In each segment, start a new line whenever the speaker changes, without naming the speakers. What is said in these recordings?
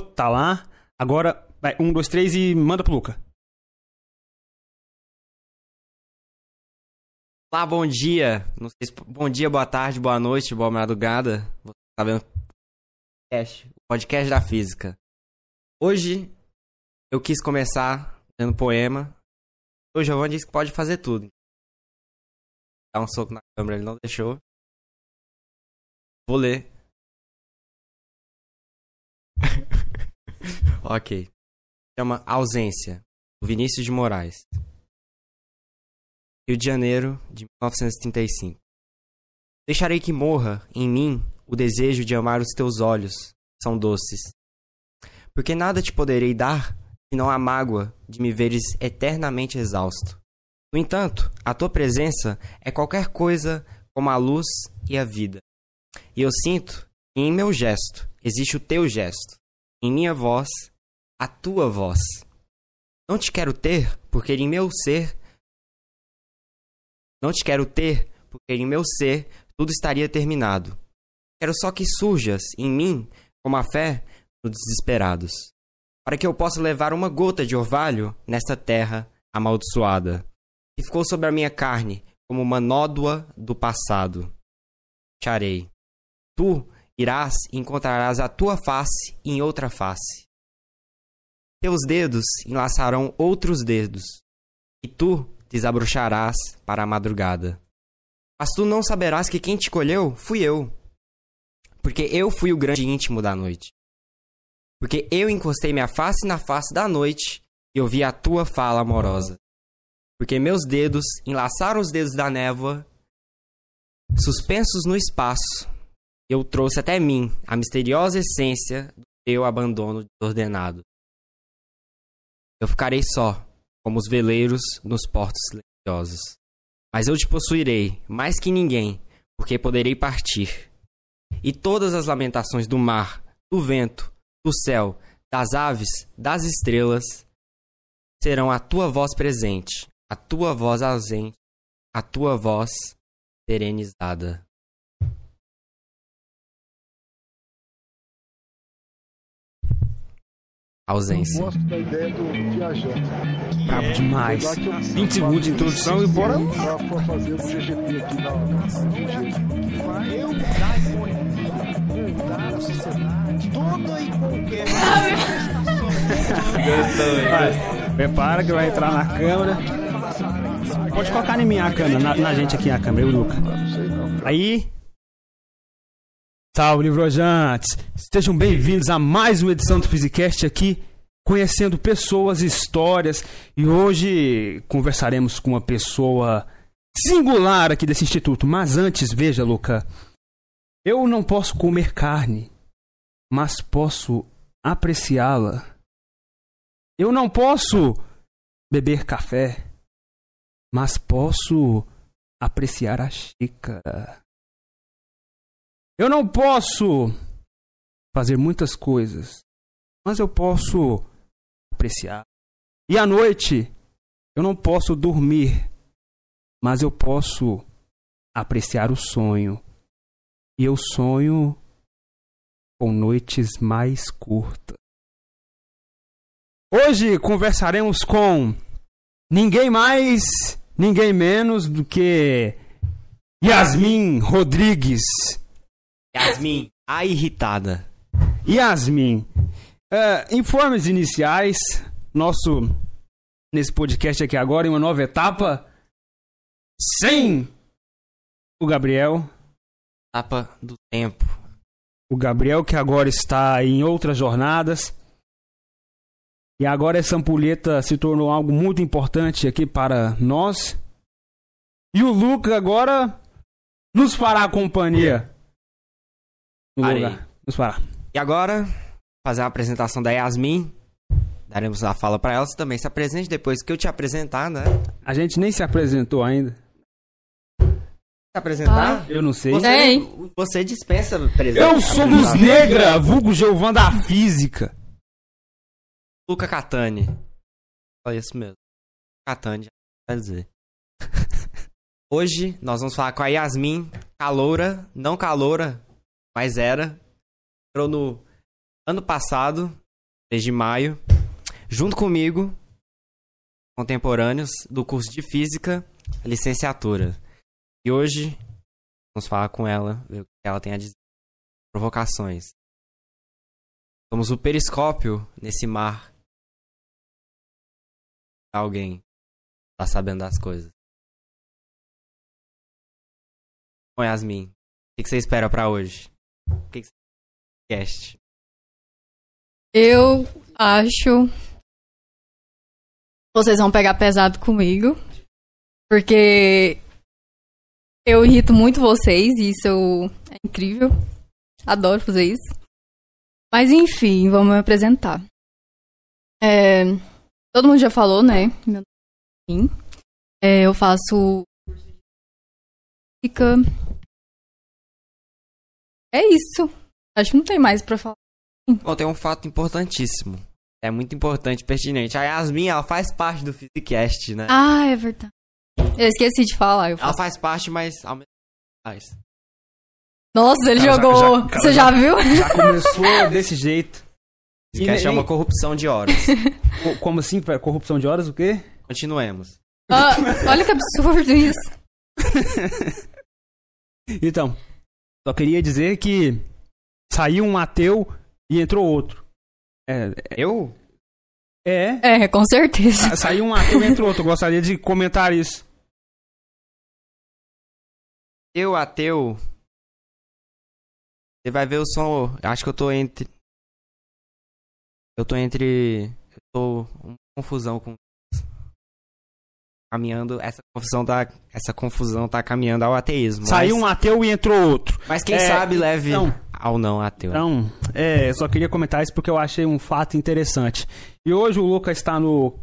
Tá lá. Agora, vai, um, dois, três e manda pro Luca.
Olá, bom dia. Não sei se... Bom dia, boa tarde, boa noite, boa madrugada. Você tá vendo? Podcast, o podcast da física. Hoje eu quis começar lendo poema. O Giovanni disse que pode fazer tudo. Dar um soco na câmera, ele não deixou. Vou ler. Ok. Chama Ausência. Vinícius de Moraes. Rio de Janeiro de 1935. Deixarei que morra em mim o desejo de amar os teus olhos, são doces. Porque nada te poderei dar senão a mágoa de me veres eternamente exausto. No entanto, a tua presença é qualquer coisa como a luz e a vida. E eu sinto que em meu gesto existe o teu gesto, em minha voz, a tua voz. Não te quero ter, porque em meu ser não te quero ter, porque em meu ser tudo estaria terminado. Quero só que surjas em mim como a fé nos desesperados, para que eu possa levar uma gota de orvalho nesta terra amaldiçoada, que ficou sobre a minha carne como uma nódoa do passado. Charei. Tu irás e encontrarás a tua face em outra face. Teus dedos enlaçarão outros dedos, e tu desabrocharás para a madrugada. Mas tu não saberás que quem te colheu fui eu. Porque eu fui o grande íntimo da noite. Porque eu encostei minha face na face da noite e ouvi a tua fala amorosa. Porque meus dedos enlaçaram os dedos da névoa, suspensos no espaço, eu trouxe até mim a misteriosa essência do teu abandono desordenado. Eu ficarei só, como os veleiros nos portos silenciosos. Mas eu te possuirei, mais que ninguém, porque poderei partir. E todas as lamentações do mar, do vento, do céu, das aves, das estrelas, serão a tua voz presente, a tua voz ausente, a tua voz serenizada. Ausência.
Eu gosto da ideia do viajante.
Brabo demais.
Que eu-
20 segundos de introdução e bora.
Pra, pra fazer o GGP aqui na,
Eu mudar e mudar a sociedade, toda e qualquer
prepara que vai entrar na câmera. Pode colocar em mim a câmera, na, na gente aqui a câmera, eu,
sei não.
Aí. Salve, livrojantes! Sejam bem-vindos a mais uma edição do Physicast aqui, conhecendo pessoas, histórias. E hoje conversaremos com uma pessoa singular aqui desse instituto. Mas antes, veja, Luca. Eu não posso comer carne, mas posso apreciá-la. Eu não posso beber café, mas posso apreciar a xícara. Eu não posso fazer muitas coisas, mas eu posso apreciar. E à noite, eu não posso dormir, mas eu posso apreciar o sonho. E eu sonho com noites mais curtas. Hoje conversaremos com ninguém mais, ninguém menos do que Yasmin Rodrigues.
Yasmin, a irritada.
Yasmin, é, informes iniciais, nosso nesse podcast aqui agora em uma nova etapa, sem o Gabriel,
Tapa do tempo.
o Gabriel que agora está em outras jornadas. E agora essa ampulheta se tornou algo muito importante aqui para nós. E o Luca agora nos fará companhia. No
Parei.
lugar. Nos fará.
E agora, fazer a apresentação da Yasmin. Daremos a fala pra ela. Você também se apresente depois que eu te apresentar, né?
A gente nem se apresentou ainda.
Se apresentar?
Eu não sei.
Você, você dispensa presente.
Eu sou Luz Negra, vulgo Geovan da Física.
Luca Catani. Só isso mesmo. Catani, vai dizer. Hoje nós vamos falar com a Yasmin, caloura, não caloura, mas era. Entrou no ano passado, desde maio, junto comigo, contemporâneos do curso de Física, licenciatura. E hoje vamos falar com ela, ver o que ela tem a dizer. Provocações. Somos o periscópio nesse mar. Alguém tá sabendo das coisas. Bom, Yasmin, o que você espera pra hoje? O que você cast?
Eu acho. Vocês vão pegar pesado comigo. Porque. Eu irrito muito vocês e isso é incrível. Adoro fazer isso. Mas enfim, vamos me apresentar. É, todo mundo já falou, né? Meu nome é. É, eu faço. Fica. É isso. Acho que não tem mais pra falar.
Bom, tem um fato importantíssimo. É muito importante, pertinente. A Yasmin, ela faz parte do Physicast, né?
Ah, é verdade. Eu esqueci de falar. Eu
Ela faz parte, mas ao mesmo tempo faz.
Nossa, ele
Cara, já-
jogou.
já- cara,
Você já viu?
Já começou desse jeito.
Physicast
E-
é uma corrupção de horas.
Co- Como assim? Corrupção de horas, o quê?
Continuemos.
Ah, olha que absurdo isso.
Então, só queria dizer que saiu um ateu e entrou outro. É,
Eu?
é,
É, com certeza.
sa- saiu um ateu e entrou outro. Gostaria de comentar isso.
Eu, ateu. Você vai ver, eu sou. Acho que eu tô entre. Eu tô entre. Eu tô. Uma confusão com. Caminhando. Essa confusão tá. Essa confusão tá caminhando ao ateísmo.
Saiu um
mas,
ateu e entrou outro.
mas quem
É,
sabe leve
então-
ao não ateu.
Então, é, só queria comentar isso porque eu achei um fato interessante. E hoje o Lucas está no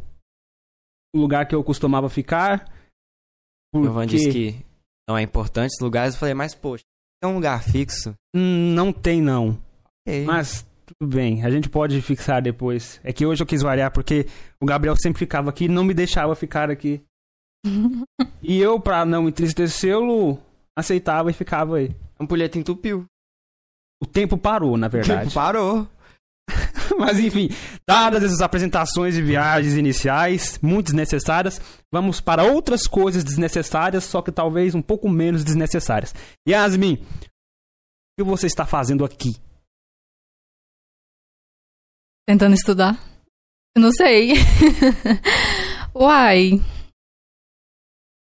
lugar que eu costumava ficar.
O Ivan
porque
disse que não é importante os lugares. Eu falei, mas poxa, é um lugar fixo.
hum, não tem não.
Ok.
Mas tudo bem, a gente pode fixar depois. É que hoje eu quis variar porque o Gabriel sempre ficava aqui e não me deixava ficar aqui. E eu, pra não entristecê-lo, aceitava e ficava aí.
A ampulheta entupiu.
O tempo parou, na verdade.
Parou.
Mas enfim, dadas essas apresentações e viagens iniciais, muito desnecessárias, vamos para outras coisas desnecessárias, só que talvez um pouco menos desnecessárias. Yasmin, o que você está fazendo aqui?
Tentando estudar? Eu não sei. Uai.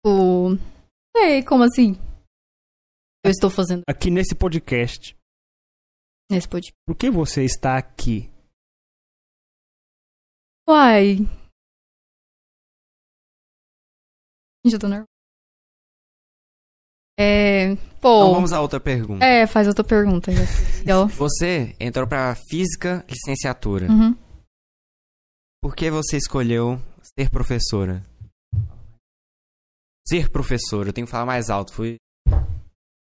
O. Sei, como assim? Eu estou fazendo
Aqui nesse podcast.
nesse podcast.
Por que você está aqui?
Uai. Eu tô nervosa. É.
Então
Pô.
vamos a outra pergunta.
É, faz outra pergunta. já.
Você entrou pra física licenciatura.
Uhum.
Por que você escolheu ser professora? Ser professora, eu tenho que falar mais alto. Fui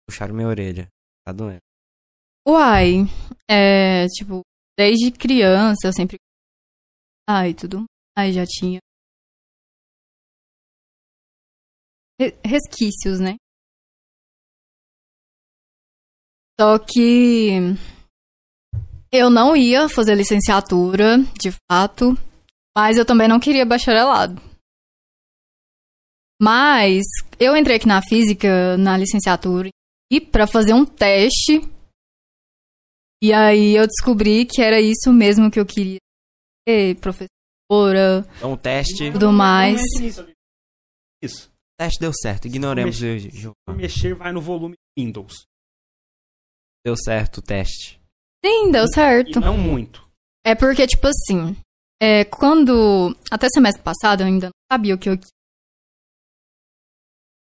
puxar minha orelha. Tá doendo.
Uai, é, tipo, desde criança eu sempre. Ai, tudo. Ai, já tinha. Re- Resquícios, né? Só que. Eu não ia fazer licenciatura, de fato, mas eu também não queria bacharelado. Mas eu entrei aqui na física, na licenciatura, e para fazer um teste e aí eu descobri que era isso mesmo que eu queria ser, professora,
Então o teste.
tudo mais.
Isso.
O teste deu certo. Ignoremos o Gil-
Mexer vai no volume Windows.
Deu certo o teste.
Sim, deu
E
certo.
não muito.
É porque, tipo assim, é, quando. Até semestre passado eu ainda não sabia o que eu queria.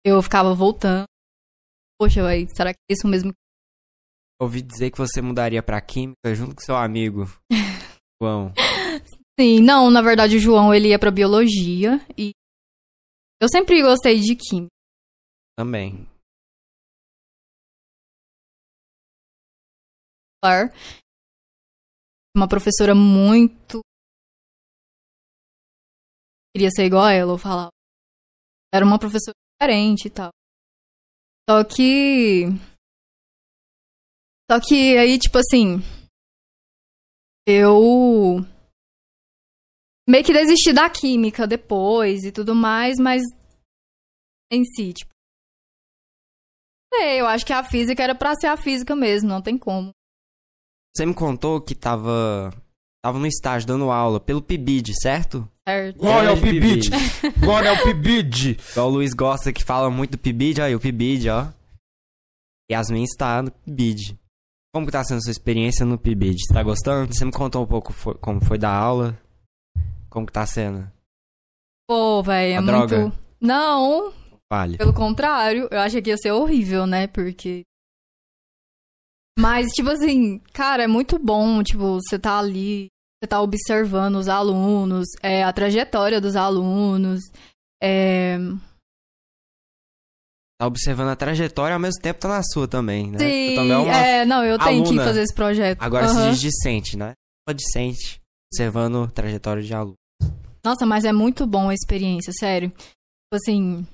Eu ficava voltando. Poxa, vai, será que é isso mesmo?
Ouvi dizer que você mudaria pra química junto com seu amigo. João.
Sim, não, na verdade o João ele ia pra biologia e. Eu sempre gostei de química.
Também.
Uma professora muito. Queria ser igual a ela, eu falava. Era uma professora diferente e tal. Só que. Só que aí, tipo assim. Eu. meio que desisti da química depois e tudo mais, mas em si, tipo. Eu acho que a física era pra ser a física mesmo, não tem como.
Você me contou que tava. Tava no estágio dando aula pelo PIBID, certo?
Certo?
Glória ao
de
PIBID. Glória ao PIBID.
Igual o Luiz gosta que fala muito do PIBID, aí o PIBID, ó. Yasmin está no PIBID. Como que tá sendo a sua experiência no PIBID? Você tá gostando? Você me contou um pouco fo- como foi da aula? Como que tá sendo?
Pô, velho, é
A
muito.
droga.
Não,
Fale.
Pelo contrário, eu achei que ia ser horrível, né? Porque. Mas, tipo assim, cara, é muito bom, tipo, você tá ali, você tá observando os alunos, é, a trajetória dos alunos. É...
Tá observando a trajetória ao mesmo tempo tá na sua também, né?
Sim,
também é uma...
é, não, eu tenho que
aluna.
fazer esse projeto.
Agora se
Aham.
diz discente, né? Uma discente. Observando a trajetória de aluno.
Nossa, mas é muito bom a experiência, sério. Tipo assim.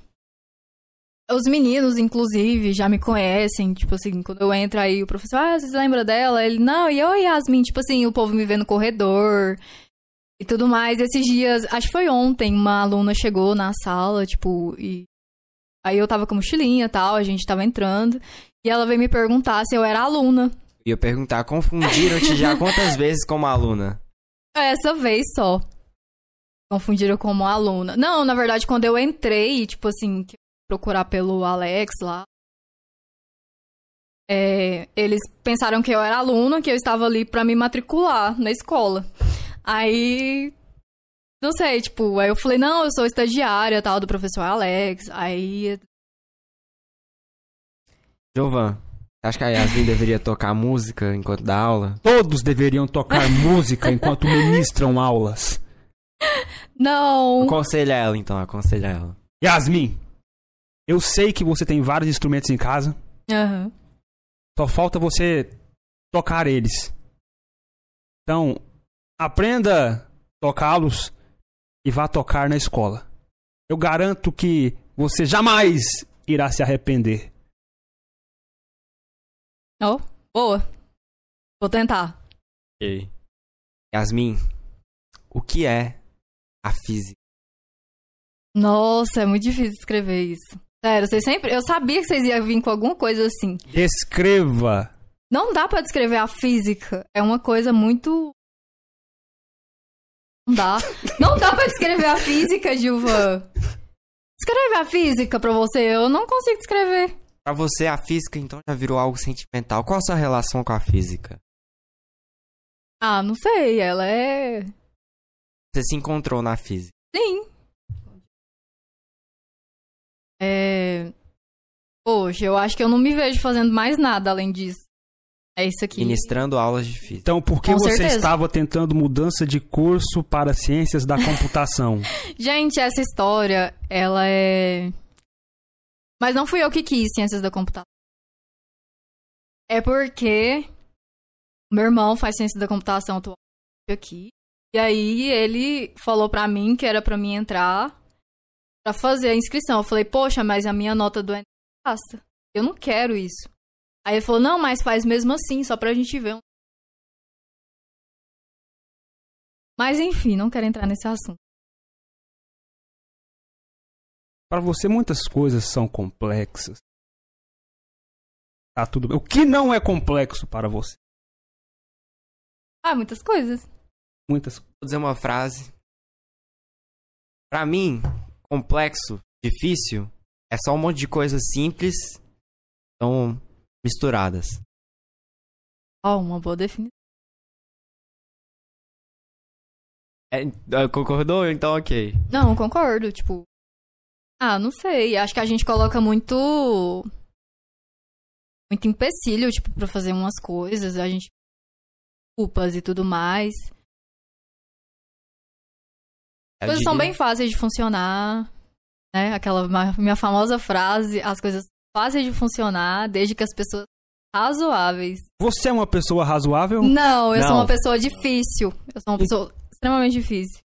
Os meninos, inclusive, já me conhecem. Tipo assim, quando eu entro aí, o professor, ah, vocês lembram dela? Ele, não, e eu, Yasmin? Tipo assim, o povo me vê no corredor e tudo mais. Esses dias, acho que foi ontem, uma aluna chegou na sala, tipo, e. Aí eu tava com a mochilinha e tal, a gente tava entrando. E ela veio me perguntar se eu era aluna.
E eu perguntar, confundiram-te já quantas vezes como aluna?
Essa vez só. Confundiram como aluna. Não, na verdade, quando eu entrei, tipo assim, que procurar pelo Alex lá. é, eles pensaram que eu era aluna, que eu estava ali pra me matricular na escola. Aí. Não sei, tipo, aí eu falei, não, eu sou estagiária tal, do professor Alex. Aí.
Jovan, acho que a Yasmin deveria tocar música enquanto dá aula?
Todos deveriam tocar música enquanto ministram aulas.
Não!
Aconselha ela então, aconselha ela.
Yasmin, eu sei que você tem vários instrumentos em casa.
Aham.
Só falta você tocar eles. Então, aprenda a tocá-los e vá tocar na escola. Eu garanto que você jamais irá se arrepender.
Ó, boa. Vou tentar.
Ok. Yasmin, o que é a física?
Nossa, é muito difícil escrever isso. Sério, vocês sempre. Eu sabia que vocês iam vir com alguma coisa assim.
Descreva.
Não dá pra descrever a física. É uma coisa muito. Não dá. Não dá pra descrever a física, Gilvan. Descreve a física pra você. Eu não consigo descrever.
Pra você, a física então já virou algo sentimental. Qual a sua relação com a física?
Ah, não sei. Ela é.
Você se encontrou na física.
Sim. É. Poxa, eu acho que eu não me vejo fazendo mais nada além disso. É isso aqui.
Ministrando aulas de física.
Então, por que
Com
você
certeza.
estava tentando mudança de curso para ciências da computação?
Gente, essa história, ela é. Mas não fui eu que quis ciências da computação. É porque meu irmão faz ciência da computação atualmente aqui. E aí ele falou pra mim que era pra mim entrar pra fazer a inscrição. Eu falei, poxa, mas a minha nota do Enem basta. Eu não quero isso. Aí ele falou, não, mas faz mesmo assim, só pra gente ver. um-" Mas enfim, não quero entrar nesse assunto.
Para você, muitas coisas são complexas. Tá tudo bem. O que não é complexo para você?
Ah, muitas coisas.
Muitas
Vou dizer uma frase. Pra mim, complexo, difícil, é só um monte de coisas simples, tão misturadas.
Ó, uma boa definição.
É, ah, concordou? Então, ok.
Não, concordo, tipo. Ah, não sei. Acho que a gente coloca muito. Muito empecilho, tipo, pra fazer umas coisas. A gente. Culpas e tudo mais.
Eu
coisas são
diria-
bem fáceis de funcionar. Né? Aquela minha famosa frase: as coisas fáceis de funcionar desde que as pessoas razoáveis.
Você é uma pessoa razoável?
Não, eu sou
Não.
uma pessoa difícil. Eu sou uma pessoa extremamente difícil.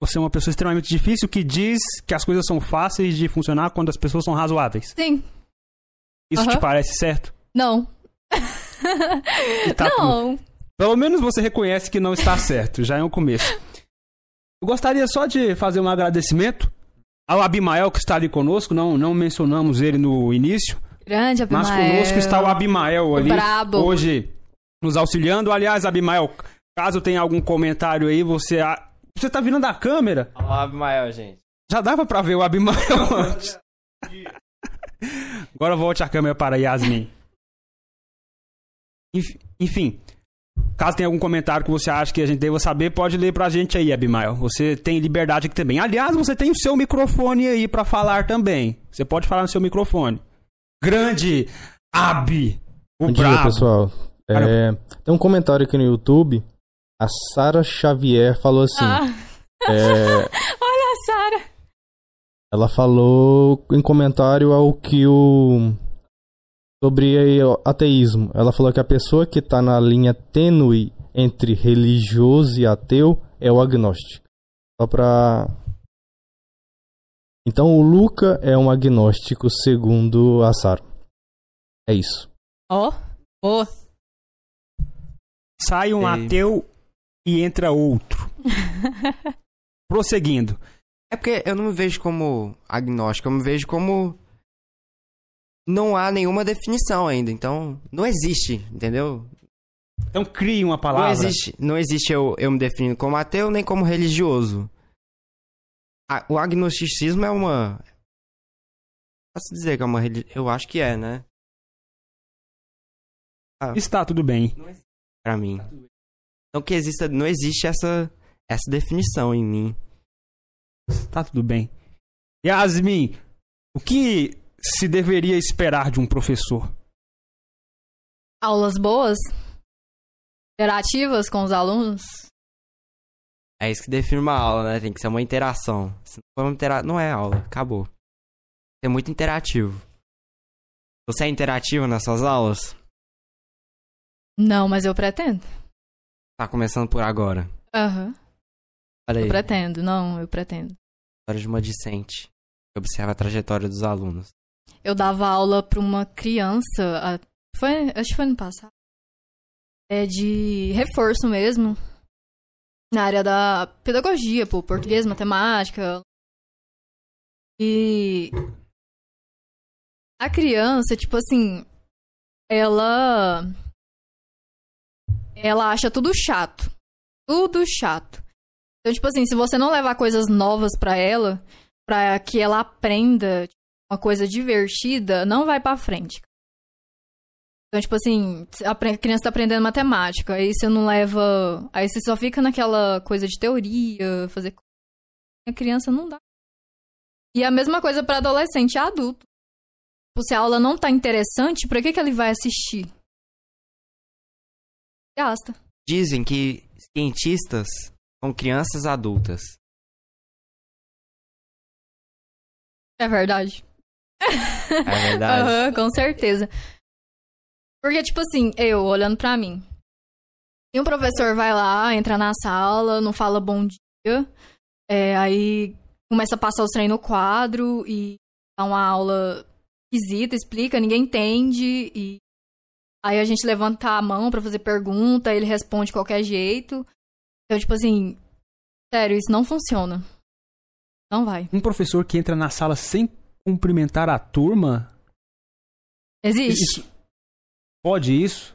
Você é uma pessoa extremamente difícil que diz que as coisas são fáceis de funcionar quando as pessoas são razoáveis.
Sim.
Isso te
Aham.
parece certo?
Não.
Tá
não.
Pelo menos você reconhece que não está certo, já é um começo. Eu gostaria só de fazer um agradecimento ao Abimael que está ali conosco. Não, não mencionamos ele no início.
Grande Abimael.
Mas conosco está o Abimael ali.
brabo.
Hoje nos auxiliando. Aliás, Abimael, caso tenha algum comentário aí, você. a- Você tá vindo da câmera?
Olá, Abimael, gente.
Já dava pra ver o Abimael antes. Agora volte a câmera para Yasmin. Enf- Enfim, caso tenha algum comentário que você acha que a gente deva saber, pode ler pra gente aí, Abimael. Você tem liberdade aqui também. Aliás, você tem o seu microfone aí pra falar também. Você pode falar no seu microfone. Grande Abi, o
Bom dia, pessoal. É, tem um comentário aqui no YouTube. A Sara Xavier falou assim.
Ah,
é,
olha a Sara.
ela falou em comentário ao que o. Sobre ateísmo. Ela falou que a pessoa que tá na linha tênue entre religioso e ateu é o agnóstico. Só pra. Então o Luca é um agnóstico, segundo a Sara. É isso.
Ó. Ó.
Sai um
Ei.
ateu e entra outro. Prosseguindo.
É porque eu não me vejo como agnóstico, eu me vejo como. Não há nenhuma definição ainda, então não existe, entendeu?
Então crie uma
Não
palavra.
existe, não existe eu, eu me definindo como ateu nem como religioso. A- o agnosticismo é uma. Posso dizer que é uma religião? Eu acho que é, né?
Está tudo bem.
Pra mim. Então que exista, não existe essa, essa definição em mim.
Tá tudo bem. Yasmin, o que se deveria esperar de um professor?
Aulas boas. Interativas com os alunos.
É isso que define uma aula, né? Tem que ser uma interação. Se não for uma intera... não é aula, acabou. É muito interativo. Você é interativo nas suas aulas?
Não, mas eu pretendo.
Tá começando por agora.
Aham.
Olha aí,
Eu pretendo. Não, eu pretendo.
história de uma discente. que Observa a trajetória dos alunos.
Eu dava aula pra uma criança. Foi, acho que foi ano passado. É de reforço mesmo. Na área da pedagogia, pô, português, matemática. E a criança, tipo assim, ela ela acha tudo chato. Tudo chato. Então, tipo assim, se você não levar coisas novas pra ela, pra que ela aprenda uma coisa divertida, não vai pra frente. Então, tipo assim, a criança tá aprendendo matemática, aí você não leva. Aí você só fica naquela coisa de teoria, fazer. A criança não dá. E a mesma coisa pra adolescente e adulto. Tipo, Se a aula não tá interessante, pra que, que ele vai assistir? Gasta.
Dizem que cientistas são crianças adultas.
É verdade.
É verdade?
Aham, com certeza. Porque, tipo assim, eu olhando pra mim. E um professor vai lá, entra na sala, não fala bom dia, é, aí começa a passar os treinos no quadro e dá uma aula esquisita, explica, ninguém entende, e aí a gente levanta a mão pra fazer pergunta, ele responde de qualquer jeito. Então, tipo assim, sério, isso não funciona. Não vai.
Um professor que entra na sala sem cumprimentar a turma?
Existe.
Isso- Pode isso?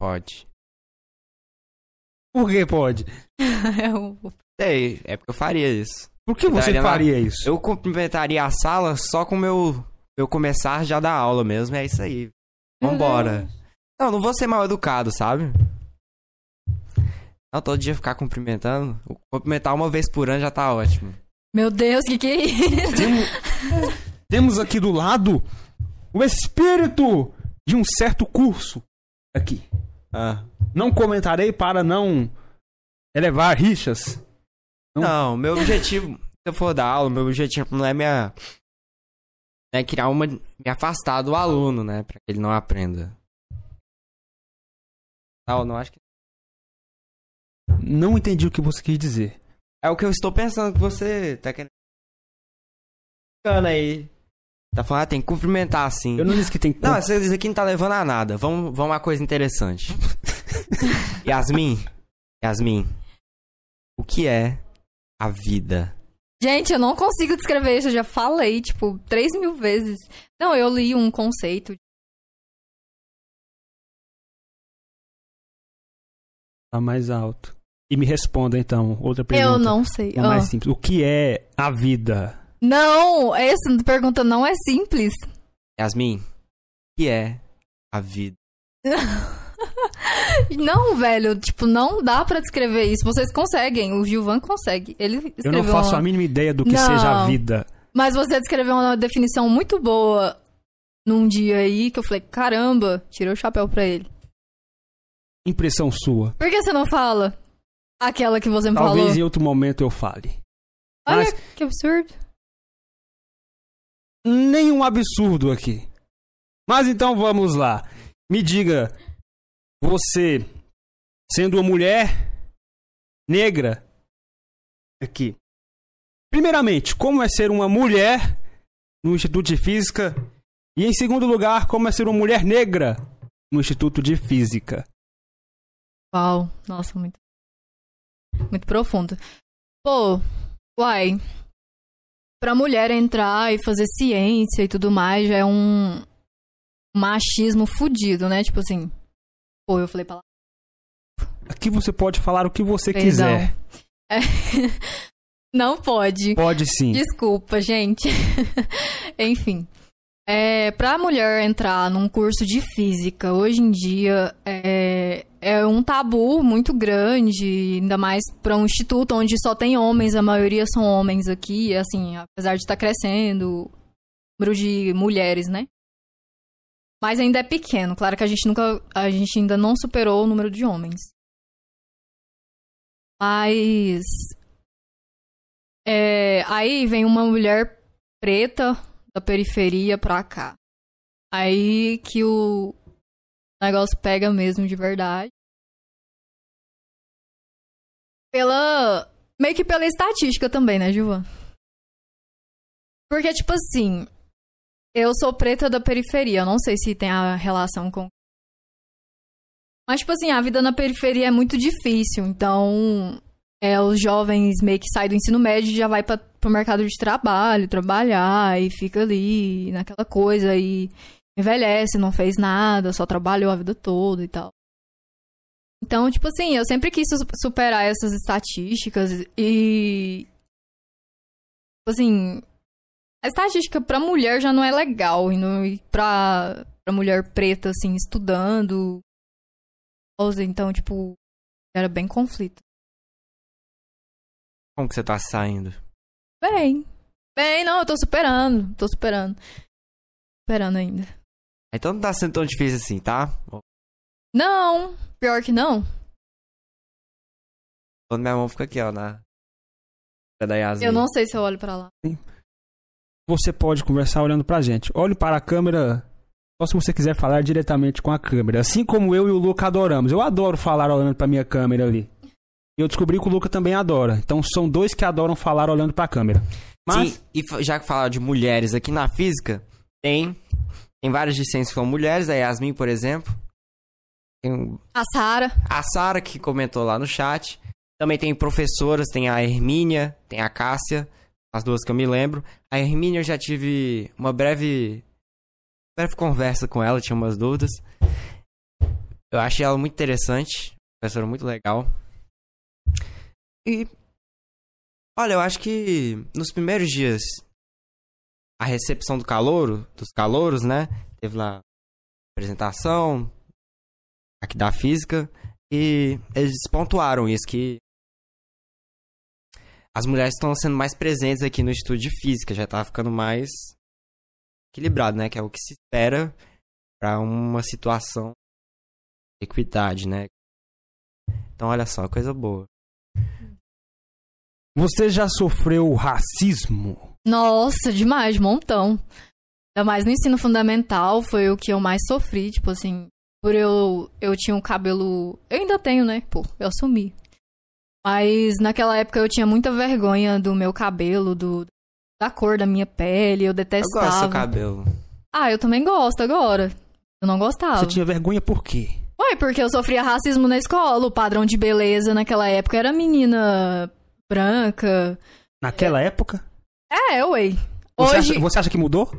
Pode.
Por que pode?
É o-
Sei, é porque eu faria isso.
Por que você
Daria na-
faria isso?
Eu cumprimentaria a sala só com o meu. Eu começar já da aula mesmo, é isso aí. Vambora. Não, não vou ser mal educado, sabe? Não, todo dia ficar cumprimentando. Cumprimentar uma vez por ano já tá ótimo.
Meu Deus, que que é isso?
Temos, temos aqui do lado o espírito de um certo curso. Aqui.
Ah.
Não comentarei para não elevar rixas.
Não, meu objetivo, se eu for dar aula, meu objetivo não é minha. É criar uma. me afastar do aluno, né? Pra que ele não aprenda. Não, não acho que.
Não entendi o que você quis dizer.
É o que eu estou pensando que você tá querendo. Ficando aí. Tá falando, ah, tem que cumprimentar assim.
Eu não disse que tem que.
Não, isso aqui não tá levando a nada. Vamos, vamos a coisa interessante. Yasmin, Yasmin, o que é a vida?
Gente, eu não consigo descrever isso, eu já falei, tipo, três mil vezes. Não, eu li um conceito.
Tá mais alto. E me responda então, outra pergunta.
Eu não sei.
Uma mais simples. O que é a vida?
Não, essa pergunta não é simples.
Yasmin, o que é a vida?
Não, velho, tipo, não dá pra descrever isso. Vocês conseguem, o Gilvan consegue. Ele
Eu não faço
uma...
a mínima ideia do que
Não.
seja a vida.
Mas você descreveu uma definição muito boa num dia aí que eu falei, caramba, tirei o chapéu pra ele.
Impressão sua.
Por que você não fala aquela que você me
Talvez
falou?
em outro momento eu fale.
Olha
mas-
que absurdo.
Nenhum absurdo aqui. Mas então vamos lá. Me diga, você, sendo uma mulher negra, aqui. Primeiramente, como é ser uma mulher no Instituto de Física? E em segundo lugar, como é ser uma mulher negra no Instituto de Física?
Uau, nossa, muito. Muito profundo. Pô, uai. Pra mulher entrar e fazer ciência e tudo mais já é um machismo fudido, né? Tipo assim. Pô, eu falei pra lá.
Aqui você pode falar o que você
Perdão.
quiser.
É. Não pode.
Pode sim.
Desculpa, gente. Enfim. É, pra mulher entrar num curso de física, hoje em dia, é, é um tabu muito grande, ainda mais pra um instituto onde só tem homens, a maioria são homens aqui, assim, apesar de estar crescendo o número de mulheres, né? Mas ainda é pequeno, claro que a gente nunca, a gente ainda não superou o número de homens. Mas é, aí vem uma mulher preta da periferia pra cá. Aí que o negócio pega mesmo de verdade. Pela. Meio que pela estatística também, né, Gilvan? Porque, tipo assim. Eu sou preta da periferia. Eu não sei se tem a relação com. Mas, tipo assim, a vida na periferia é muito difícil. Então, é, os jovens meio que saem do ensino médio e já vai para pro mercado de trabalho, trabalhar e fica ali naquela coisa e envelhece, não fez nada, só trabalhou a vida toda e tal. Então, tipo assim, eu sempre quis su- superar essas estatísticas e tipo assim, a estatística pra mulher já não é legal e, no, e pra, pra mulher preta assim estudando, então, tipo, era bem conflito.
Como que você tá saindo?
Bem. Bem, não, eu tô superando. Tô superando. Superando ainda.
Então não tá sendo tão difícil assim, tá?
Não, pior que não.
Quando minha mão fica aqui, ó, na... da Yasmin.
Eu não sei se eu olho pra lá.
Você pode conversar olhando pra gente. Olhe para a câmera. Só se você quiser falar diretamente com a câmera. Assim como eu e o Luca adoramos. Eu adoro falar olhando pra minha câmera ali. E eu descobri que o Luca também adora. Então são dois que adoram falar olhando pra câmera. Mas
Sim, e já que falar de mulheres aqui na física, tem, tem várias discentes que são mulheres, a Yasmin, por exemplo. Tem
A Sara.
a Sara, que comentou lá no chat. Também tem professoras, tem a Hermínia, tem a Cássia, as duas que eu me lembro. A Hermínia eu já tive uma breve, breve conversa com ela, tinha umas dúvidas. Eu achei ela muito interessante, professora muito legal. E olha, eu acho que nos primeiros dias a recepção do calouro, dos calouros, né? Teve lá apresentação aqui da física e eles pontuaram isso que as mulheres estão sendo mais presentes aqui no Instituto de Física, já tá ficando mais equilibrado, né? Que é o que se espera para uma situação de equidade, né? Então, olha só, coisa boa.
Você já sofreu racismo?
Nossa, demais, de montão. Ainda mais no ensino fundamental foi o que eu mais sofri, tipo assim, por eu eu tinha um cabelo, eu ainda tenho, né? Pô, eu assumi. Mas naquela época eu tinha muita vergonha do meu cabelo, do da cor da minha pele, eu
Eu
detestava.
gosto do seu cabelo.
Ah, eu também gosto agora. Eu não gostava.
Você tinha vergonha por quê?
Ué, porque eu sofria racismo na escola. O padrão de beleza naquela época era menina branca.
Naquela época?
É, ué.
Você,
Hoje.
acha, você acha que mudou?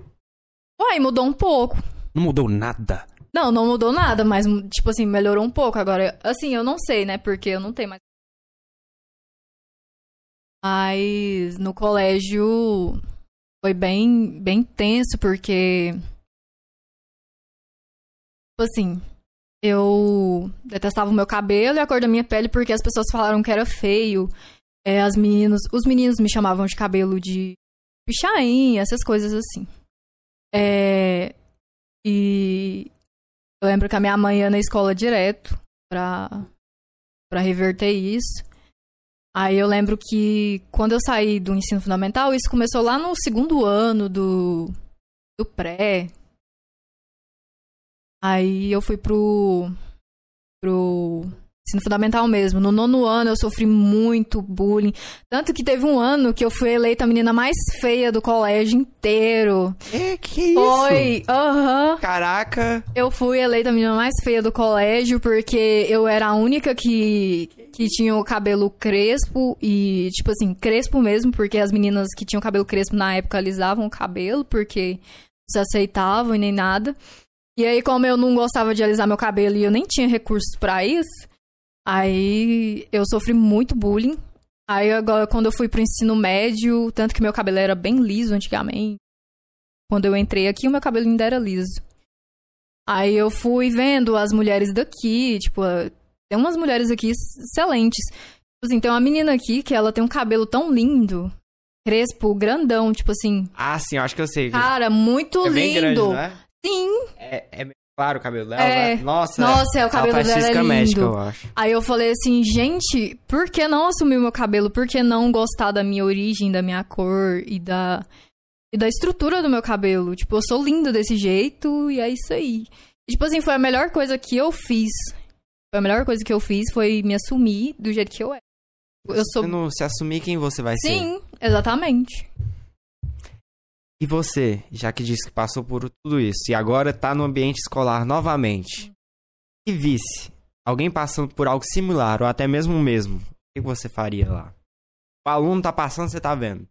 Ué, mudou um pouco.
Não mudou nada.
Não, não mudou nada, mas, tipo assim, melhorou um pouco. Agora, assim, eu não sei, né? Porque eu não tenho mais. Mas no colégio foi bem, bem tenso, porque. Tipo assim, eu detestava o meu cabelo e a cor da minha pele porque as pessoas falaram que era feio. É, as meninas, os meninos me chamavam de cabelo de pichain, essas coisas assim. É, e eu lembro que a minha mãe ia na escola direto pra, pra reverter isso. Aí eu lembro que quando eu saí do ensino fundamental, isso começou lá no segundo ano do, do pré. Aí eu fui pro, pro ensino fundamental mesmo. No nono ano eu sofri muito bullying. Tanto que teve um ano que eu fui eleita a menina mais feia do colégio inteiro.
É, que isso?
Foi, aham.
Caraca.
Eu fui eleita a menina mais feia do colégio porque eu era a única que, que tinha o cabelo crespo e, tipo assim, crespo mesmo, porque as meninas que tinham cabelo crespo na época alisavam o cabelo porque não se aceitavam e nem nada. E aí, como eu não gostava de alisar meu cabelo e eu nem tinha recursos pra isso, aí eu sofri muito bullying. Aí agora, quando eu fui pro ensino médio, tanto que meu cabelo era bem liso antigamente. Quando eu entrei aqui, o meu cabelo ainda era liso. Aí eu fui vendo as mulheres daqui, tipo, tem umas mulheres aqui excelentes. Tipo assim, tem uma menina aqui que ela tem um cabelo tão lindo, crespo, grandão, tipo assim,
Ah, sim, eu acho que eu sei.
cara, muito
é
lindo.
grande, é?
Sim.
É, é claro o cabelo dela.
É.
né? Nossa,
Nossa, é, o cabelo dela é lindo.
médica, eu acho.
Aí eu falei assim, gente, por que não assumir o meu cabelo? Por que não gostar da minha origem, da minha cor e da e da estrutura do meu cabelo? Tipo, eu sou linda desse jeito e é isso aí. E, tipo assim, foi a melhor coisa que eu fiz. Foi a melhor coisa que eu fiz foi me assumir do jeito que eu é. Eu sou
não se assumir quem você vai ser.
Sim, exatamente.
E você, já que disse que passou por tudo isso e agora tá no ambiente escolar novamente, e visse alguém passando por algo similar ou até mesmo o mesmo, o que você faria lá? O aluno tá passando, você tá vendo.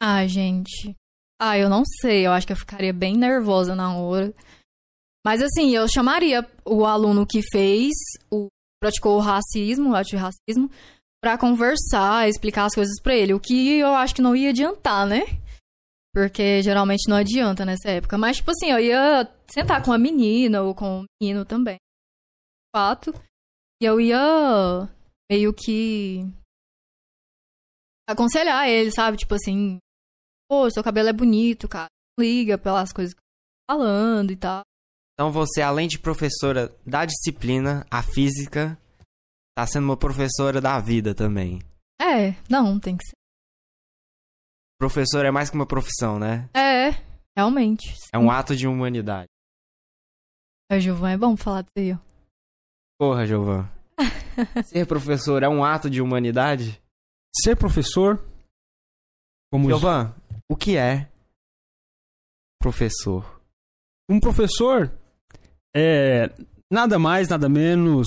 Ah, gente. Ah, eu não sei. Eu acho que eu ficaria bem nervosa na hora. Mas assim, eu chamaria o aluno que fez, o praticou o racismo, o ato pra conversar, explicar as coisas pra ele. O que eu acho que não ia adiantar, né? Porque geralmente não adianta nessa época. Mas, tipo assim, eu ia sentar com a menina ou com o menino também. Fato. E eu ia meio que aconselhar ele, sabe? Tipo assim, pô, seu cabelo é bonito, cara. Liga pelas coisas que eu tô falando e tal.
Então você, além de professora da disciplina, a física, tá sendo uma professora da vida também.
É, não, tem que ser.
Professor é mais que uma profissão, né?
É, realmente.
É um ato de humanidade.
É, Gilvan, é bom falar disso aí, ó.
Porra, Giovan. Ser professor é um ato de humanidade?
Ser professor, como
Giovan, o que é professor?
um professor é nada mais, nada menos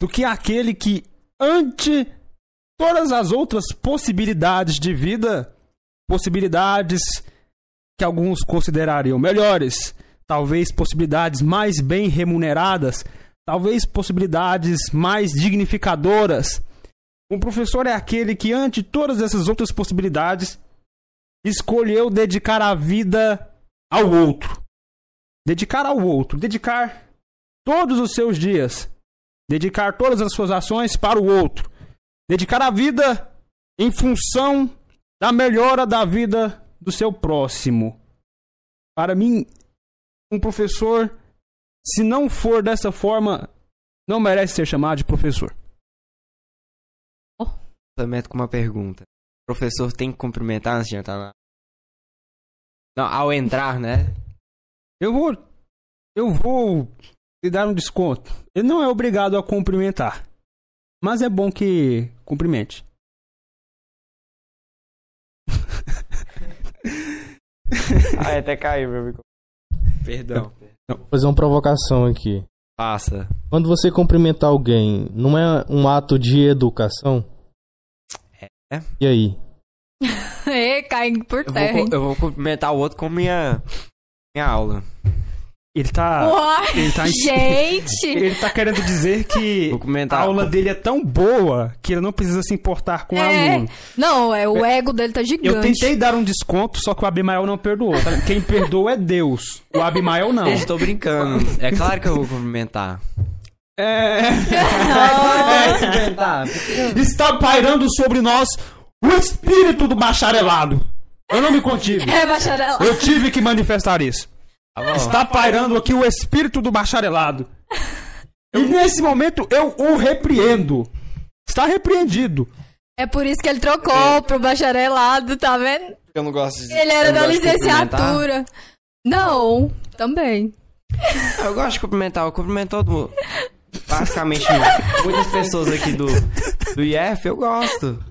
do que aquele que, ante todas as outras possibilidades de vida, possibilidades que alguns considerariam melhores, talvez possibilidades mais bem remuneradas, talvez possibilidades mais dignificadoras. Um professor é aquele que, ante todas essas outras possibilidades, escolheu dedicar a vida ao outro. Dedicar ao outro, dedicar todos os seus dias, dedicar todas as suas ações para o outro, dedicar a vida em função da melhora da vida do seu próximo. Para mim, um professor, se não for dessa forma, não merece ser chamado de professor.
Complemento com uma pergunta. O professor tem que cumprimentar antes de entrar lá? Não, ao entrar, né?
Eu vou. Eu vou lhe dar um desconto. Ele não é obrigado a cumprimentar. Mas é bom que cumprimente.
Ah, até caiu, meu amigo. Perdão.
Vou fazer uma provocação aqui.
Passa.
Quando você cumprimentar alguém, não é um ato de educação?
É.
E aí?
É, cai por
Eu vou,
terra. hein?
co- eu vou cumprimentar o outro com minha, minha aula.
Ele tá.
Uai,
Ele tá,
gente!
ele tá querendo dizer que a aula dele é tão boa que ele não precisa se importar com o
É.
aluno.
Não, é, o ego dele tá gigante.
Eu tentei dar um desconto, só que o Abimael não perdoou. tá? Quem perdoa é Deus. O Abimael não.
Eu estou brincando. É claro que eu vou cumprimentar.
É.
Cumprimentar.
Está pairando sobre nós o espírito do bacharelado. Eu não me contive.
É, bacharel.
Eu tive que manifestar isso.
Tá.
Está pairando aqui o espírito do bacharelado. E nesse momento eu o repreendo. Está repreendido.
É por isso que ele trocou pro bacharelado, tá vendo?
Eu não gosto de
Ele era da licenciatura. Não, também.
Eu gosto de cumprimentar. Eu cumprimento todo mundo. Basicamente, muitas pessoas aqui do, do IF, eu gosto.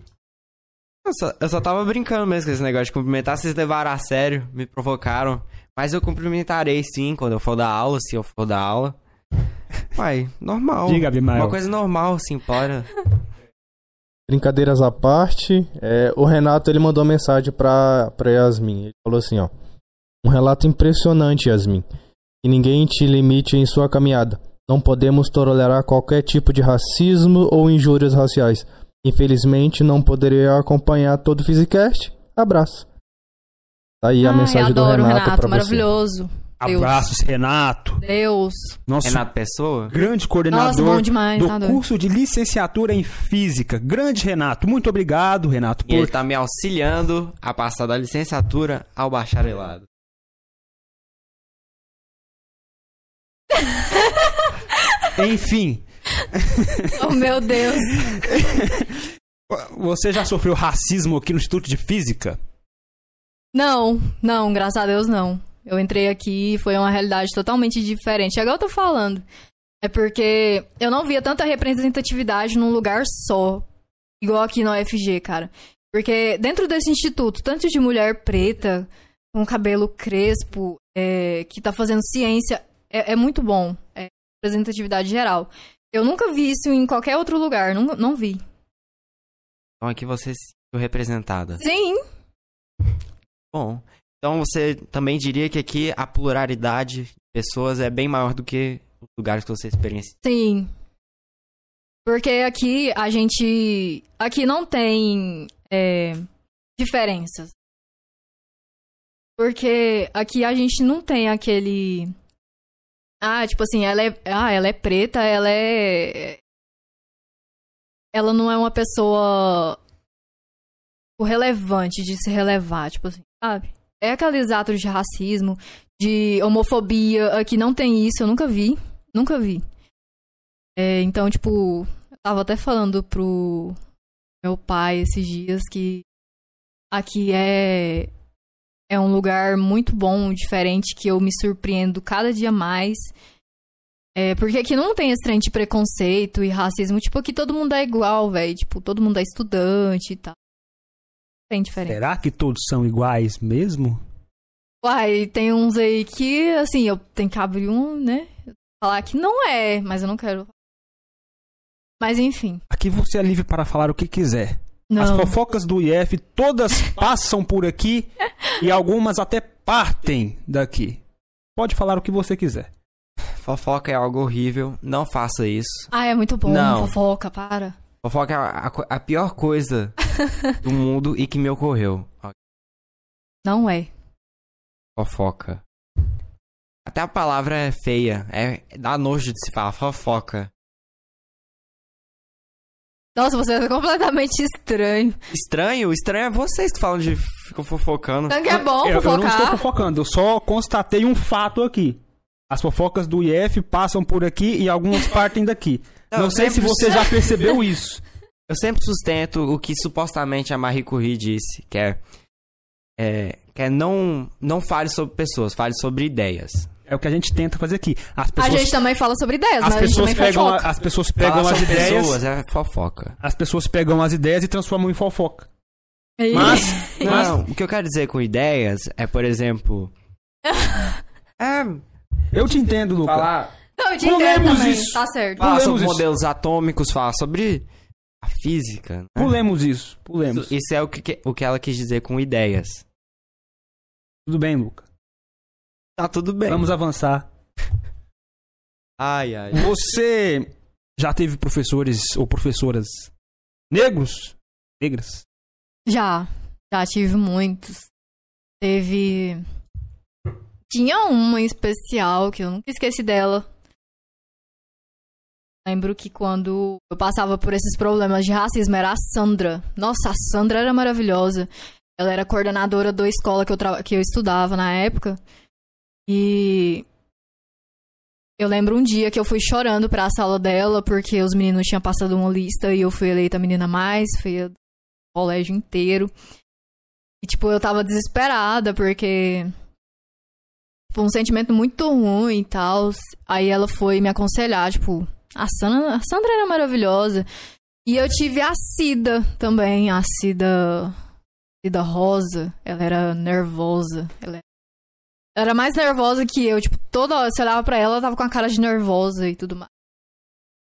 Eu só, eu só tava brincando mesmo com esse negócio de cumprimentar. Vocês levaram a sério, me provocaram. Mas eu cumprimentarei sim quando eu for dar aula, se eu for dar aula. Uai, normal.
Diga, Abimael.
Uma coisa normal, simplória.
Brincadeiras à parte, é, o Renato ele mandou uma mensagem pra, pra Yasmin. Ele falou assim, ó. Um relato impressionante, Yasmin. Que ninguém te limite em sua caminhada. Não podemos tolerar qualquer tipo de racismo ou injúrias raciais. Infelizmente, não poderei acompanhar todo o Physicast. Abraço. Tá aí a
Ai,
mensagem do Renato,
Renato,
você.
maravilhoso. Deus.
Abraços, Renato.
Deus.
Nosso
Renato Pessoa?
grande
Nossa,
coordenador
bom demais,
do
tá
curso de licenciatura em física. Grande Renato. Muito obrigado, Renato,
E ele
por
tá me auxiliando a passar da licenciatura ao bacharelado.
Enfim,
Oh, meu Deus.
você já sofreu racismo aqui no Instituto de Física?
Não, não, graças a Deus não. Eu entrei aqui e foi uma realidade totalmente diferente. Agora eu tô falando. É porque eu não via tanta representatividade num lugar só. Igual aqui no UFG, cara. Porque dentro desse instituto, tanto de mulher preta, com cabelo crespo, é, que tá fazendo ciência, é, é muito bom. É representatividade geral. Eu nunca vi isso em qualquer outro lugar, não, não vi.
Então aqui você se sentiu representada.
Sim,
Bom, então você também diria que aqui a pluralidade de pessoas é bem maior do que os lugares que você experiencia.
Sim. Porque aqui a gente. Aqui não tem é, diferenças. Porque aqui a gente não tem aquele. Ah, tipo assim, ela é. Ah, ela é preta, ela é. Ela não é uma pessoa relevante de se relevar, tipo assim, sabe? É aqueles atos de racismo, de homofobia. Aqui não tem isso, eu nunca vi. Nunca vi. É, então, tipo, eu tava até falando pro meu pai esses dias que aqui é é um lugar muito bom, diferente, que eu me surpreendo cada dia mais. É, porque aqui não tem esse trem de preconceito e racismo. Tipo, aqui todo mundo é igual, velho. Tipo, todo mundo é estudante e tal. Tem diferença.
Será que todos são iguais mesmo?
Uai, tem uns aí que, assim, eu tenho que abrir um, né? Falar que não é, mas eu não quero. Mas enfim.
Aqui você é livre para falar o que quiser. As
Não.
fofocas do IF todas passam por aqui e algumas até partem daqui. Pode falar o que você quiser.
Fofoca é algo horrível, não faça isso.
Ah, é muito bom.
Não.
Fofoca, para.
Fofoca é a, a a pior coisa do mundo e que me ocorreu.
Não é.
Fofoca. Até a palavra é feia, é dá nojo de se falar fofoca.
Nossa, você é completamente estranho.
Estranho? Estranho é vocês que falam de ficam fofocando.
Tanque é bom
eu, eu não estou
fofocar.
fofocando, eu só constatei um fato aqui. As fofocas do IF passam por aqui e algumas partem daqui. Não,
Não,
sei se você já percebeu isso.
Eu sempre sustento o que supostamente a Marie Curie disse, que é, é que é não não fale sobre pessoas, fale sobre ideias.
É o que a gente tenta fazer aqui. As
A
pessoas,
gente também fala sobre ideias,
as
mas a gente
pessoas pegam, a-
fofoca.
as pessoas pegam
Falar
as ideias,
pessoas é fofoca.
as pessoas pegam as ideias e transformam em fofoca.
E-
Mas, mas
Não, o que eu quero dizer com ideias é, por exemplo. é.
Eu te entendo, Luca.
Falar,
Não, eu te entendo também.
isso.
Tá certo.
falar
Pulemos
sobre
isso.
modelos atômicos, falar sobre a física. né?
Pulemos isso, pulemos.
Isso, isso é o que, o que ela quis dizer com ideias.
Tudo bem, Luca.
Tá tudo bem.
Vamos avançar.
Ai, ai.
Você já teve professores ou professoras negros? Negras?
Já. Já tive muitos. Teve. Tinha uma em especial que eu nunca esqueci dela. Lembro que quando eu passava por esses problemas de racismo era a Sandra. Nossa, a Sandra era maravilhosa. Ela era coordenadora da escola que eu, tra- que eu estudava na época. E eu lembro um dia que eu fui chorando pra sala dela porque os meninos tinham passado uma lista e eu fui eleita a menina mais feia do colégio inteiro. E, tipo, eu tava desesperada porque. Tipo, um sentimento muito ruim e tal. Aí ela foi me aconselhar, tipo, a Sandra, a Sandra era maravilhosa. E eu tive a Cida também, a Cida. Cida Rosa. Ela era nervosa. Ela era mais nervosa que eu, tipo, toda hora você olhava pra ela, ela tava com a cara de nervosa e tudo mais.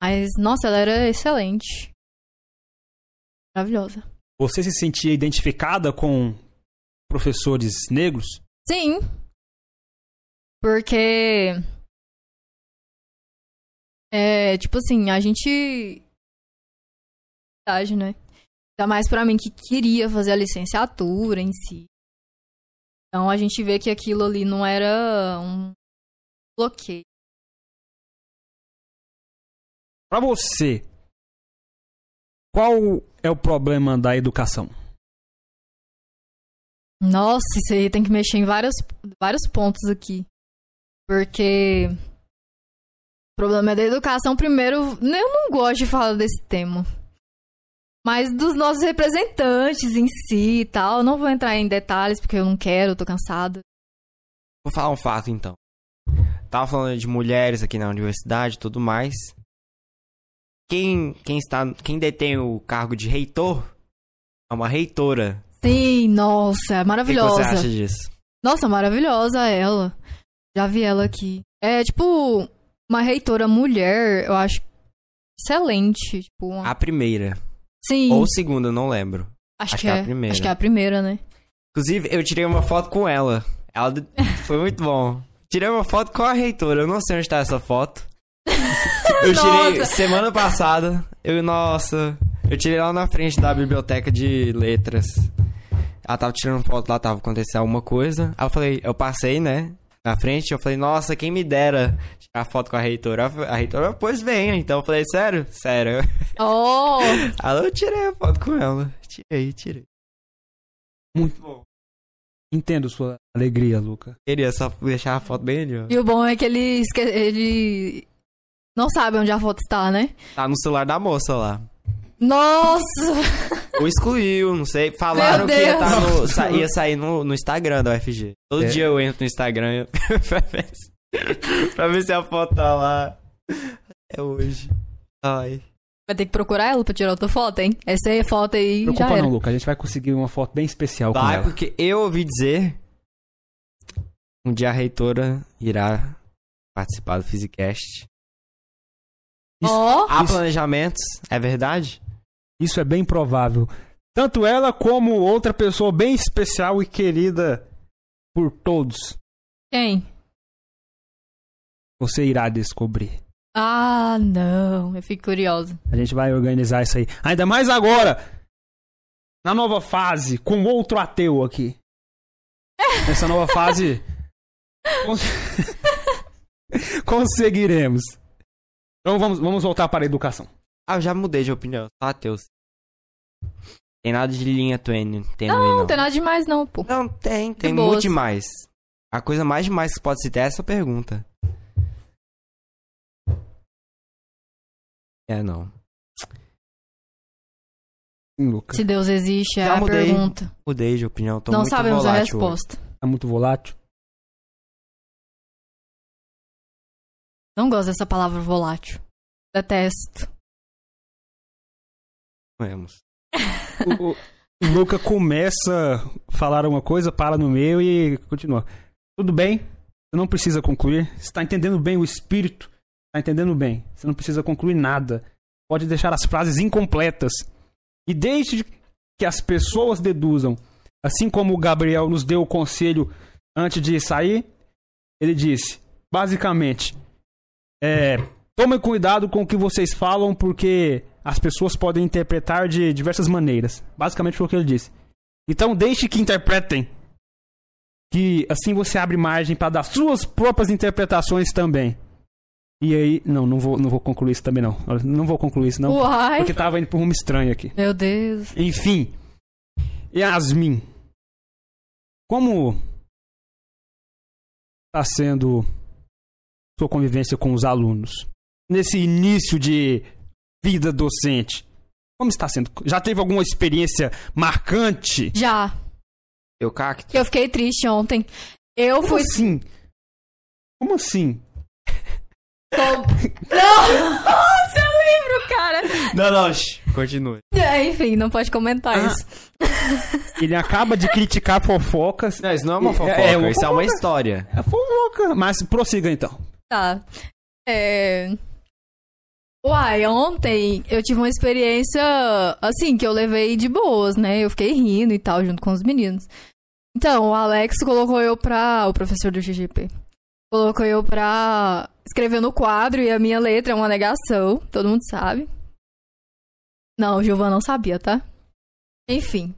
Mas, nossa, ela era excelente. Maravilhosa.
Você se sentia identificada com professores negros?
Sim. Porque. É, tipo assim, a gente. Verdade, né? Ainda mais pra mim que queria fazer a licenciatura em si. Então a gente vê que aquilo ali não era um bloqueio.
Pra você, qual é o problema da educação?
Nossa, isso aí tem que mexer em vários, vários pontos aqui. Porque. O problema é da educação, primeiro. Eu não gosto de falar desse tema. Mas dos nossos representantes em si e tal. Eu não vou entrar em detalhes porque eu não quero, eu tô cansada.
Vou falar um fato então. Tava falando de mulheres aqui na universidade e tudo mais. Quem, quem está. Quem detém o cargo de reitor é uma reitora.
Sim, nossa, é
O que,
maravilhosa.
você acha disso?
Nossa, maravilhosa ela. Já vi ela aqui. É tipo, uma reitora mulher, eu acho excelente. Tipo, uma-
A primeira.
Sim,
Ou segunda, eu não lembro.
acho,
acho
que
que é
é.
a primeira.
Acho que é a primeira, né?
Inclusive, eu tirei uma foto com ela. Ela foi muito bom. Tirei uma foto com a reitora. Eu não sei onde tá essa foto. Eu tirei
Nossa.
semana passada. Eu, nossa. Eu tirei lá na frente da biblioteca de letras. Ela tava tirando foto lá, tava acontecendo alguma coisa. Aí eu falei, eu passei, né? Na frente, eu falei, nossa, quem me dera tirar foto com a reitora. A reitora, pois venha. Então eu falei, sério? Sério.
Oh!
Aí eu tirei a foto com ela. Tirei, tirei.
Muito bom. Entendo sua alegria, Luca.
Queria só deixar a foto bem ali, ó.
E o bom é que ele, esque... ele não sabe onde a foto está, né?
Tá no celular da moça lá.
Nossa!
Ou excluiu, não sei. Falaram que ia, tá no- sa- ia sair no, no Instagram da UFG. Todo
É.
dia eu entro no Instagram ver se, pra ver se a foto tá lá. É hoje. Ai.
Vai ter que procurar ela pra tirar outra foto, hein? Essa aí, foto aí
Não
já
preocupa
era.
não, Luca. A gente vai conseguir uma foto bem especial com
Vai,
ela.
porque eu ouvi dizer. Um dia a reitora irá participar do Physicast.
Ó,
Há
Isso-
planejamentos, é verdade?
Isso é bem provável. Tanto ela como outra pessoa bem especial e querida por todos.
quem?
Você irá descobrir.
Ah, não. Eu fico curiosa.
A gente vai organizar isso aí. Ainda mais agora, na nova fase, com outro ateu aqui. Nessa nova fase, cons- conseguiremos. Então vamos, vamos voltar para a educação.
Ah, eu já mudei de opinião. Ateu. Tem nada de linha tênue
Não,
não.
não tem nada demais, não, pô.
Não, tem, tem
boas.
muito demais. A coisa mais demais que pode se ter é essa pergunta. É, não.
Se Deus existe, é
Já
a
mudei.
pergunta.
Mudei de opinião, tô
não
muito
sabemos a
volátil hoje.
resposta.
Tá muito volátil.
Não gosto dessa palavra volátil. Detesto.
Vamos.
O, o- o Luca começa a falar uma coisa, para no meio e continua. Tudo bem? Você não precisa concluir. Você está entendendo bem o espírito. Está entendendo bem. Você não precisa concluir nada. Pode deixar as frases incompletas. E deixe que as pessoas deduzam. Assim como o Gabriel nos deu o conselho antes de sair, ele disse, basicamente, é, tomem cuidado com o que vocês falam, porque as pessoas podem interpretar de diversas maneiras. Basicamente foi o que ele disse. Então deixe que interpretem. Que assim você abre margem para dar suas próprias interpretações também. E aí, não, não vou, não vou concluir isso também não. Não vou concluir isso não.
Uai.
Porque tava indo por um rumo estranho aqui.
Meu Deus.
Enfim. Yasmin. Como está sendo sua convivência com os alunos? Nesse início de vida docente. Como está sendo? Já teve alguma experiência marcante?
Já.
Eu cacto.
Eu fiquei triste ontem. Eu
Como
fui.
assim? Como assim?
Não! Seu livro, cara!
Não, não, shh, continue.
É, enfim, não pode comentar
Ah.
isso.
Ele acaba de criticar fofocas.
Não, isso não é uma
É,
fofoca,
é uma
isso é uma
fofoca.
história.
É fofoca. Mas prossiga então.
Tá. É. Uai, ontem eu tive uma experiência assim que eu levei de boas, né? Eu fiquei rindo e tal, junto com os meninos. Então, o Alex colocou eu pra. O professor do GGP. Colocou eu pra escrever no quadro e a minha letra é uma negação, todo mundo sabe. Não, o Gilvan não sabia, tá? Enfim.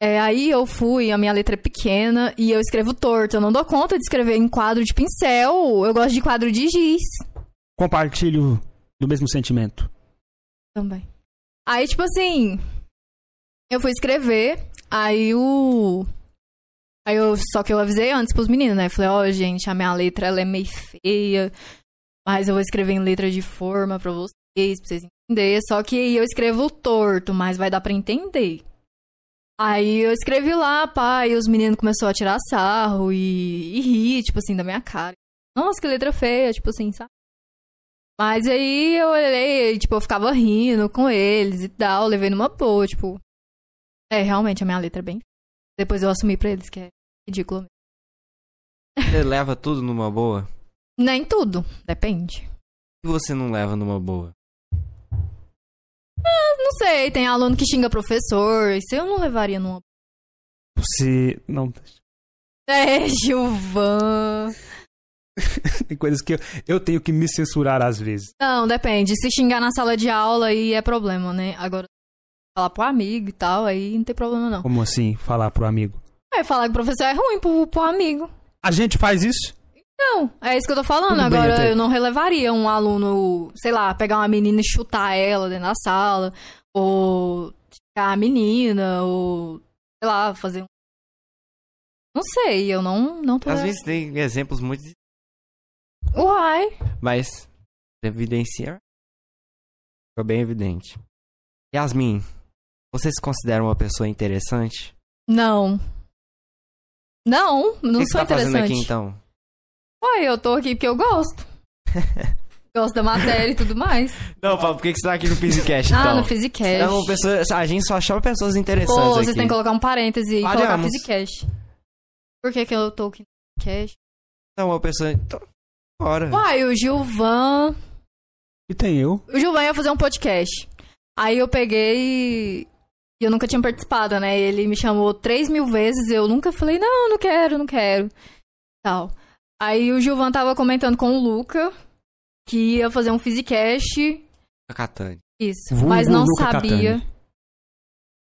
É, aí eu fui, a minha letra é pequena e eu escrevo torto. Eu não dou conta de escrever em quadro de pincel. Eu gosto de quadro de giz
Compartilho do mesmo sentimento.
também. Aí, tipo assim, eu fui escrever, aí o. Aí eu. Só que eu avisei antes pros meninos, né? Falei, ó, gente, a minha letra ela é meio feia, mas eu vou escrever em letra de forma pra vocês, pra vocês entenderem. Só que eu escrevo torto, mas vai dar pra entender. Aí eu escrevi lá, pá, e os meninos começaram a tirar sarro e, e rir, tipo assim, da minha cara. Nossa, que letra feia, tipo assim, sabe? Mas aí eu olhei, tipo, eu ficava rindo com eles e tal, levei numa boa, tipo. É, realmente a minha letra é bem. Depois eu assumi pra eles que é ridículo.
Você leva tudo numa boa?
Nem tudo, depende.
E você não leva numa boa?
Não sei, tem aluno que xinga professor, isso eu não levaria numa.
Você. Não.
É, Gilvan.
Tem coisas que eu, eu tenho que me censurar às vezes.
Não, depende. Se xingar na sala de aula aí é problema, né? Agora, falar pro amigo e tal, aí não tem problema não.
Como assim? Falar pro amigo.
É, falar que o professor é ruim pro, pro amigo.
A gente faz isso?
Não, é isso que eu tô falando.
Tudo bem,
Agora,
até.
eu não relevaria um aluno, sei lá, pegar uma menina e chutar ela dentro da sala, ou ficar a menina, ou, sei lá, fazer um. Não sei, eu não, não tô.
Às vezes tem exemplos muito.
Uai.
Mas. Evidenciar. Ficou bem evidente. Yasmin, você se considera uma pessoa interessante?
Não. Não, não
que que
sou
você tá fazendo
interessante.
aqui então?
Uai, eu tô aqui porque eu gosto. gosto da matéria e tudo mais.
Não, Paulo, por que que você tá aqui no Physicast então?
Ah, no Physicast.
É uma pessoa, a gente só chama pessoas interessantes
Pô,
aqui.
vocês têm que colocar um parêntese e colocar
Falhamos.
Physicast. Por que que eu tô aqui no Physicast?
Não, uma pessoa... Então, Bora.
Uai, o Gilvan...
E tem eu.
O Gilvan ia fazer um podcast. Aí eu peguei e e eu nunca tinha participado, né? Ele me chamou três mil vezes, eu nunca falei, não, não quero, não quero. Tal. Aí o Gilvan tava comentando com o Luca que ia fazer um Physicast.
Catane.
Isso.
Vulgo
mas não
Luca
sabia.
Catani.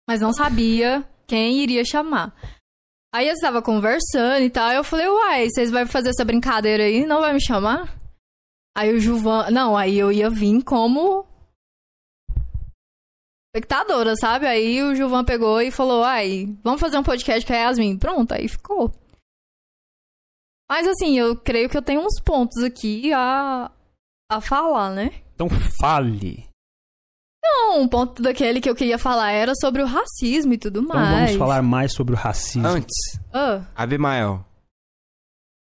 Mas não sabia quem iria chamar. Aí eu estava conversando e tal, eu falei, uai, vocês vão fazer essa brincadeira aí, não vai me chamar? Aí o Gilvan. Não, aí eu ia vir como. espectadora, sabe? Aí o Gilvan pegou e falou, ai, vamos fazer um podcast com a Yasmin. Pronto, aí ficou. Mas assim, eu creio que eu tenho uns pontos aqui a, a falar, né?
Então fale.
Não, um ponto daquele que eu queria falar era sobre o racismo e tudo
Então
mais.
vamos falar mais sobre o racismo.
Antes,
Ah,
Abimael.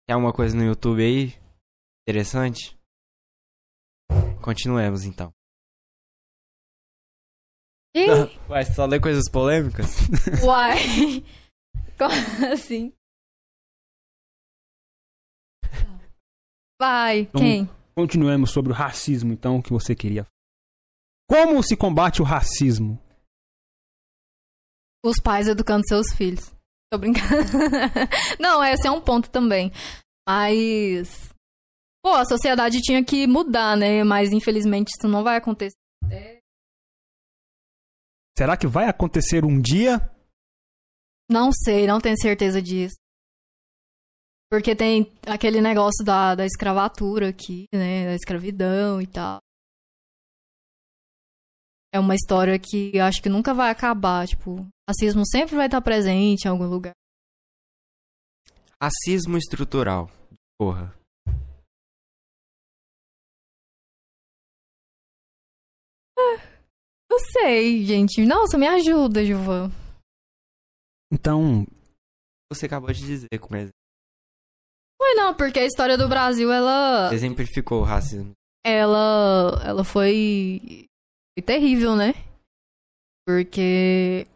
Tem alguma coisa no YouTube aí? Interessante? Continuemos então.
e,
Ué, só lê coisas polêmicas?
uai. Como assim? Vai,
Então,
quem?
Continuemos sobre o racismo, então, que você queria. Como se combate o racismo?
Os pais educando seus filhos. Tô brincando. Não, esse é um ponto também. Mas. Pô, a sociedade tinha que mudar, né? Mas infelizmente isso não vai acontecer.
Será que vai acontecer um dia?
Não sei, não tenho certeza disso. Porque tem aquele negócio da, da escravatura aqui, né? Da escravidão e tal. É uma história que eu acho que nunca vai acabar. Tipo, racismo sempre vai estar presente em algum lugar.
Racismo estrutural. Porra.
Não sei, gente. Nossa, me ajuda, Gilvan.
Então,
Você acabou de dizer como exemplo.
Foi não, porque a história do Brasil, ela.
exemplificou o racismo.
Ela. Ela foi. Foi terrível, né? Porque.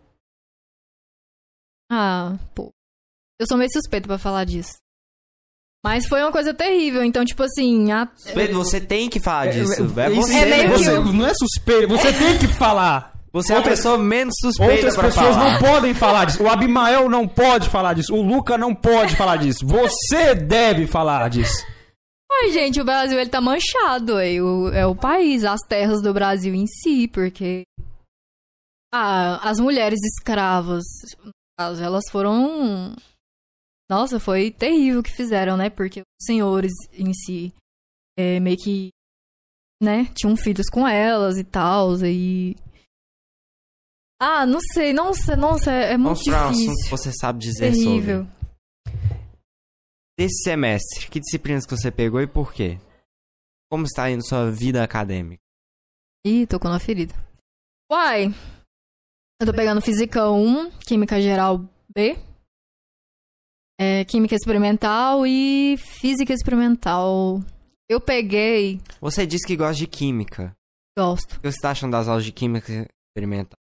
Ah, pô. Eu sou meio suspeito pra falar disso. Mas foi uma coisa terrível, então, tipo assim. A...
Pedro, você tem que falar disso. É,
isso-
você,
É meio
né?
que
você não é suspeito, você tem que falar.
Você é a
Outras-
pessoa menos suspeita
Outras pessoas
falar.
não podem falar disso. O Abimael não pode falar disso. O Luca não pode falar disso. Você deve falar disso.
Ai, gente, o Brasil ele tá manchado. É o, é o país, as terras do Brasil em si, porque. Ah, as mulheres escravas, no caso, elas foram. Nossa, foi terrível o que fizeram, né? Porque os senhores em si é, meio que. né? Tinham filhos com elas e tal, e. Ah, não sei, nossa, nossa, é muito
Vamos pra um
difícil.
assunto que você sabe dizer
terrível.
sobre. Desse semestre, que disciplinas que você pegou e por quê? Como está indo sua vida acadêmica?
Ih, tocou na ferida. Uai, eu tô pegando Física 1, Química Geral B, é, Química Experimental e Física Experimental. Eu peguei,
Você disse que gosta de química.
gosto.
O que você está achando das aulas de química experimental?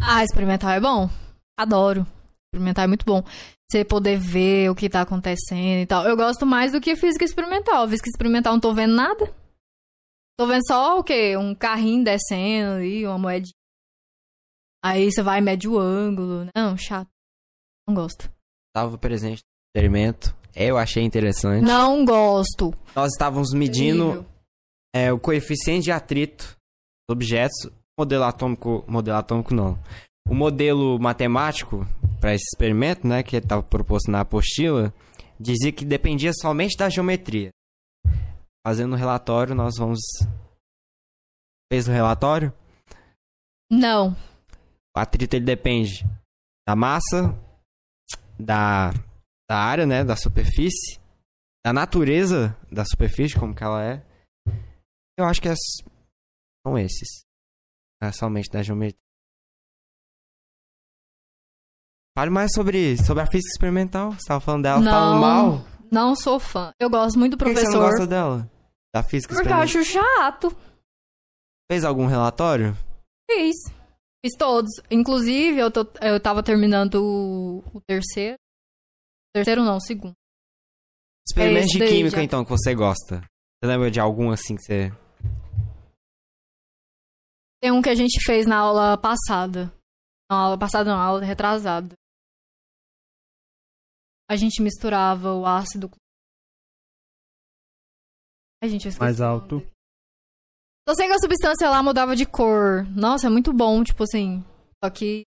Ah, experimental é bom? Adoro. Experimental é muito bom. Você poder ver o que tá acontecendo e tal. Eu gosto mais do que física experimental. Física experimental não tô vendo nada. Tô vendo só o quê? Um carrinho descendo ali, uma moedinha. Aí você vai e mede o ângulo. Não, chato. Não gosto.
Estava presente no experimento. Eu achei interessante.
Não gosto.
Nós estávamos medindo é, o coeficiente de atrito dos objetos. Modelo atômico. Modelo atômico não. O modelo matemático para esse experimento, né, que estava proposto na apostila, dizia que dependia somente da geometria. Fazendo o relatório, nós vamos. Fez o relatório?
Não.
O atrito ele depende da massa, da, da área, né, da superfície, da natureza da superfície, como que ela é. Eu acho que é, são esses. É somente da geometria. Fale mais sobre, sobre a física experimental. Você estava falando dela,
Não.
falando mal.
Não sou fã. Eu gosto muito do
Por que que você não
professor.
gosta dela? Da física
porque eu
experimental.
acho chato.
Fez algum relatório?
Fiz. Fiz todos. Inclusive, eu, tô, eu tava terminando o, o terceiro. Terceiro não, o segundo.
Experimentos
esse
de química,
já.
então, que você gosta. Você lembra de algum assim que você.
Tem um que a gente fez na aula passada. Não, aula passada não, aula retrasada. A gente misturava o ácido. com- Ai, gente,
Mais alto.
Só sei que a substância lá mudava de cor. Nossa, é muito bom, tipo assim. Só que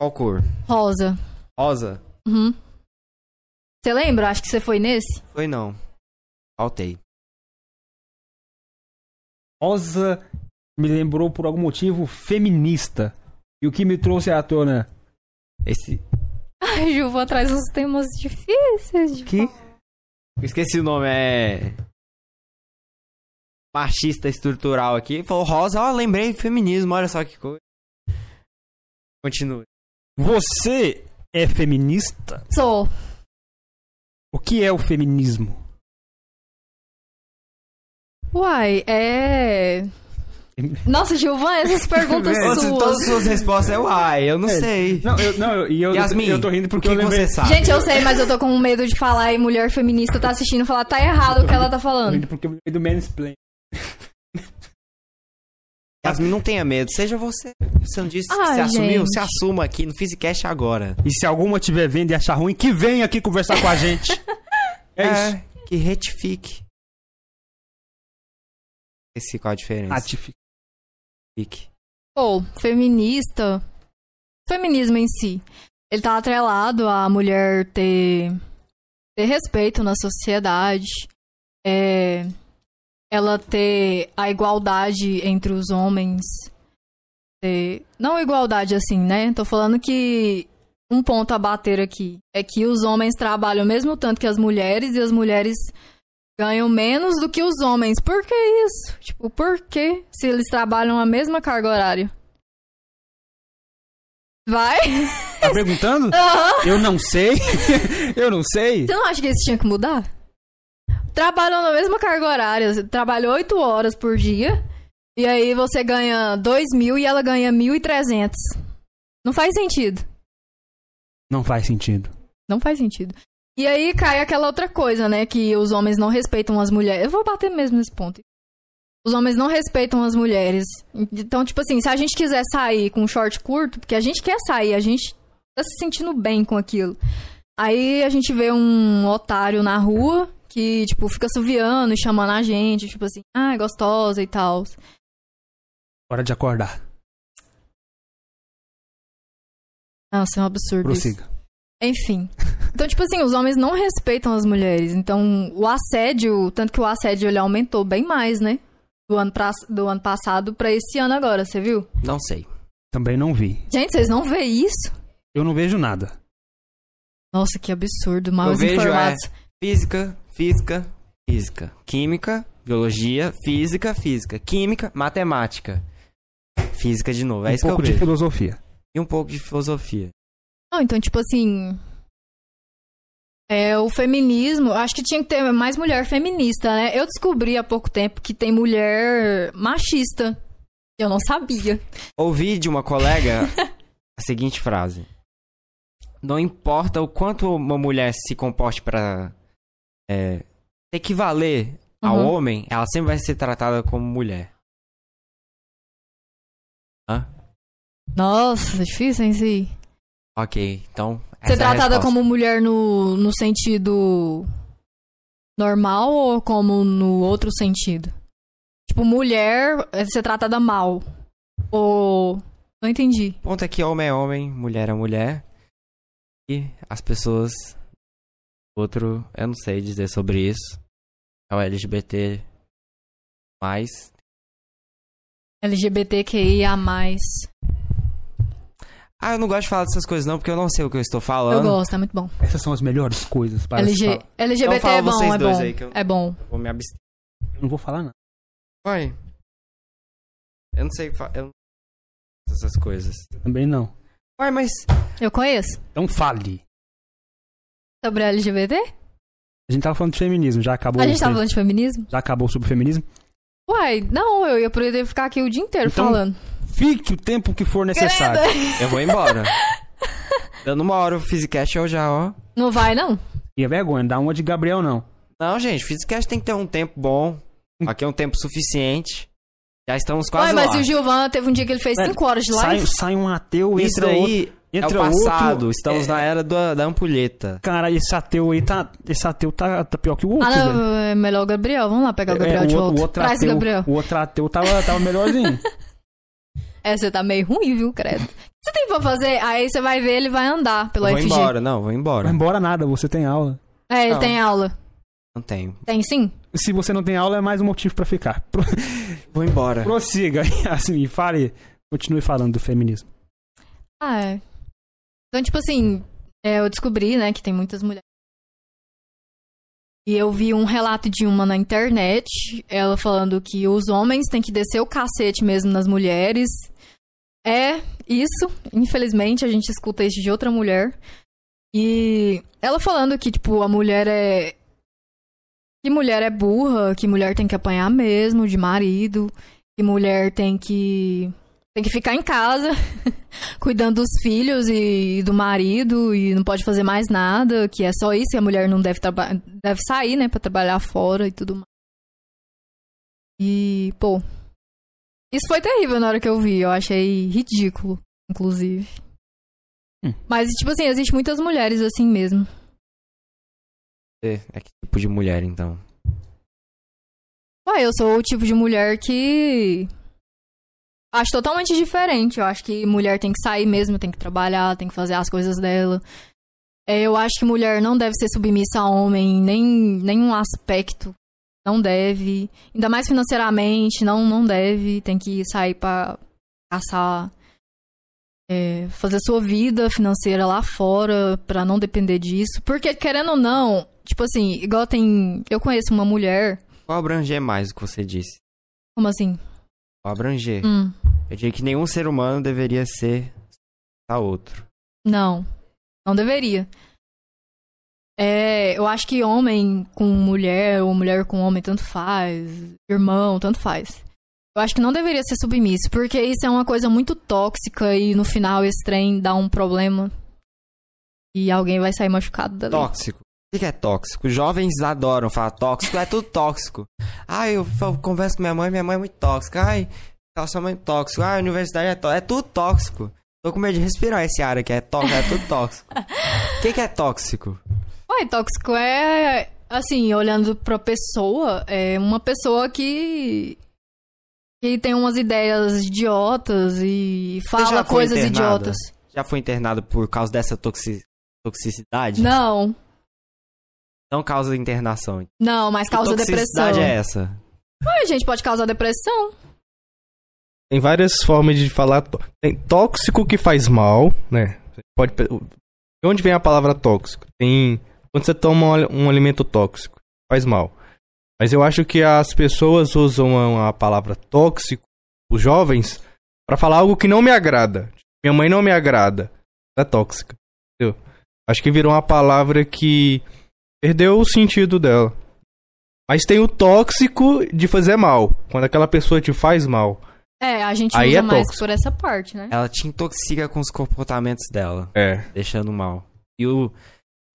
Qual cor?
rosa.
Rosa?
Uhum. Você lembra? Acho que você foi nesse.
Foi não. Faltei.
Rosa me lembrou por algum motivo feminista. E o que me trouxe à tona
Esse.
Ai, Ju, vou atrás uns temas difíceis. de
que
esqueci o nome, é. Machista estrutural aqui. Falou rosa, ó, lembrei feminismo, olha só que coisa. Continue.
você é feminista?
Sou.
O que é o feminismo?
Uai, é. Nossa, Gilvan, essas perguntas
É,
suas.
todas as suas respostas é uai, eu não sei.
Não, eu, não, eu- e eu,
Yasmin,
eu tô rindo porque
que
eu lembrei...
você sabe?
Gente, eu sei, mas eu tô com medo de falar e mulher feminista tá assistindo e falar tá errado o que ela tá
Tô
falando.
rindo porque eu lembrei do mansplain.
Yasmin, não tenha medo, seja você. Você não disse que
Ai,
se assumiu, se assuma aqui no Physicast agora.
E se alguma tiver vendo e achar ruim, que venha aqui conversar com a gente. É, isso.
que retifique. Esse qual a diferença? Fique.
Pô, feminista. Feminismo em si. Ele tá atrelado a mulher ter, ter respeito na sociedade. É, ela ter a igualdade entre os homens. ter- não igualdade assim, né? Tô falando que um ponto a bater aqui é que os homens trabalham o mesmo tanto que as mulheres e as mulheres ganham menos do que os homens. Por que isso? Tipo, por que se eles trabalham a mesma carga horária? Vai?
Tá perguntando?
Aham.
Eu não sei. eu não sei.
Você não acha que isso tinha que mudar? Trabalham na mesma carga horária. Você trabalha 8 horas por dia. E aí você ganha 2 mil e ela ganha 1.300. Não faz sentido.
Não faz sentido.
Não faz sentido. E aí cai aquela outra coisa, né? Que os homens não respeitam as mulheres. Eu vou bater mesmo nesse ponto. Os homens não respeitam as mulheres. Então, tipo assim, se a gente quiser sair com um short curto, porque a gente quer sair, a gente tá se sentindo bem com aquilo. Aí a gente vê um otário na rua que, tipo, fica assoviando e chamando a gente, tipo assim, ah, é gostosa e tal.
Hora de acordar.
Nossa, é um absurdo isso. Enfim. Então, tipo assim, os homens não respeitam as mulheres. Então, o assédio, tanto que o assédio ele aumentou bem mais, né? Do ano, pra, do ano passado pra esse ano agora, você viu?
Não sei.
Também não vi.
Gente, vocês não veem isso?
Eu não vejo nada.
Nossa, que absurdo. Mal
Eu vejo,
informados.
Física, física, física. Química, biologia, física, física. Química, matemática. Física de novo. É
um
isso que eu
pouco de
vejo.
filosofia.
E um pouco de filosofia.
Não, então, tipo assim. É, o feminismo, acho que tinha que ter mais mulher feminista, né? Eu descobri há pouco tempo que tem mulher machista. Eu não sabia.
Ouvi de uma colega a seguinte frase: Não importa o quanto uma mulher se comporte pra é, equivaler ao
Uhum.
homem, ela sempre vai ser tratada como mulher. Hã?
Nossa, difícil, hein, sim.
Ok, então.
Ser
essa é
tratada
resposta.
como mulher no, no sentido normal ou como no outro sentido? Tipo, mulher é ser tratada mal. Ou. Não entendi.
O ponto é que homem é homem, mulher é mulher. E as pessoas. Outro, eu não sei dizer sobre isso. É o LGBT. Mais.
LGBTQIA.
Ah, eu não gosto de falar dessas coisas não, porque eu não sei o que eu estou
Eu
falando.
gosto, é muito bom.
Essas são as melhores coisas para
LG,
falar.
LGBT
Então fala
é bom,
vocês
é
dois
bom.
aí que eu-
É bom.
Eu Vou me abster.
Eu não vou falar nada.
Vai. Eu não sei fa- eu não sei essas coisas.
Também não.
Ué, mas.
Eu conheço.
Então fale.
Sobre LGBT?
A gente tava falando de feminismo, já acabou.
A gente tava falando de feminismo?
Já acabou sobre feminismo?
Uai, não, eu ia poder ficar aqui o dia inteiro
Então-
falando.
Fique o tempo que for necessário.
Eu vou embora. Dando uma hora o Physicast eu já, ó.
Não vai, não?
E é vergonha, não dá uma de Gabriel, não.
Não, gente, Physicast tem que ter um tempo bom. Aqui é um tempo suficiente. Já estamos quase
Uai, mas
lá.
o Gilvan teve um dia que ele fez
Velho,
5 horas de
Sai,
live.
sai um ateu,
Isso
entra outro.
daí é
entra
o passado.
outro.
Estamos
É-
na era da, da ampulheta.
Cara, esse ateu aí tá. Esse ateu tá, tá pior que o outro,
Ah,
velho.
não, é melhor o Gabriel. Vamos lá pegar o Gabriel
É,
de
o,
volta.
o outro
Traz o
ateu,
Gabriel.
o outro ateu tava, tava melhorzinho.
É, você tá meio ruim, viu, credo? O que você tem pra fazer? Aí você vai ver ele vai andar pelo
vou
FG.
embora, não, vou embora.
Vai embora nada, você tem aula.
É, ele
Não.
tem aula.
Não tenho.
Tem sim?
Se você não tem aula, é mais um motivo pra ficar. Pro-
Vou embora.
Prossiga, assim, fale. Continue falando do feminismo.
Ah, é. Então, tipo assim, é, eu descobri, né, que tem muitas mulheres. E eu vi um relato de uma na internet, ela falando que os homens têm que descer o cacete mesmo nas mulheres. É isso, infelizmente, a gente escuta isso de outra mulher. E ela falando que, tipo, a mulher é. Que mulher é burra, que mulher tem que apanhar mesmo de marido. que mulher tem que tem que ficar em casa cuidando dos filhos e do marido e não pode fazer mais nada, que é só isso, e a mulher não deve deve sair, né, para trabalhar fora e tudo mais. E, pô, isso foi terrível na hora que eu vi, eu achei ridículo, inclusive.
Hum.
Mas tipo assim, existe muitas mulheres assim mesmo.
É, é que tipo de mulher, então?
Ué, eu sou o tipo de mulher que acho totalmente diferente. Eu acho que mulher tem que sair mesmo, tem que trabalhar, tem que fazer as coisas dela. É, eu acho que mulher não deve ser submissa a homem em nem nenhum aspecto. Não deve. Ainda mais financeiramente, não, não deve. Tem que sair pra caçar. é, fazer sua vida financeira lá fora pra não depender disso. Porque, querendo ou não, tipo assim, igual tem. Eu conheço uma mulher.
Qual abranger mais o que você disse?
Como assim?
Qual abranger?
Hum,
Eu diria que nenhum ser humano deveria ser a outro.
não. Não deveria. É, eu acho que homem com mulher, ou mulher com homem, tanto faz. Irmão, tanto faz. Eu acho que não deveria ser submisso, porque isso é uma coisa muito tóxica e no final esse trem dá um problema. E alguém vai sair machucado dali.
Tóxico. O que é tóxico? Jovens adoram falar tóxico, é tudo tóxico. Ai, eu converso com minha mãe, minha mãe é muito tóxica. Ai, sua mãe é tóxico. Ai, a universidade é tóxico. É tudo tóxico. Tô com medo de respirar esse ar aqui, é tóxico, é tudo tóxico. O que que é tóxico?
Ué, tóxico é, assim, olhando pra pessoa, é uma pessoa que. que tem umas ideias idiotas e fala coisas
internada?
idiotas.
Já foi internado por causa dessa toxi- toxicidade?
Não,
Não causa internação.
não, mas
Que
causa depressão.
toxicidade é essa?
Ué, gente, pode causar depressão.
Tem várias formas de falar. Tem tóxico que faz mal, né? Pode. De onde vem a palavra tóxico? Tem. Quando você toma um ali- um alimento tóxico, faz mal. Mas eu acho que as pessoas usam a a palavra tóxico, os jovens, pra falar algo que não me agrada. Minha mãe não me agrada. É tóxica. Entendeu? Acho que virou uma palavra que perdeu o sentido dela. Mas tem o tóxico de fazer mal. Quando aquela pessoa te faz mal.
É, a gente
Aí
usa
é
mais
tóxico.
por essa parte, né?
Ela te intoxica com os comportamentos dela,
É.
deixando mal. E o,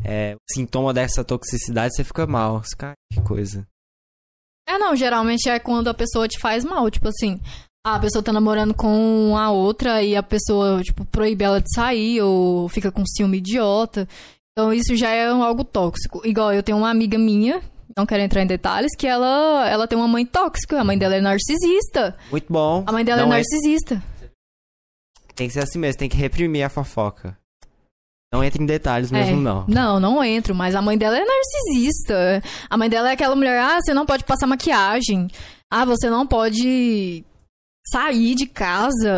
é, sintoma dessa toxicidade, você fica mal. Cara, que coisa.
É, não, geralmente é quando a pessoa te faz mal, tipo assim, a pessoa tá namorando com a outra e a pessoa, tipo, proíbe ela de sair ou fica com ciúme idiota. Então isso já é algo tóxico. Igual eu tenho uma amiga minha, não quero entrar em detalhes, que ela, ela tem uma mãe tóxica, a mãe dela é narcisista.
Muito bom.
A mãe dela
Não
é
é-
narcisista.
Tem que ser assim mesmo, tem que reprimir a fofoca. Não entra em detalhes mesmo,
É.
não.
Não, não entro, mas a mãe dela é narcisista. A mãe dela é aquela mulher, ah, você não pode passar maquiagem. Ah, você não pode sair de casa.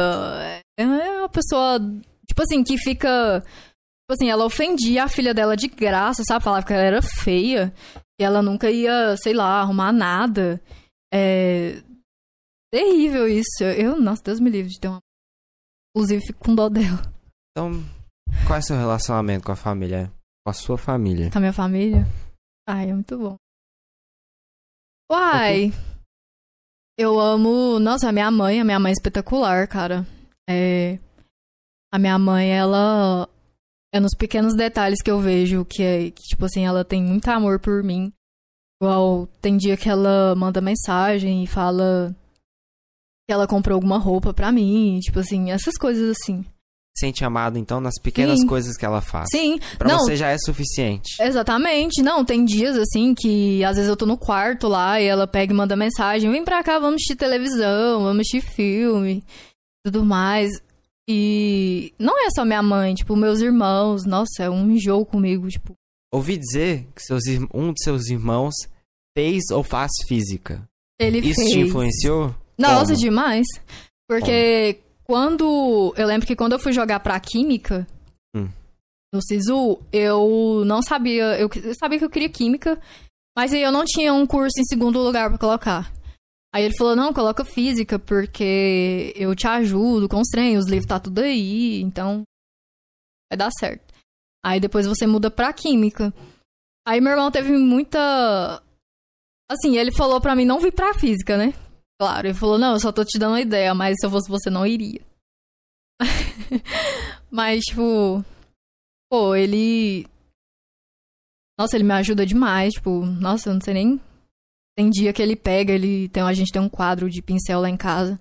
É uma pessoa, tipo assim, que fica. Tipo assim, ela ofendia a filha dela de graça, sabe? Falava que ela era feia. E ela nunca ia, sei lá, arrumar nada. É. Terrível isso. Eu, nossa, Deus me livre de ter uma. Inclusive, fico com dó dela.
Então, qual é seu relacionamento com a família? Com a sua família?
Com a minha família. Ai, é muito bom. Uai. Eu amo. Nossa, a minha mãe, a minha mãe é espetacular, cara. É. A minha mãe, ela. É nos pequenos detalhes que eu vejo que é. Que, tipo assim, ela tem muito amor por mim. Igual, tem dia que ela manda mensagem e fala que ela comprou alguma roupa pra mim. Tipo assim, essas coisas assim.
Sente amado, então, nas pequenas
Sim.
coisas que ela faz.
Sim,
Pra
não,
você já é suficiente.
Exatamente. Não, tem dias assim que às vezes eu tô no quarto lá e ela pega e manda mensagem: vem pra cá, vamos assistir televisão, vamos assistir filme, tudo mais. E não é só minha mãe, tipo, meus irmãos, nossa, é um enjoo comigo, tipo.
Ouvi dizer que seus um de seus irmãos fez ou faz física.
Ele
Isso
fez.
te influenciou?
Nossa,
Como?
demais. Porque quando. Eu lembro que quando eu fui jogar pra Química,
Hum.
no Sisu, eu não sabia. Eu, eu sabia que eu queria Química, mas aí eu não tinha um curso em segundo lugar pra colocar. Aí ele falou: não, coloca Física, porque eu te ajudo com os treinos, os livros tá tudo aí, então. Vai dar certo. Aí depois você muda pra Química. Aí meu irmão teve muita. Assim, ele falou pra mim não vir pra Física, né? Claro, ele falou, não, eu só tô te dando uma ideia, mas se eu fosse você, não iria. mas, tipo, pô, ele. Nossa, ele me ajuda demais, tipo, nossa, eu não sei nem. Tem dia que ele pega, ele tem, a gente tem um quadro de pincel lá em casa.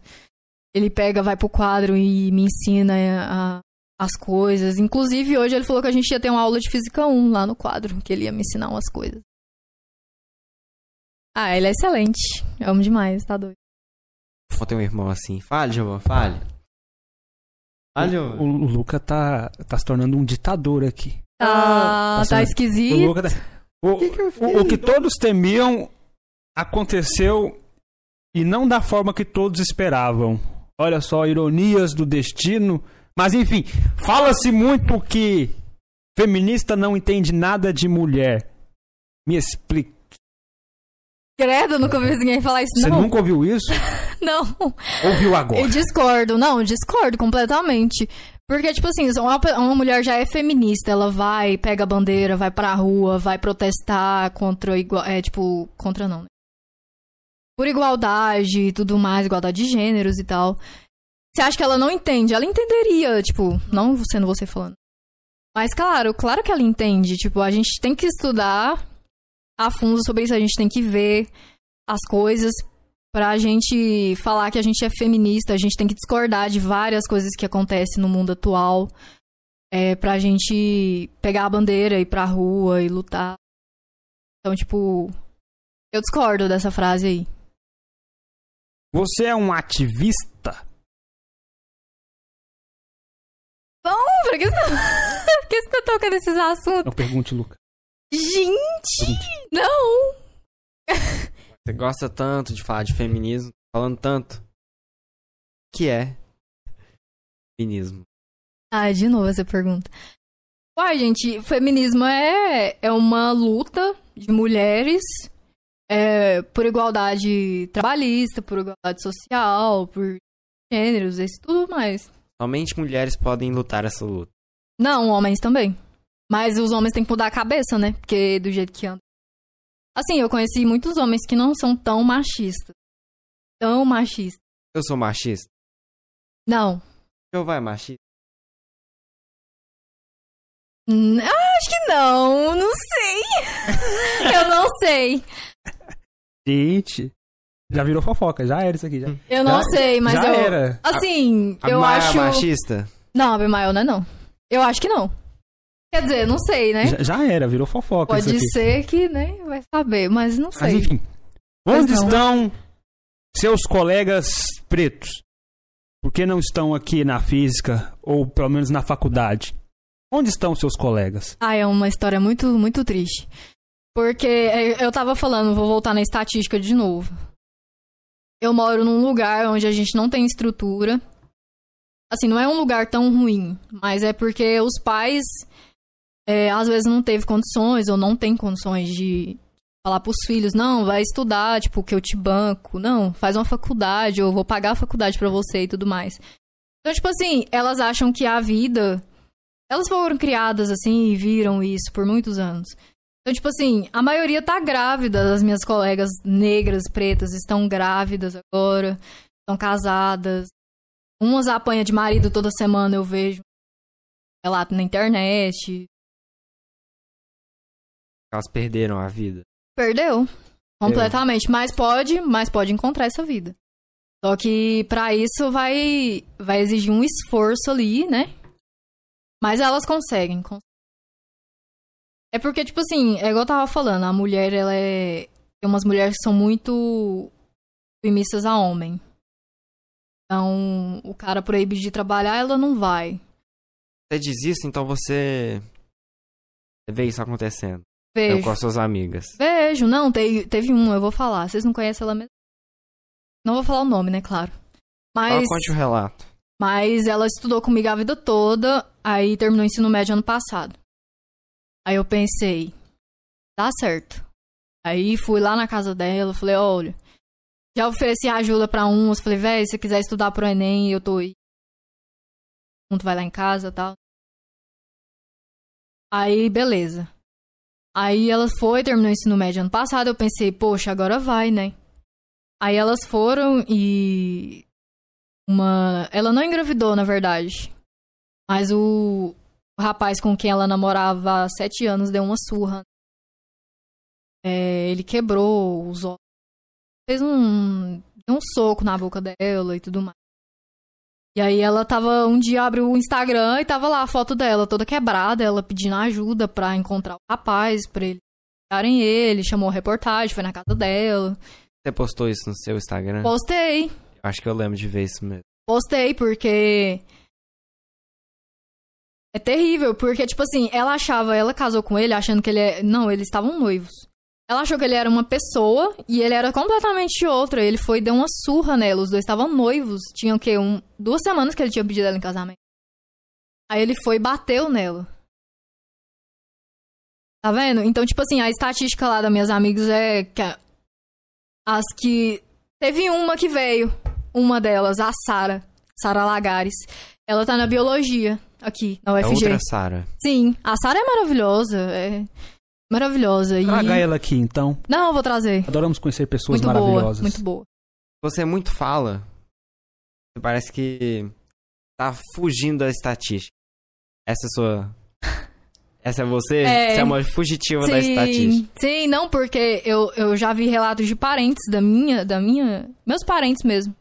Ele pega, vai pro quadro e me ensina a- as coisas. Inclusive, hoje ele falou que a gente ia ter uma aula de física 1 lá no quadro, que ele ia me ensinar umas coisas. Ah, ele é excelente. Eu amo demais, tá doido.
Vou ter um irmão assim. Fale, Giovanni, fale. Fale,
O,
Giovanni.
o Luca tá, tá se tornando um ditador aqui.
Tá,
Nossa,
tá
O,
esquisito.
Luca tá- o, o- o que todos temiam aconteceu e não da forma que todos esperavam. Olha só, ironias do destino. Mas enfim, fala-se muito que feminista não entende nada de mulher. Me explique.
Credo, eu nunca ouvi ninguém falar isso,
Você
não.
nunca ouviu isso?
Não.
Ouviu agora?
Eu discordo, não, discordo completamente. Porque, tipo assim, uma, uma mulher já é feminista, ela vai, pega a bandeira, vai pra rua, vai protestar contra igual. É, tipo, contra não, né? Por igualdade e tudo mais, igualdade de gêneros e tal. Você acha que ela não entende? Ela entenderia, tipo, não sendo você falando. Mas, claro, claro que ela entende. Tipo, a gente tem que estudar a fundo sobre isso, a gente tem que ver as coisas pra gente falar que a gente é feminista, a gente tem que discordar de várias coisas que acontecem no mundo atual. É, pra gente pegar a bandeira, ir pra rua e lutar. Então, tipo, eu discordo dessa frase aí.
Você é um ativista?
Não, por que você, por que você tá tocando nesses assuntos?
Eu pergunte, Luca.
Gente, não!
Você gosta tanto de falar de feminismo, falando tanto. O que é feminismo?
Ah, de novo essa pergunta. Uai, gente, feminismo é, é uma luta de mulheres é, por igualdade trabalhista, por igualdade social, por gêneros, isso tudo mais.
Somente mulheres podem lutar essa luta.
Não, homens também. Mas os homens têm que mudar a cabeça, né? Porque do jeito que anda. Assim, eu conheci muitos homens que não são tão machistas. Tão machistas.
Eu sou machista?
Não.
Jeová é machista?
Acho que não, não sei. eu não sei.
Gente, já virou fofoca, já era isso aqui. Já,
Eu não
Já-
sei, mas
já
eu.
era.
Assim,
A
eu
Maia
acho.
é machista?
Não, a Abimael não é não. Eu acho que não. Quer dizer, não sei, né?
Já, já era, virou fofoca
Pode ser que, né? Vai saber, mas não
Mas
sei.
enfim,
Pois
onde
não.
estão seus colegas pretos? Por que não estão aqui na física ou pelo menos na faculdade? Onde estão seus colegas?
Ah, é uma história muito, muito triste. Porque é, eu tava falando, vou voltar na estatística de novo. Eu moro num lugar onde a gente não tem estrutura. Assim, não é um lugar tão ruim, mas é porque os pais é, às vezes não teve condições ou não tem condições de falar pros filhos, não, vai estudar, tipo, que eu te banco. Não, faz uma faculdade, eu vou pagar a faculdade pra você e tudo mais. Então, tipo assim, elas acham que a vida elas foram criadas assim e viram isso por muitos anos. Então, tipo assim, a maioria tá grávida das minhas colegas negras, pretas, estão grávidas agora, estão casadas. Umas apanha de marido toda semana, eu vejo relato na internet.
Elas perderam a vida.
Perdeu. Completamente. Mas pode, mas pode encontrar essa vida. Só que pra isso vai, vai exigir um esforço ali, né? Mas elas conseguem. cons- É porque, tipo assim, é igual eu tava falando, a mulher, ela é. Tem umas mulheres que são muito submissas a homem. Então, o cara proíbe de trabalhar, ela não vai.
Você diz isso, então você. Você vê isso acontecendo.
Vejo.
Eu com as suas amigas.
Vejo, não, teve, teve um, eu vou falar. Vocês não conhecem ela mesmo? Não vou falar o nome, né, claro. Mas,
conte o relato.
mas ela estudou comigo a vida toda, aí terminou o ensino médio ano passado. Aí eu pensei, dá certo. Aí fui lá na casa dela, falei, olha, já ofereci ajuda pra uns, falei, velho, se você quiser estudar pro Enem, eu tô aí. Junto vai lá em casa e tal. Aí, beleza. Aí ela foi, terminou o ensino médio ano passado, eu pensei, poxa, agora vai, né? Aí elas foram e. Uma. Ela não engravidou, na verdade. Mas o, o rapaz com quem ela namorava há sete anos deu uma surra. É, ele quebrou os ossos. Fez um. Deu um soco na boca dela e tudo mais. E aí ela tava. Um dia abriu o Instagram e tava lá a foto dela, toda quebrada, ela pedindo ajuda pra encontrar o rapaz, pra eles pegarem ele, chamou a reportagem, foi na casa dela.
Você postou isso no seu Instagram?
Postei.
Acho que eu lembro de ver isso mesmo.
Postei, porque. É terrível, porque, tipo assim, ela achava, ela casou com ele achando que ele é. Não, eles estavam noivos. Ela achou que ele era uma pessoa e ele era completamente outra. Ele foi e deu uma surra nela. Os dois estavam noivos. Tinham o quê? Um, duas semanas que ele tinha pedido ela em casamento. Aí ele foi e bateu nela. Tá vendo? Então, tipo assim, a estatística lá das minhas amigas é que a- as que. Teve uma que veio. Uma delas, a Sara. Sara Lagares. Ela tá na biologia aqui, na
É
UFG.
outra Sara.
Sim, a Sara é maravilhosa. É maravilhosa. E...
Traga ela aqui, então.
Não, eu vou trazer.
Adoramos conhecer pessoas
Muito boa,
maravilhosas.
muito boa.
Você muito fala. Você parece que tá fugindo da estatística. Essa é sua. Essa é você?
É.
Você é uma fugitiva da estatística.
sim, não, porque eu, eu já vi relatos de parentes da minha, da minha, meus parentes mesmo.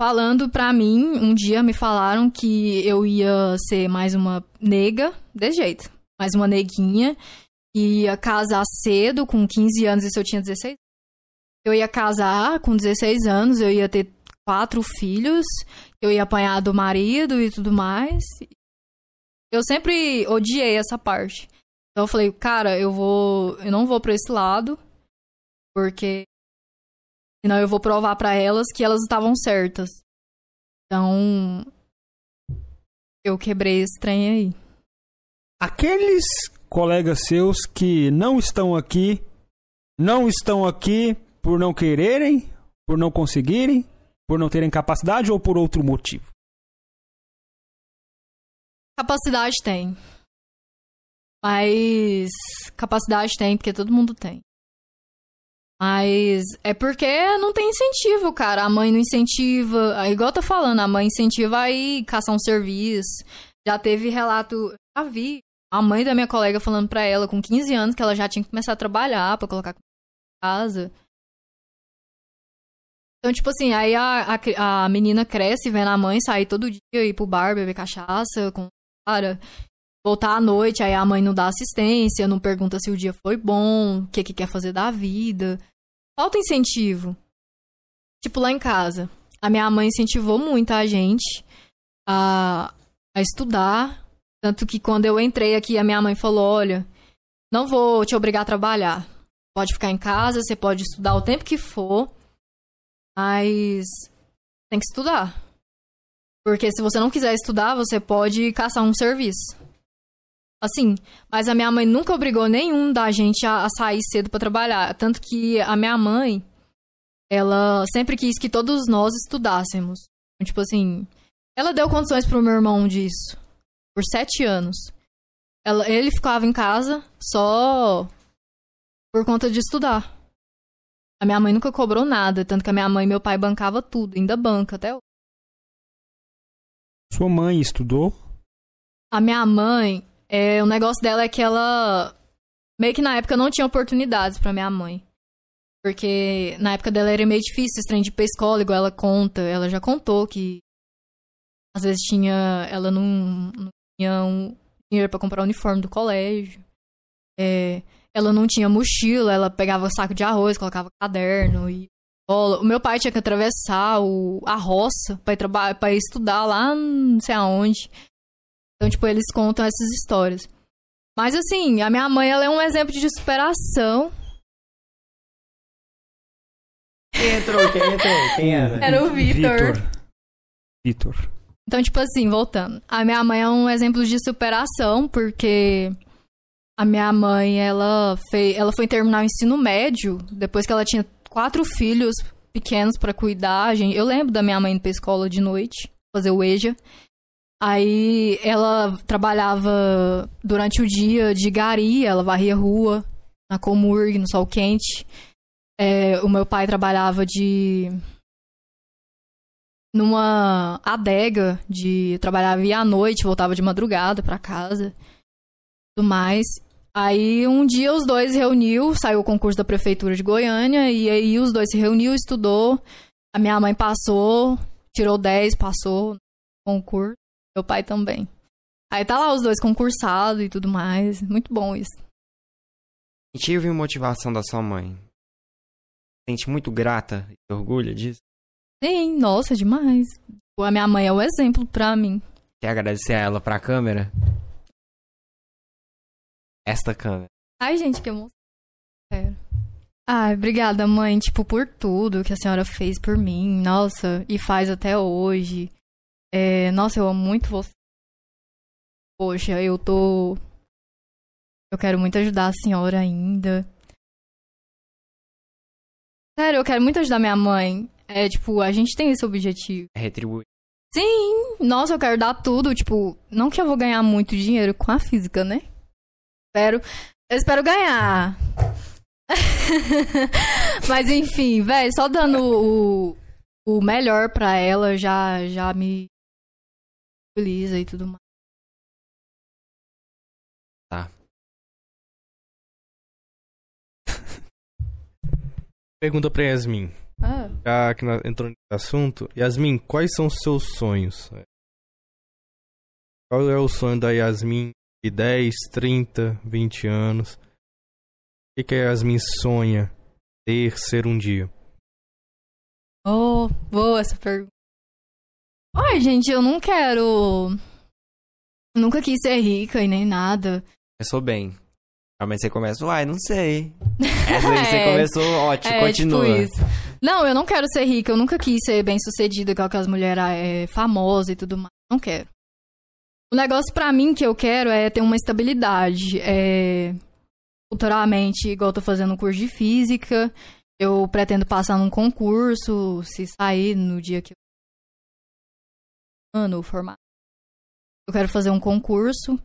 Falando pra mim, um dia me falaram que eu ia ser mais uma nega, desse jeito, mais uma neguinha, ia casar cedo, com 15 anos, isso eu tinha 16. Eu ia casar com 16 anos, eu ia ter quatro filhos, eu ia apanhar do marido e tudo mais. Eu sempre odiei essa parte. Então eu falei, cara, eu vou, eu não vou pra esse lado, porque senão eu vou provar pra elas que elas estavam certas. Então eu quebrei esse trem aí.
Aqueles colegas seus que não estão aqui, não estão aqui por não quererem, por não conseguirem, por não terem capacidade ou por outro motivo.
Capacidade tem. Mas capacidade tem, porque todo mundo tem. Mas é porque não tem incentivo, cara. A mãe não incentiva. Ah, Igual eu tô falando, a mãe incentiva a ir caçar um serviço. Já teve relato. Já vi. A mãe da minha colega falando pra ela, com 15 anos, que ela já tinha que começar a trabalhar pra colocar casa. Então, tipo assim, aí a, a, a menina cresce vendo a mãe sair todo dia, ir pro bar, beber cachaça com cara, voltar à noite, aí a mãe não dá assistência, não pergunta se o dia foi bom, o que que quer fazer da vida. Falta incentivo. Tipo, lá em casa, a minha mãe incentivou muito a gente a, a estudar. Tanto que quando eu entrei aqui, a minha mãe falou: olha, não vou te obrigar a trabalhar. Pode ficar em casa, você pode estudar o tempo que for, mas tem que estudar. Porque se você não quiser estudar, você pode caçar um serviço. Assim, mas a minha mãe nunca obrigou nenhum da gente a, a sair cedo pra trabalhar. Tanto que a minha mãe, ela sempre quis que todos nós estudássemos. Tipo assim, ela deu condições pro meu irmão disso. Por sete anos. Ela, ele ficava em casa só por conta de estudar. A minha mãe nunca cobrou nada, tanto que a minha mãe e meu pai bancava tudo, ainda banca até hoje.
Sua mãe estudou?
A minha mãe, é, o negócio dela é que ela meio que na época não tinha oportunidades pra minha mãe. Porque na época dela era meio difícil esse trem de ir pra escola, igual ela conta. Ela já contou que às vezes tinha. Ela não, não tinha um dinheiro pra comprar o uniforme do colégio. É, ela não tinha mochila, ela pegava saco de arroz, colocava caderno e escola. O meu pai tinha que atravessar o, a roça pra ir, traba- pra ir estudar lá não sei aonde. Então, tipo, eles contam essas histórias. Mas, assim, a minha mãe, ela é um exemplo de superação.
Quem entrou? Quem entrou? Quem era?
Era o Vitor.
Vitor.
Então, tipo assim, voltando. A minha mãe é um exemplo de superação, porque a minha mãe, ela, fez, ela foi terminar o ensino médio, depois que ela tinha quatro filhos pequenos pra cuidar. Eu lembro da minha mãe indo pra escola de noite, fazer o EJA. Aí ela trabalhava durante o dia de gari, ela varria rua, na Comurg, no sol quente. É, o meu pai trabalhava de. Numa adega de. trabalhava à noite, voltava de madrugada pra casa. Tudo mais. Aí um dia os dois reuniu, saiu o concurso da prefeitura de Goiânia, e aí os dois se reuniu, estudou. A minha mãe passou, tirou 10, passou no concurso. Meu pai também. Aí tá lá os dois concursados e tudo mais. Muito bom isso.
Incentivo e motivação da sua mãe. Sente muito grata e orgulha disso?
Sim, nossa, demais. A minha mãe é o exemplo pra mim.
Quer agradecer a ela pra câmera? Esta câmera.
Ai, gente, que emoção. Ai, obrigada, mãe, tipo, por tudo que a senhora fez por mim. Nossa, e faz até hoje. É, nossa, eu amo muito você. Poxa, eu tô. Eu quero muito ajudar a senhora ainda. Sério, eu quero muito ajudar minha mãe. É, tipo, a gente tem esse objetivo.
É retribuir.
Sim, nossa, eu quero dar tudo. Tipo, não que eu vou ganhar muito dinheiro com a física, né? Espero. Eu espero ganhar. Mas enfim, velho, só dando o, o melhor pra ela já, já me feliza e tudo mais.
Pergunta pra Yasmin.
Ah,
Já que nós entrou nesse assunto, Yasmin, quais são os seus sonhos? Qual é o sonho da Yasmin de 10, 30, 20 anos? O que, que a Yasmin sonha ter, ser um dia?
oh, boa essa pergunta. Ai, gente, eu não quero. Nunca quis ser rica e nem nada.
Começou bem. Ah, mas você começa, uai, não sei. Essa aí você
É.
começou, ótimo,
É,
continua.
tipo isso. Não, eu não quero ser rica, eu nunca quis ser bem sucedida igual aquelas mulheres é, famosas e tudo mais. Não quero. O negócio pra mim que eu quero é ter uma estabilidade. É, futuramente, igual eu tô fazendo um curso de física, eu pretendo passar num concurso, se sair no dia que eu. Ano, formar. Eu quero fazer um concurso.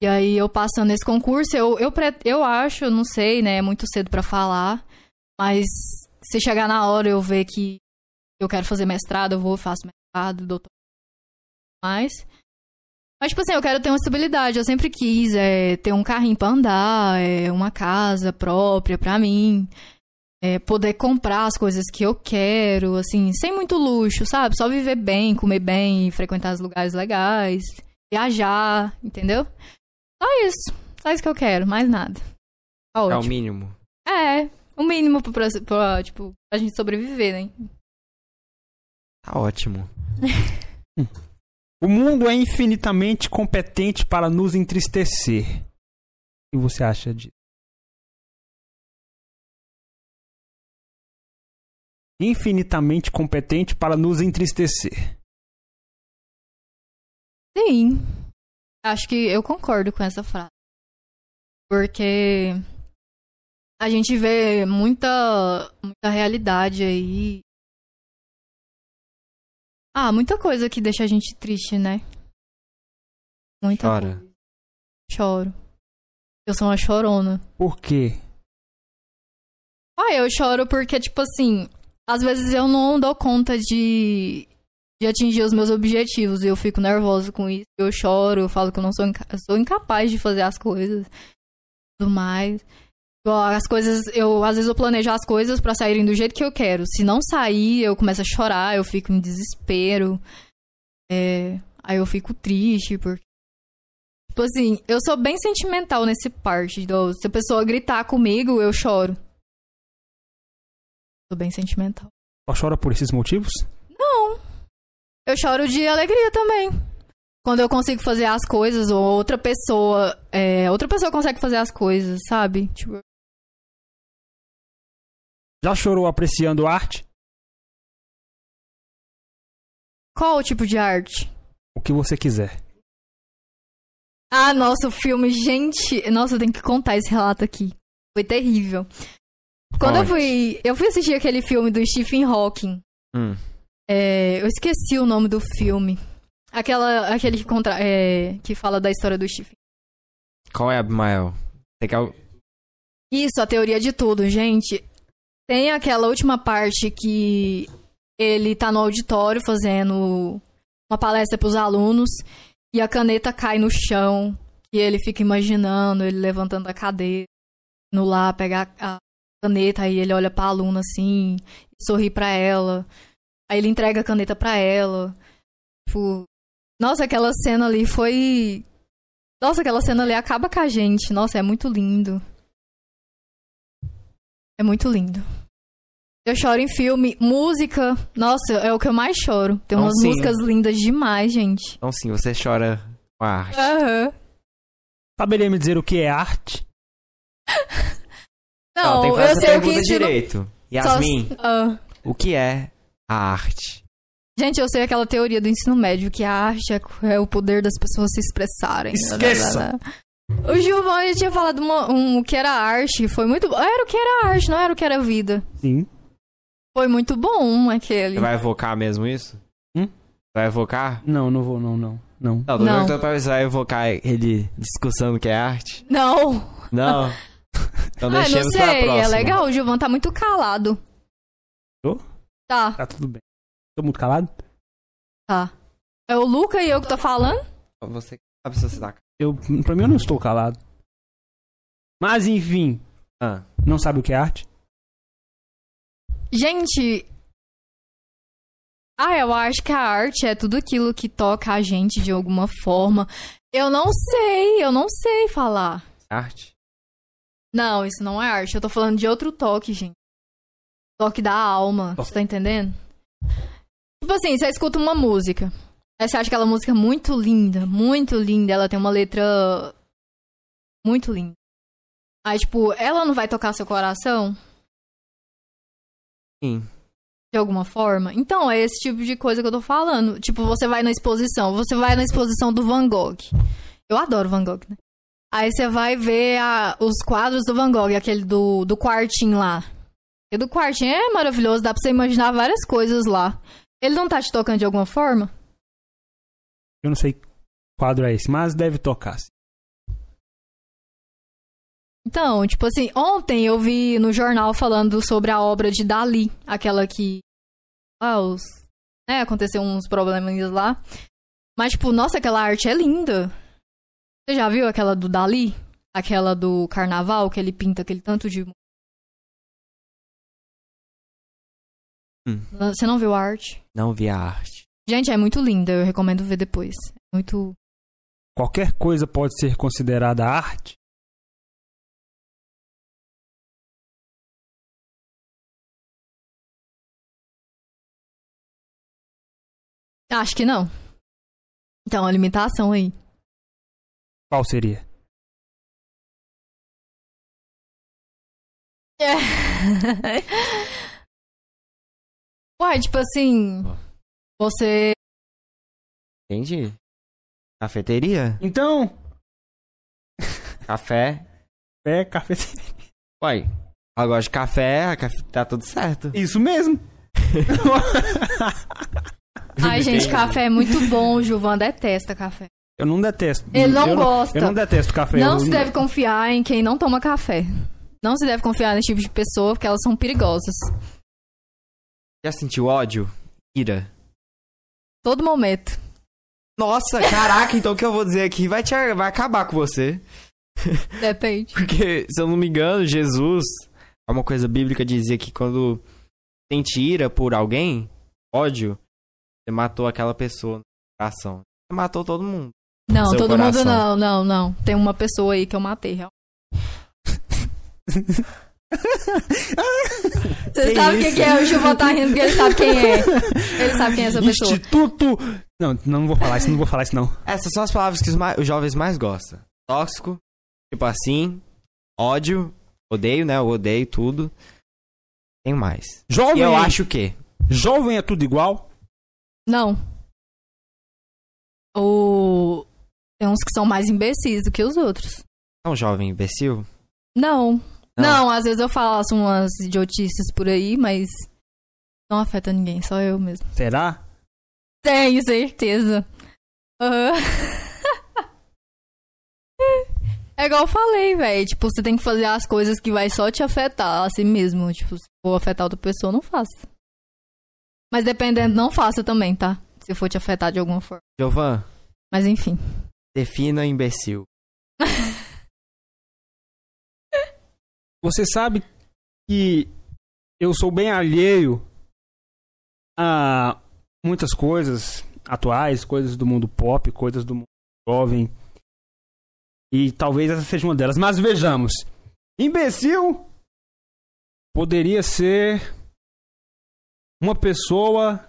E aí, eu passando esse concurso, eu, eu, eu acho, não sei, né? É muito cedo pra falar. Mas se chegar na hora eu ver que eu quero fazer mestrado, eu vou, faço mestrado, doutor. Mais. Mas, tipo assim, eu quero ter uma estabilidade. Eu sempre quis é, ter um carrinho pra andar, é, uma casa própria pra mim. é, poder comprar as coisas que eu quero, assim, sem muito luxo, sabe? Só viver bem, comer bem, frequentar os lugares legais, viajar, entendeu? Só isso. Só isso que eu quero, mais nada. Tá
É o mínimo.
É, o mínimo pra, pra, tipo, pra gente sobreviver, né?
Tá ótimo.
O mundo é infinitamente competente para nos entristecer. O que você acha disso? Infinitamente competente para nos entristecer.
Sim. Acho que eu concordo com essa frase. Porque a gente vê muita, muita realidade aí. Ah, muita coisa que deixa a gente triste, né? Muita
Chora.
coisa. Choro. Eu sou uma chorona.
Por quê?
Ah, eu choro porque, tipo assim, às vezes eu não dou conta de, de atingir os meus objetivos e eu fico nervosa com isso. Eu choro, eu falo que eu não sou, inca- eu sou incapaz de fazer as coisas. Tudo mais. As coisas, eu às vezes eu planejo as coisas pra saírem do jeito que eu quero. Se não sair, eu começo a chorar, eu fico em desespero. É, aí eu fico triste porque Tipo assim, eu sou bem sentimental nesse parte. do- Se a pessoa gritar comigo, eu choro. Sou bem sentimental.
Só chora por esses motivos?
Não. Eu choro de alegria também. Quando eu consigo fazer as coisas, ou outra pessoa. é, outra pessoa consegue fazer as coisas, sabe? Tipo,
Já chorou apreciando arte?
qual o tipo de arte?
O que você quiser.
Ah, nossa, o filme, gente. Nossa, eu tenho que contar esse relato aqui. Foi terrível. Quando eu fui. Eu fui assistir aquele filme do Stephen Hawking.
Hum.
É, eu esqueci o nome do filme. Aquela, aquele que, contra, é, que fala da história do Stephen.
Qual é, Abimael? Você quer o...
Isso, a teoria de tudo, gente. Tem aquela última parte que ele tá no auditório fazendo uma palestra pros alunos e a caneta cai no chão e ele fica imaginando ele levantando a cadeira, no lá pegar a caneta aí ele olha pra aluna assim, sorri pra ela. Aí ele entrega a caneta pra ela. Tipo, nossa, aquela cena ali foi Nossa, aquela cena ali acaba com a gente. Nossa, é muito lindo. É muito lindo. Eu choro em filme, música. Nossa, é o que eu mais choro. Tem
Não,
umas
sim.
músicas lindas demais, gente.
Então sim, você chora com a arte.
Aham.
Saberia me dizer o que é arte?
Não,
tem que
eu sei o que
pergunta
ensino.
direito.
Só-
Yasmin,
Ah.
o que é a arte?
Gente, eu sei aquela teoria do ensino médio que a arte é, é o poder das pessoas se expressarem.
Esqueça!
O Gilvão ele tinha falado uma- um, o que era arte. Foi muito bom. Era o que era arte, não era o que era vida.
Sim.
Foi muito bom aquele.
Você vai evocar mesmo isso?
Hum?
Vai evocar?
Não, não vou, não, não. Não.
Não, tô
Não.
perguntando se vai evocar ele discussando o que é arte.
Não.
Não. Então
ah, não
deixemos pra
sei.
próxima.
É legal. O Gilvão tá muito calado.
Tô?
Tá,
Tá tudo bem. Tô muito calado?
tá. É o Luca e eu que tô falando?
Você sabe se você tá...
Eu, pra mim, eu não estou calado. Mas, enfim.
Ah,
Não sabe o que é arte?
Gente. Ah, eu acho que a arte é tudo aquilo que toca a gente de alguma forma. Eu não sei, eu não sei falar.
arte?
Não, isso não é arte. Eu tô falando de outro toque, gente. Toque da alma. Você tá entendendo? Tipo assim, você escuta uma música. Você acha aquela música muito linda, muito linda. Ela tem uma letra muito linda. Aí, tipo, ela não vai tocar seu coração
Sim.
de alguma forma? Então, é esse tipo de coisa que eu tô falando. Tipo, você vai na exposição. Você vai na exposição do Van Gogh. Eu adoro Van Gogh, né? Aí você vai ver a- os quadros do Van Gogh, aquele do, do quartinho lá. E do quartinho é maravilhoso, dá pra você imaginar várias coisas lá. Ele não tá te tocando de alguma forma?
Eu não sei que quadro é esse, mas deve tocar.
Então, tipo assim, ontem eu vi no jornal falando sobre a obra de Dali, aquela que. Ah, os. Né, aconteceu uns probleminhas lá. Mas, tipo, nossa, aquela arte é linda. Você já viu aquela do Dali? Aquela do carnaval, que ele pinta aquele tanto de.
Hum.
Você não viu a arte?
Não vi a arte.
Gente, é muito linda, eu recomendo ver depois. Muito.
Qualquer coisa pode ser considerada arte?
Acho que não. Então, a limitação aí.
Qual seria?
É. Uai, tipo assim. Você.
Entendi. Cafeteria?
Então,
Café?
é café.
Uai, ela gosta de café, café- tá tudo certo.
Isso mesmo.
Ai, gente, café é muito bom. O Gilvan detesta café.
Eu não detesto.
Ele não
eu
gosta.
eu não detesto café.
Não
eu,
se deve confiar em quem não toma café. Não se deve confiar nesse tipo de pessoa, porque elas são perigosas.
Já sentiu ódio? Ira?
Todo momento.
Nossa, caraca, então o que eu vou dizer aqui vai, te, vai acabar com você.
Depende.
Porque, se eu não me engano, Jesus, é uma coisa bíblica dizia que quando sente ira por alguém, ódio, você matou aquela pessoa no coração. Você matou todo mundo.
Não, todo
coração.
mundo não, não, não. Tem uma pessoa aí que eu matei, real. Você sabe o que, que é? O Gilvan tá rindo porque ele sabe quem é. Ele sabe quem é essa pessoa.
Instituto. Não, não vou falar isso, não vou falar isso não.
Essas são as palavras que os, ma- os jovens mais gostam. Tóxico, tipo assim, ódio, odeio, né? Eu odeio tudo. Tem mais.
Jovem.
E eu acho que
Jovem é tudo igual.
Não. O... Tem uns que são mais imbecis do que os outros.
é um jovem imbecil.
Não.
Não.
Não, às vezes eu faço umas idiotices por aí, mas não afeta ninguém, só eu mesmo.
Será?
Tenho certeza. Aham. É igual eu falei, velho. Tipo, você tem que fazer as coisas que vai só te afetar, assim mesmo. Tipo, se for afetar outra pessoa, não faça. Mas dependendo, não faça também, tá? Se for te afetar de alguma forma.
Giovan,
Mas enfim.
defina imbecil.
Você sabe que eu sou bem alheio a muitas coisas atuais, coisas do mundo pop, coisas do mundo jovem. E talvez essa seja uma delas. Mas vejamos. Imbecil poderia ser uma pessoa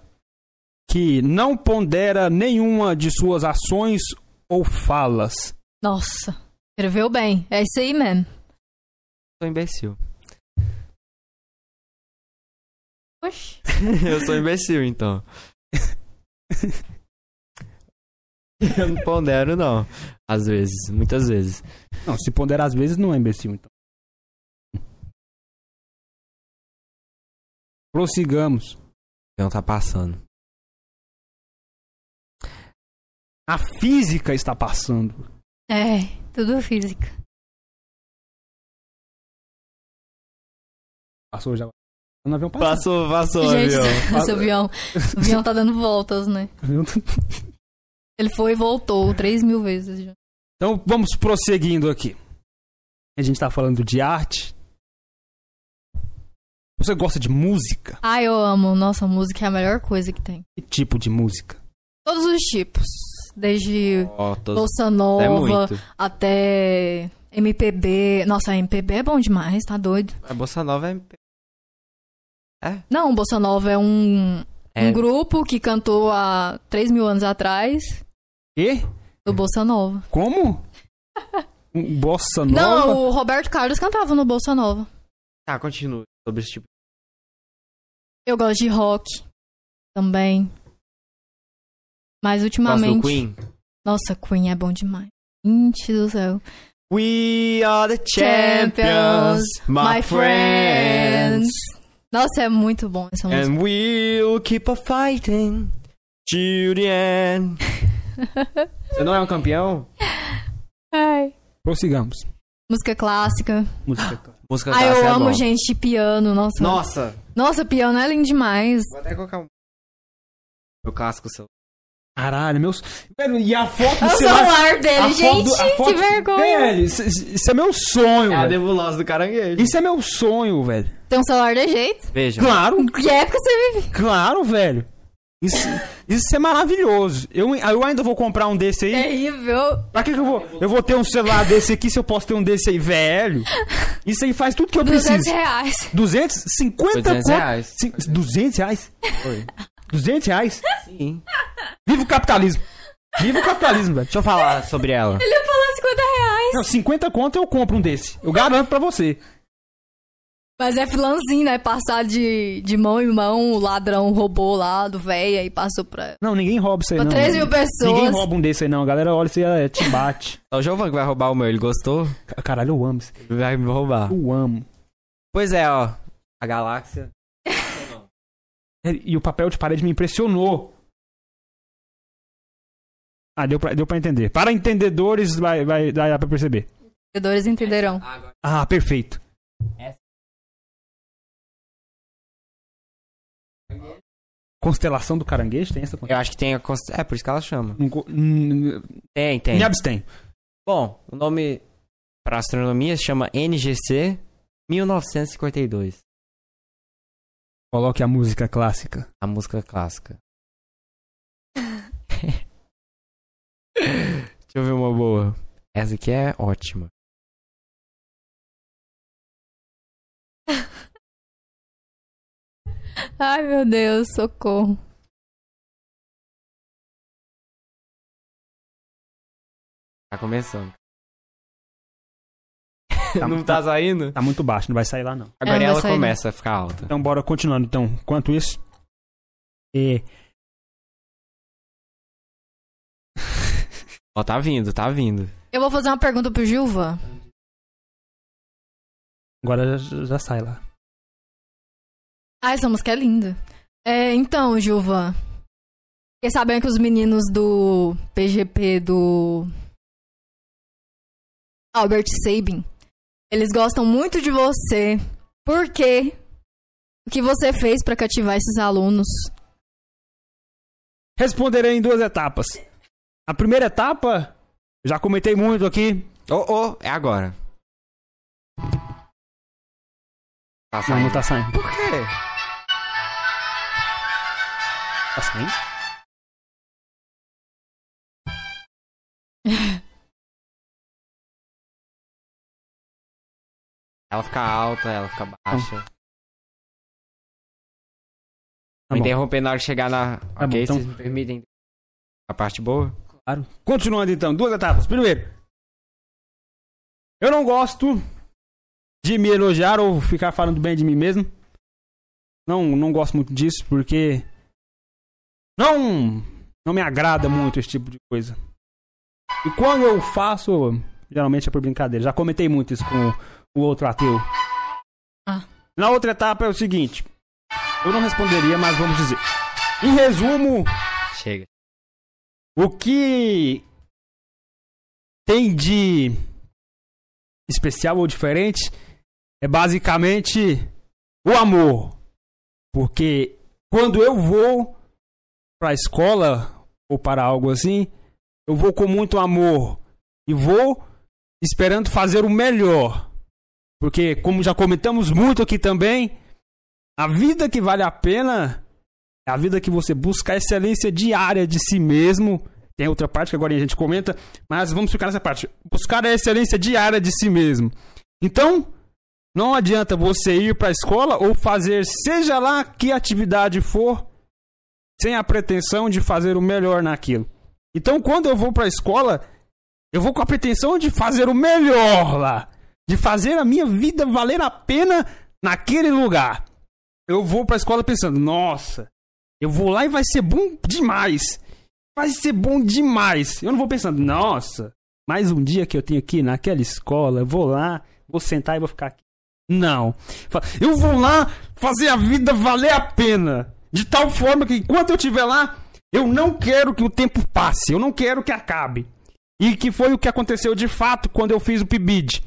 que não pondera nenhuma de suas ações ou falas.
Nossa. Escreveu bem. É isso aí mesmo.
Sou imbecil.
Oxi.
eu sou imbecil, então. eu não pondero, não. Às vezes, muitas vezes.
Não, se ponderar às vezes não é imbecil, então. Prossigamos.
Não tá passando.
A física está passando.
É, tudo física.
Passou já. O avião passou.
Passou, passou,
Gente,
avião.
esse avião. O avião tá dando voltas, né? Ele foi e voltou três mil vezes já.
Então vamos prosseguindo aqui. A gente tá falando de arte. Você gosta de música?
Ah, eu amo. Nossa, música é a melhor coisa que tem.
Que tipo de música?
Todos os tipos. Desde
tô...
Bolsa
É
Nova
muito.
até MPB. Nossa, MPB é bom demais, tá doido?
A Bossa Nova é...
Não, Bolsa Nova é um,
é...
um grupo que cantou há 3 mil anos atrás
E?
do Bolsa Nova.
Como? Bossa Nova?
Não, o Roberto Carlos cantava no Bolsa Nova.
Tá, continue sobre esse tipo.
Eu gosto de rock também. Mas ultimamente.
do Queen?
Nossa, Queen é bom demais. Gente do céu.
We are the champions, my friends.
Nossa, é muito bom essa música.
And we'll keep on fighting till the end. Você não é um campeão?
Ai.
Prossigamos.
Música clássica.
Música. clássica.
Música
Ah, eu
é
amo,
bom.
gente, piano. Nossa.
Nossa!
Nossa, piano é lindo demais.
Vou até colocar um... Meu clássico seu.
Caralho, meus. Velho, e a foto
É
do
o
celular-
celular dele,
a
gente.
foto a
que
foto-
vergonha.
Velho, isso, isso é meu sonho,
É a
velho.
nebulosa do caranguejo.
Isso é meu sonho, velho.
Tem um celular de jeito.
Veja.
Claro,
Que época você vive?
claro, velho. Isso, isso é maravilhoso. Eu, eu ainda vou comprar um desse aí.
Terrível.
Pra que, que eu vou? Eu vou ter um celular desse aqui se eu posso ter um desse aí, velho. Isso aí faz tudo que eu
200
preciso.
reais.
250
200
conto-
reais.
Cin- 200 reais?
Oi.
200 reais?
Sim.
Viva o capitalismo. Viva o capitalismo, velho.
Deixa eu falar sobre ela.
Ele ia falar 50 reais.
Não, 50 conto eu compro um desse. Eu garanto pra você.
Mas é filanzinho, né? Passar de, de mão em mão, o ladrão roubou lá do véia e passou pra,
Não, ninguém rouba isso aí,
pra
não.
13 mil
Ninguém
pessoas.
rouba um desse aí, não. A galera olha isso aí, é, te bate.
É o Giovanni que vai roubar o meu. Ele gostou?
Ca- Caralho, eu amo isso.
Ele vai me roubar.
Eu amo.
Pois é, ó. A galáxia.
É, E o papel de parede me impressionou. Ah, deu pra, deu pra entender. Para entendedores, vai, vai, dá pra perceber.
Os entenderão.
Ah, perfeito. Constelação do caranguejo? Tem essa?
Eu acho que tem a... const- É, por isso que ela chama. Tem, tem.
Me abstenho.
Bom, o nome pra astronomia se chama NGC 1952.
Coloque a música clássica.
A música clássica. Deixa eu ver uma boa. Essa aqui é ótima.
Ai, meu Deus, socorro.
Tá começando.
Tá,
não tá saindo?
tá muito baixo, não vai sair lá não.
Agora
É,
ela
não.
começa a ficar alta.
Então bora continuando então. Enquanto isso. É,
Ó, tá vindo, tá vindo.
Eu vou fazer uma pergunta pro Gilvan.
agora já, já sai lá.
Ah, essa música é linda. É, então, Gilvan. Fiquei sabendo que os meninos do PGP do. Albert Sabin. Eles gostam muito de você. Por quê? O que você fez pra cativar esses alunos?
Responderei em duas etapas. A primeira etapa, já comentei muito aqui.
Ô, ô, é agora. Tá
Não,
saindo.
não tá saindo.
Por quê?
Tá saindo?
Ela fica alta, ela fica baixa.
Tá bom.
interromper na hora que chegar na.
Tá
ok,
bom, então.
vocês me permitem. A parte boa?
Claro. Continuando então, duas etapas. Primeiro, eu não gosto de me elogiar ou ficar falando bem de mim mesmo. Não, não gosto muito disso porque não não me agrada muito esse tipo de coisa. E quando eu faço, geralmente é por brincadeira. Já comentei muito isso com o outro ateu.
Ah.
Na outra etapa é o seguinte. Eu não responderia, mas vamos dizer. Em resumo,
Chega.
o que tem de especial ou diferente é basicamente o amor. Porque quando eu vou para a escola ou para algo assim, eu vou com muito amor e vou esperando fazer o melhor. Porque, como já comentamos muito aqui também, a vida que vale a pena é a vida que você busca a excelência diária de si mesmo. Tem outra parte que agora a gente comenta, mas vamos ficar nessa parte. Buscar a excelência diária de si mesmo. Então, não adianta você ir para a escola ou fazer seja lá que atividade for, sem a pretensão de fazer o melhor naquilo. Então, quando eu vou para a escola, eu vou com a pretensão de fazer o melhor lá, de fazer a minha vida valer a pena naquele lugar. Eu vou para a escola pensando, nossa, eu vou lá e vai ser bom demais. Vai ser bom demais. Eu não vou pensando, nossa, mais um dia que eu tenho aqui naquela escola, eu vou lá, vou sentar e vou ficar aqui. Não. Eu vou lá fazer a vida valer a pena. De tal forma que enquanto eu estiver lá, eu não quero que o tempo passe. Eu não quero que acabe. E que foi o que aconteceu de fato quando eu fiz o PIBID.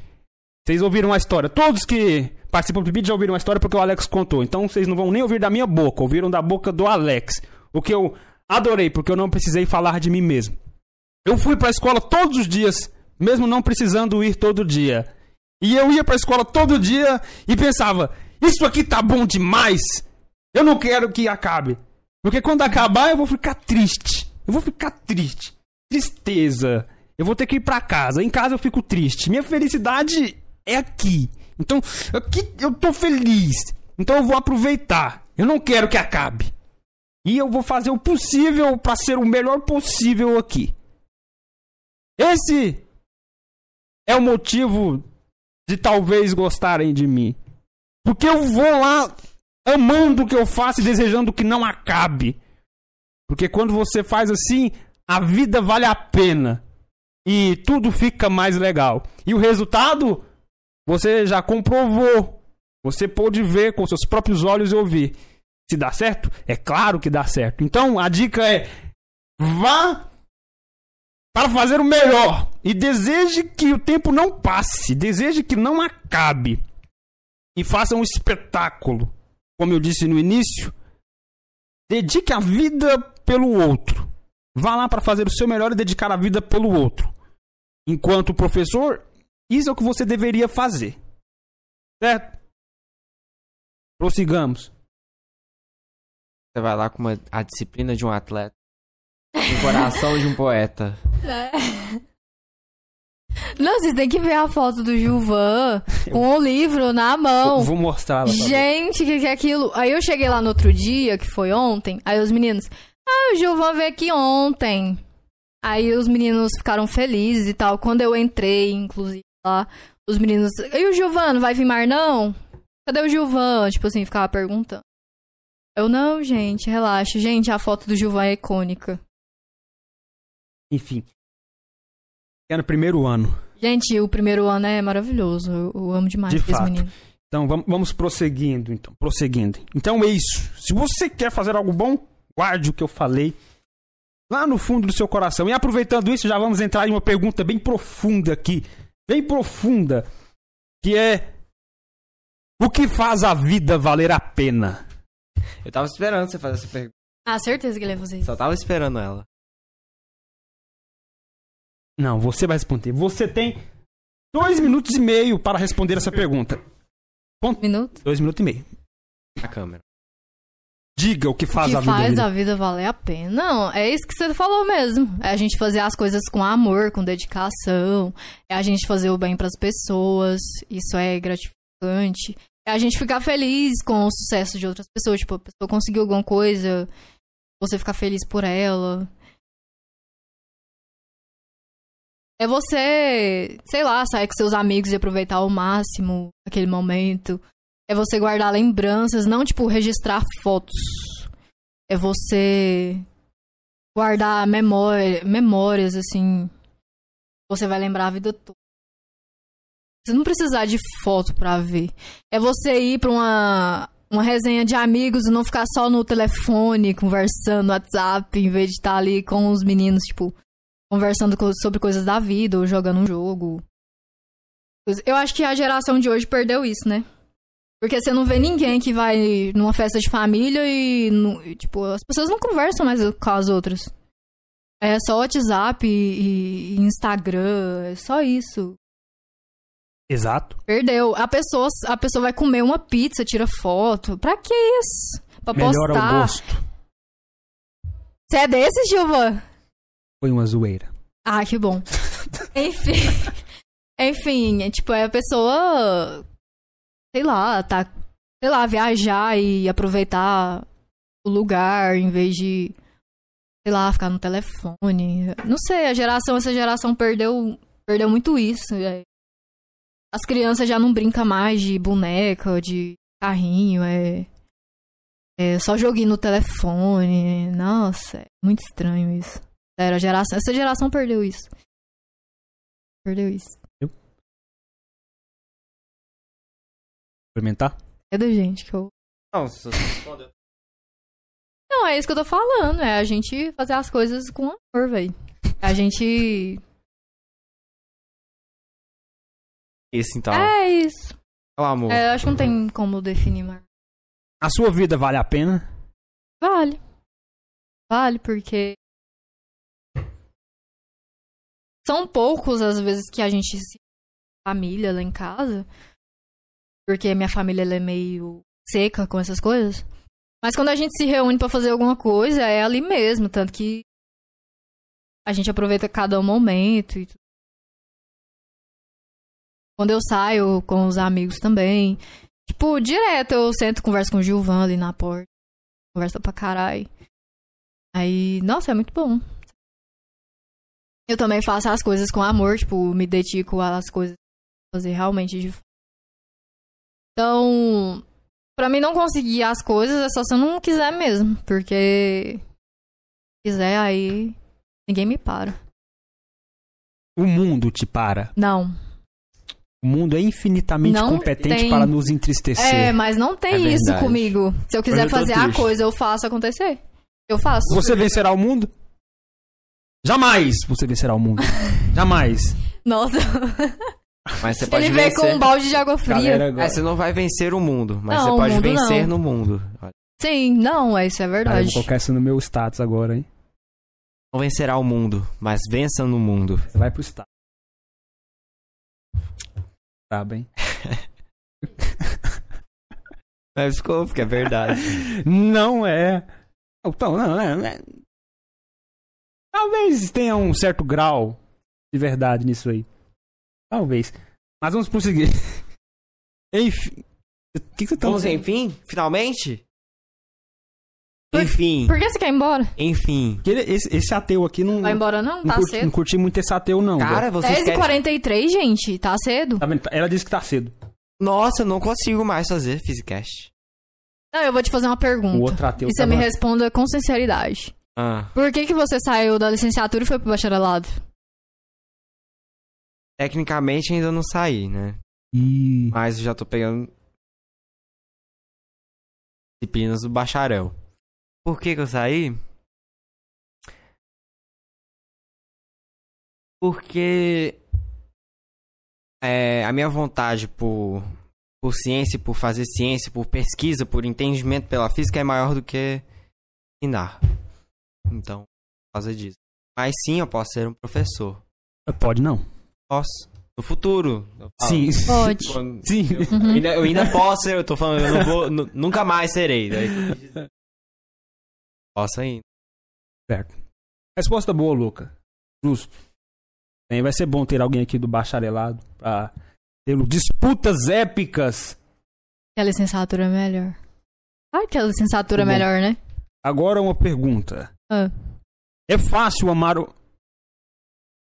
Vocês ouviram a história. Todos que participam do PIBID já ouviram a história porque o Alex contou. Então vocês não vão nem ouvir da minha boca. Ouviram da boca do Alex. O que eu adorei, porque eu não precisei falar de mim mesmo. Eu fui pra escola todos os dias, mesmo não precisando ir todo dia. E eu ia pra escola todo dia e pensava: Isso aqui tá bom demais. Eu não quero que acabe. Porque quando acabar eu vou ficar triste. Eu vou ficar triste. Tristeza. Eu vou ter que ir pra casa. Em casa eu fico triste. Minha felicidade é aqui. Então, aqui eu tô feliz. Então eu vou aproveitar. Eu não quero que acabe. E eu vou fazer o possível pra ser o melhor possível aqui. Esse é o motivo de talvez gostarem de mim. Porque eu vou lá amando o que eu faço e desejando que não acabe. Porque quando você faz assim, a vida vale a pena. E tudo fica mais legal. E o resultado, você já comprovou. Você pôde ver com seus próprios olhos e ouvir. Se dá certo? É claro que dá certo. Então a dica é: vá para fazer o melhor e deseje que o tempo não passe, deseje que não acabe e faça um espetáculo. Como eu disse no início, dedique a vida pelo outro. Vá lá para fazer o seu melhor e dedicar a vida pelo outro. Enquanto professor, isso é o que você deveria fazer. Certo? Prossigamos.
Você vai lá com uma, a disciplina de um atleta. O coração de um poeta.
Não, vocês têm que ver a foto do Gilvan com o livro na mão.
Vou mostrar lá.
Gente, o que, que é aquilo? Aí eu cheguei lá no outro dia, que foi ontem, aí os meninos, ah, o Gilvan veio aqui ontem. Aí os meninos ficaram felizes e tal. Quando eu entrei, inclusive, lá, os meninos, e o Gilvan, vai vir mais não? Cadê o Gilvan? Tipo assim, ficava perguntando. Eu, não, gente, relaxa. Gente, a foto do Gilvan é icônica.
Enfim. É no primeiro ano.
Gente, o primeiro ano é maravilhoso. Eu, eu amo demais
De fato.
meninos.
Então vamos, vamos prosseguindo, então. Prosseguindo. Então é isso. Se você quer fazer algo bom, guarde o que eu falei lá no fundo do seu coração. E aproveitando isso, já vamos entrar em uma pergunta bem profunda aqui bem profunda, que é o que faz a vida valer a pena?
Eu tava esperando você fazer essa pergunta.
Ah, certeza que ele ia fazer isso.
Só tava esperando ela.
Não, você vai responder. Você tem dois minutos e meio para responder essa pergunta.
Minuto.
Dois minutos e meio.
A câmera.
Diga o que faz
que
a vida.
faz a vida valer a pena? Não, é isso que você falou mesmo. É a gente fazer as coisas com amor, com dedicação. É a gente fazer o bem pras pessoas. Isso é gratificante. É a gente ficar feliz com o sucesso de outras pessoas. Tipo, a pessoa conseguiu alguma coisa, você ficar feliz por ela. É você, sei lá, sair com seus amigos e aproveitar ao máximo aquele momento. É você guardar lembranças, não tipo registrar fotos. É você guardar memória, memórias assim. Você vai lembrar a vida toda. Você não precisar de foto pra ver. É você ir pra uma uma resenha de amigos e não ficar só no telefone conversando no WhatsApp, em vez de estar ali com os meninos, tipo, conversando co- sobre coisas da vida ou jogando um jogo. Eu acho que a geração de hoje perdeu isso, né? Porque você não vê ninguém que vai numa festa de família e, não- e, tipo, as pessoas não conversam mais com as outras. É só WhatsApp e, e Instagram, é só isso.
Exato.
Perdeu. A pessoa, a pessoa vai comer uma pizza, tira foto. Pra que isso? Pra
Melhora o
postar.
gosto.
Você é desse, Gilvan?
Foi uma zoeira.
Ah, que bom. Enfim. Enfim, é, tipo, é a pessoa. Sei lá, tá. Sei lá, viajar e aproveitar o lugar em vez de. Sei lá, ficar no telefone. Não sei, a geração, essa geração perdeu. Perdeu muito isso. é. As crianças já não brincam mais de boneca, de carrinho, é. É só joguinho no telefone. Nossa, é muito estranho isso. Sério, a geração, essa geração perdeu isso. Perdeu isso.
Experimentar?
É da gente que eu.
Não, se você respondeu.
Não, é isso que eu tô falando. É a gente fazer as coisas com amor, velho. A gente.
Isso então.
É isso.
É o amor.
É, eu acho que não tem como definir mais.
A sua vida vale a pena?
Vale. Vale, porque. São poucos as vezes que a gente se. Família lá em casa. Porque minha família é meio seca com essas coisas. Mas quando a gente se reúne pra fazer alguma coisa, é ali mesmo. Tanto que. A gente aproveita cada momento e tudo. Quando eu saio com os amigos também. Tipo, direto eu sento, converso com o Gilvan ali na porta. Conversa pra caralho. Aí, nossa, é muito bom. Eu também faço as coisas com amor, tipo, me dedico às coisas fazer realmente de Então, pra mim não conseguir as coisas é só se eu não quiser mesmo, porque se quiser aí ninguém me para.
O mundo te para.
Não.
O mundo é infinitamente
Não
competente
tem.
para nos entristecer.
É, mas não tem
É
isso comigo. Se eu quiser
eu
fazer a coisa, eu faço acontecer. Eu faço.
Você vencerá o mundo? Jamais você vencerá o mundo. Jamais.
Nossa,
Mas você pode
ele
vencer.
com um balde de água fria.
É, você não vai vencer o mundo, mas
Não,
você
o
pode
mundo
vencer
não.
no mundo.
Sim, não, é isso é
Cara, eu
verdade.
vou colocar isso no meu status agora, hein?
Não vencerá o mundo, mas vença no mundo.
Você vai pro status. Tá bem.
Mas ficou, porque é verdade.
Não é. Então, não, não é. Talvez tenha um certo grau de verdade nisso aí. Talvez. Mas vamos prosseguir. Enfim. O que, que você tá
Vamos, enfim? Finalmente?
Por-
Enfim.
Por que você quer ir embora?
Enfim.
Esse, esse ateu aqui não.
Vai embora não?
não,
Tá
curti, não
cedo.
curti muito esse ateu, não.
Cara,
velho.
vocês querem...
10h43, gente, tá cedo.
Tá vendo? Ela disse que tá cedo.
Nossa, eu não consigo mais fazer Physicast.
Não, eu vou te fazer uma pergunta.
O outro ateu
E você
tava-
me responda com sinceridade.
Ah,
Por que, que você saiu da licenciatura e foi pro bacharelado?
Tecnicamente ainda não saí, né?
Ih.
Mas eu já tô pegando disciplinas do bacharel. Por que que eu saí? Porque é, a minha vontade por, por ciência, por fazer ciência, por pesquisa, por entendimento pela física é maior do que ensinar. Então, por causa disso. Mas sim, eu posso ser um professor.
Pode não.
Posso. No futuro.
Sim.
Pode.
Quando-
Sim.
Eu ainda, eu ainda posso eu tô falando, eu não vou, nu- nunca mais serei. Daí- Posso ainda.
Resposta boa, Luca. Justo. Bem, vai ser bom ter alguém aqui do bacharelado pra ter disputas épicas.
Que a licenciatura é melhor. Claro que a licenciatura é
Tá
melhor, né?
Agora uma pergunta.
Ah.
É fácil amar o.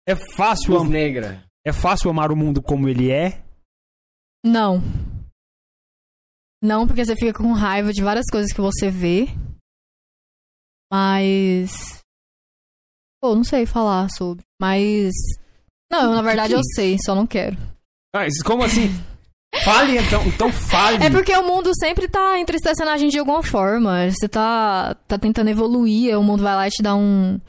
É fácil, am...
negra.
é fácil amar o mundo como ele é?
Não. Não, porque você fica com raiva de várias coisas que você vê. Mas. Pô, não sei falar sobre. Mas. Não, eu, na verdade eu sei, só não quero.
Mas como assim? Fale então, então fale.
É porque o mundo sempre tá entristecendo a gente de alguma forma. Você tá, tá tentando evoluir, o mundo vai lá e te dá um,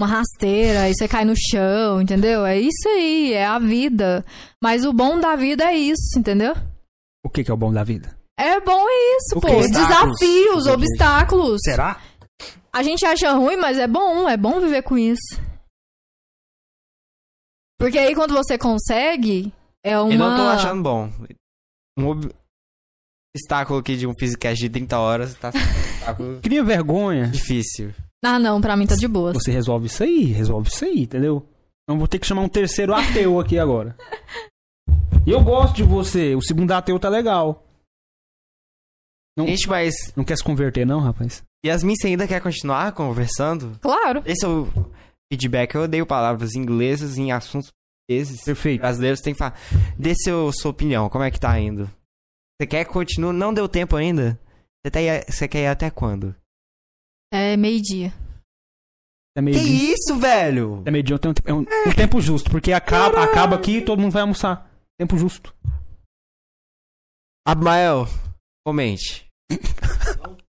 uma rasteira, e você cai no chão, entendeu? É isso aí, é a vida. Mas o bom da vida é isso, entendeu?
O que, que é o bom da vida?
É bom é isso,
O
pô.
Obstáculos?
Desafios, obstáculos.
Será?
A gente acha ruim, mas é bom, é bom viver com isso. Porque aí quando você consegue, é uma.
Eu não tô achando bom. Um ob- obstáculo aqui de um Physicast de 30 horas tá sendo um obstáculo
Cria vergonha.
difícil.
Ah, não, pra mim tá de boa.
Você resolve isso aí, resolve isso aí, entendeu? Não vou ter que chamar um terceiro ateu aqui agora. E eu gosto de você, o segundo ateu tá legal. Não,
Gente, mas
não quer se converter, não, rapaz?
Yasmin, você ainda quer continuar conversando?
Claro.
Esse é o feedback. Eu odeio palavras inglesas em assuntos portugueses.
Perfeito.
Brasileiros tem que falar. Dê seu, sua opinião, como é que tá indo? Você quer que continue? Não deu tempo ainda? Você, tá você quer ir até quando?
É meio-dia.
É meio
Que
dia.
isso, velho?
É meio dia, é um, é um- um tempo justo, porque acaba, acaba aqui e todo mundo vai almoçar. Tempo justo.
Abimael, comente.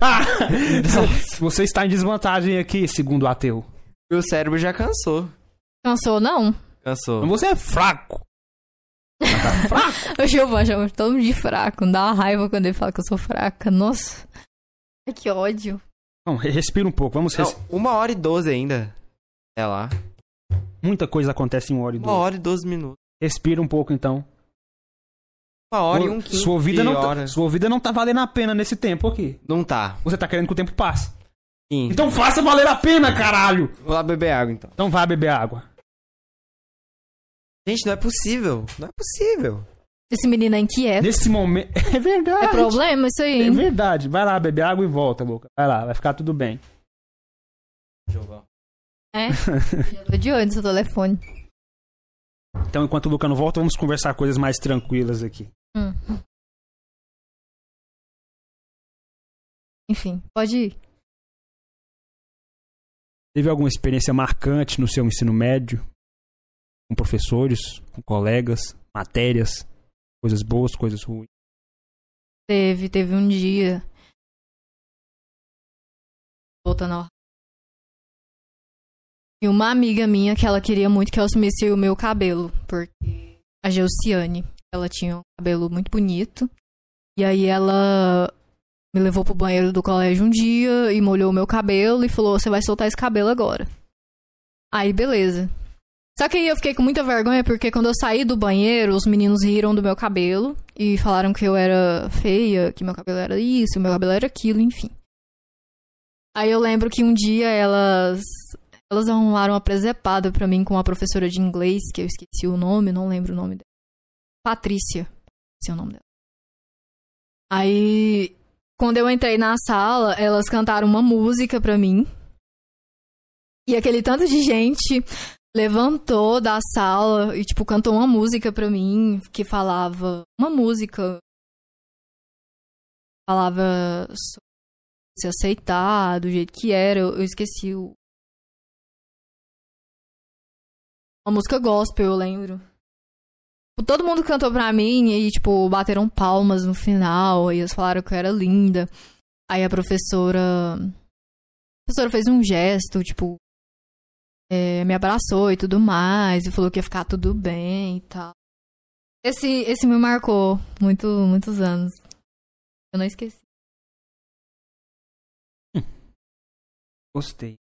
Ah! Você está em desvantagem aqui, segundo o ateu.
Meu cérebro já cansou.
Cansou, não?
Cansou.
Você é fraco.
O Giovanni chama todo mundo de fraco. Dá uma raiva quando ele fala que eu sou fraca. Nossa. Ai, que ódio.
Não, re- respira um pouco. Vamos res...
Não, uma hora e doze ainda. É lá.
Muita coisa acontece em uma hora e
Uma
duas.
hora e doze minutos.
Respira um pouco, então.
Uma hora e um quinto
sua vida não tá,
hora.
Sua vida não tá valendo a pena nesse tempo aqui.
Não tá.
Você tá querendo que o tempo passe.
Sim.
Então faça valer a pena, caralho!
Vou lá beber água, então.
Então vá beber água.
Gente, não é possível. Não é possível.
Esse menino é inquieto.
Nesse momento. É verdade.
É problema isso aí,
É
hein?
verdade. Vai lá beber água e volta, Luca. Vai lá, vai ficar tudo bem.
É. Já tô de olho no seu telefone.
Então, enquanto o Luca não volta, vamos conversar coisas mais tranquilas aqui.
Hum. Enfim, pode ir.
Teve alguma experiência marcante no seu ensino médio? Com professores, com colegas, matérias, coisas boas, coisas ruins?
Teve, teve um dia. Voltando ao. E uma amiga minha que ela queria muito que eu assumisse o meu cabelo. Porque a Geuciane, ela tinha um cabelo muito bonito. E aí ela me levou pro banheiro do colégio um dia e molhou o meu cabelo e falou: Você vai soltar esse cabelo agora. Aí, beleza. Só que aí eu fiquei com muita vergonha porque quando eu saí do banheiro, os meninos riram do meu cabelo e falaram que eu era feia, que meu cabelo era isso, meu cabelo era aquilo, enfim. Aí eu lembro que um dia elas elas arrumaram uma presepada pra mim com uma professora de inglês, que eu esqueci o nome, não lembro o nome dela. Patrícia, esse é o nome dela. Aí quando eu entrei na sala, elas cantaram uma música pra mim. E aquele tanto de gente levantou da sala e, tipo, cantou uma música pra mim que falava. Uma música. Falava se aceitar do jeito que era. Eu, eu esqueci o. Uma música gospel, eu lembro. Tipo, Todo mundo cantou pra mim e, tipo, bateram palmas no final e eles falaram que eu era linda. Aí a professora. A professora fez um gesto, tipo, é, me abraçou e tudo mais, e falou que ia ficar tudo bem e tal. Esse, esse me marcou muito, muitos anos. Eu não esqueci.
Gostei.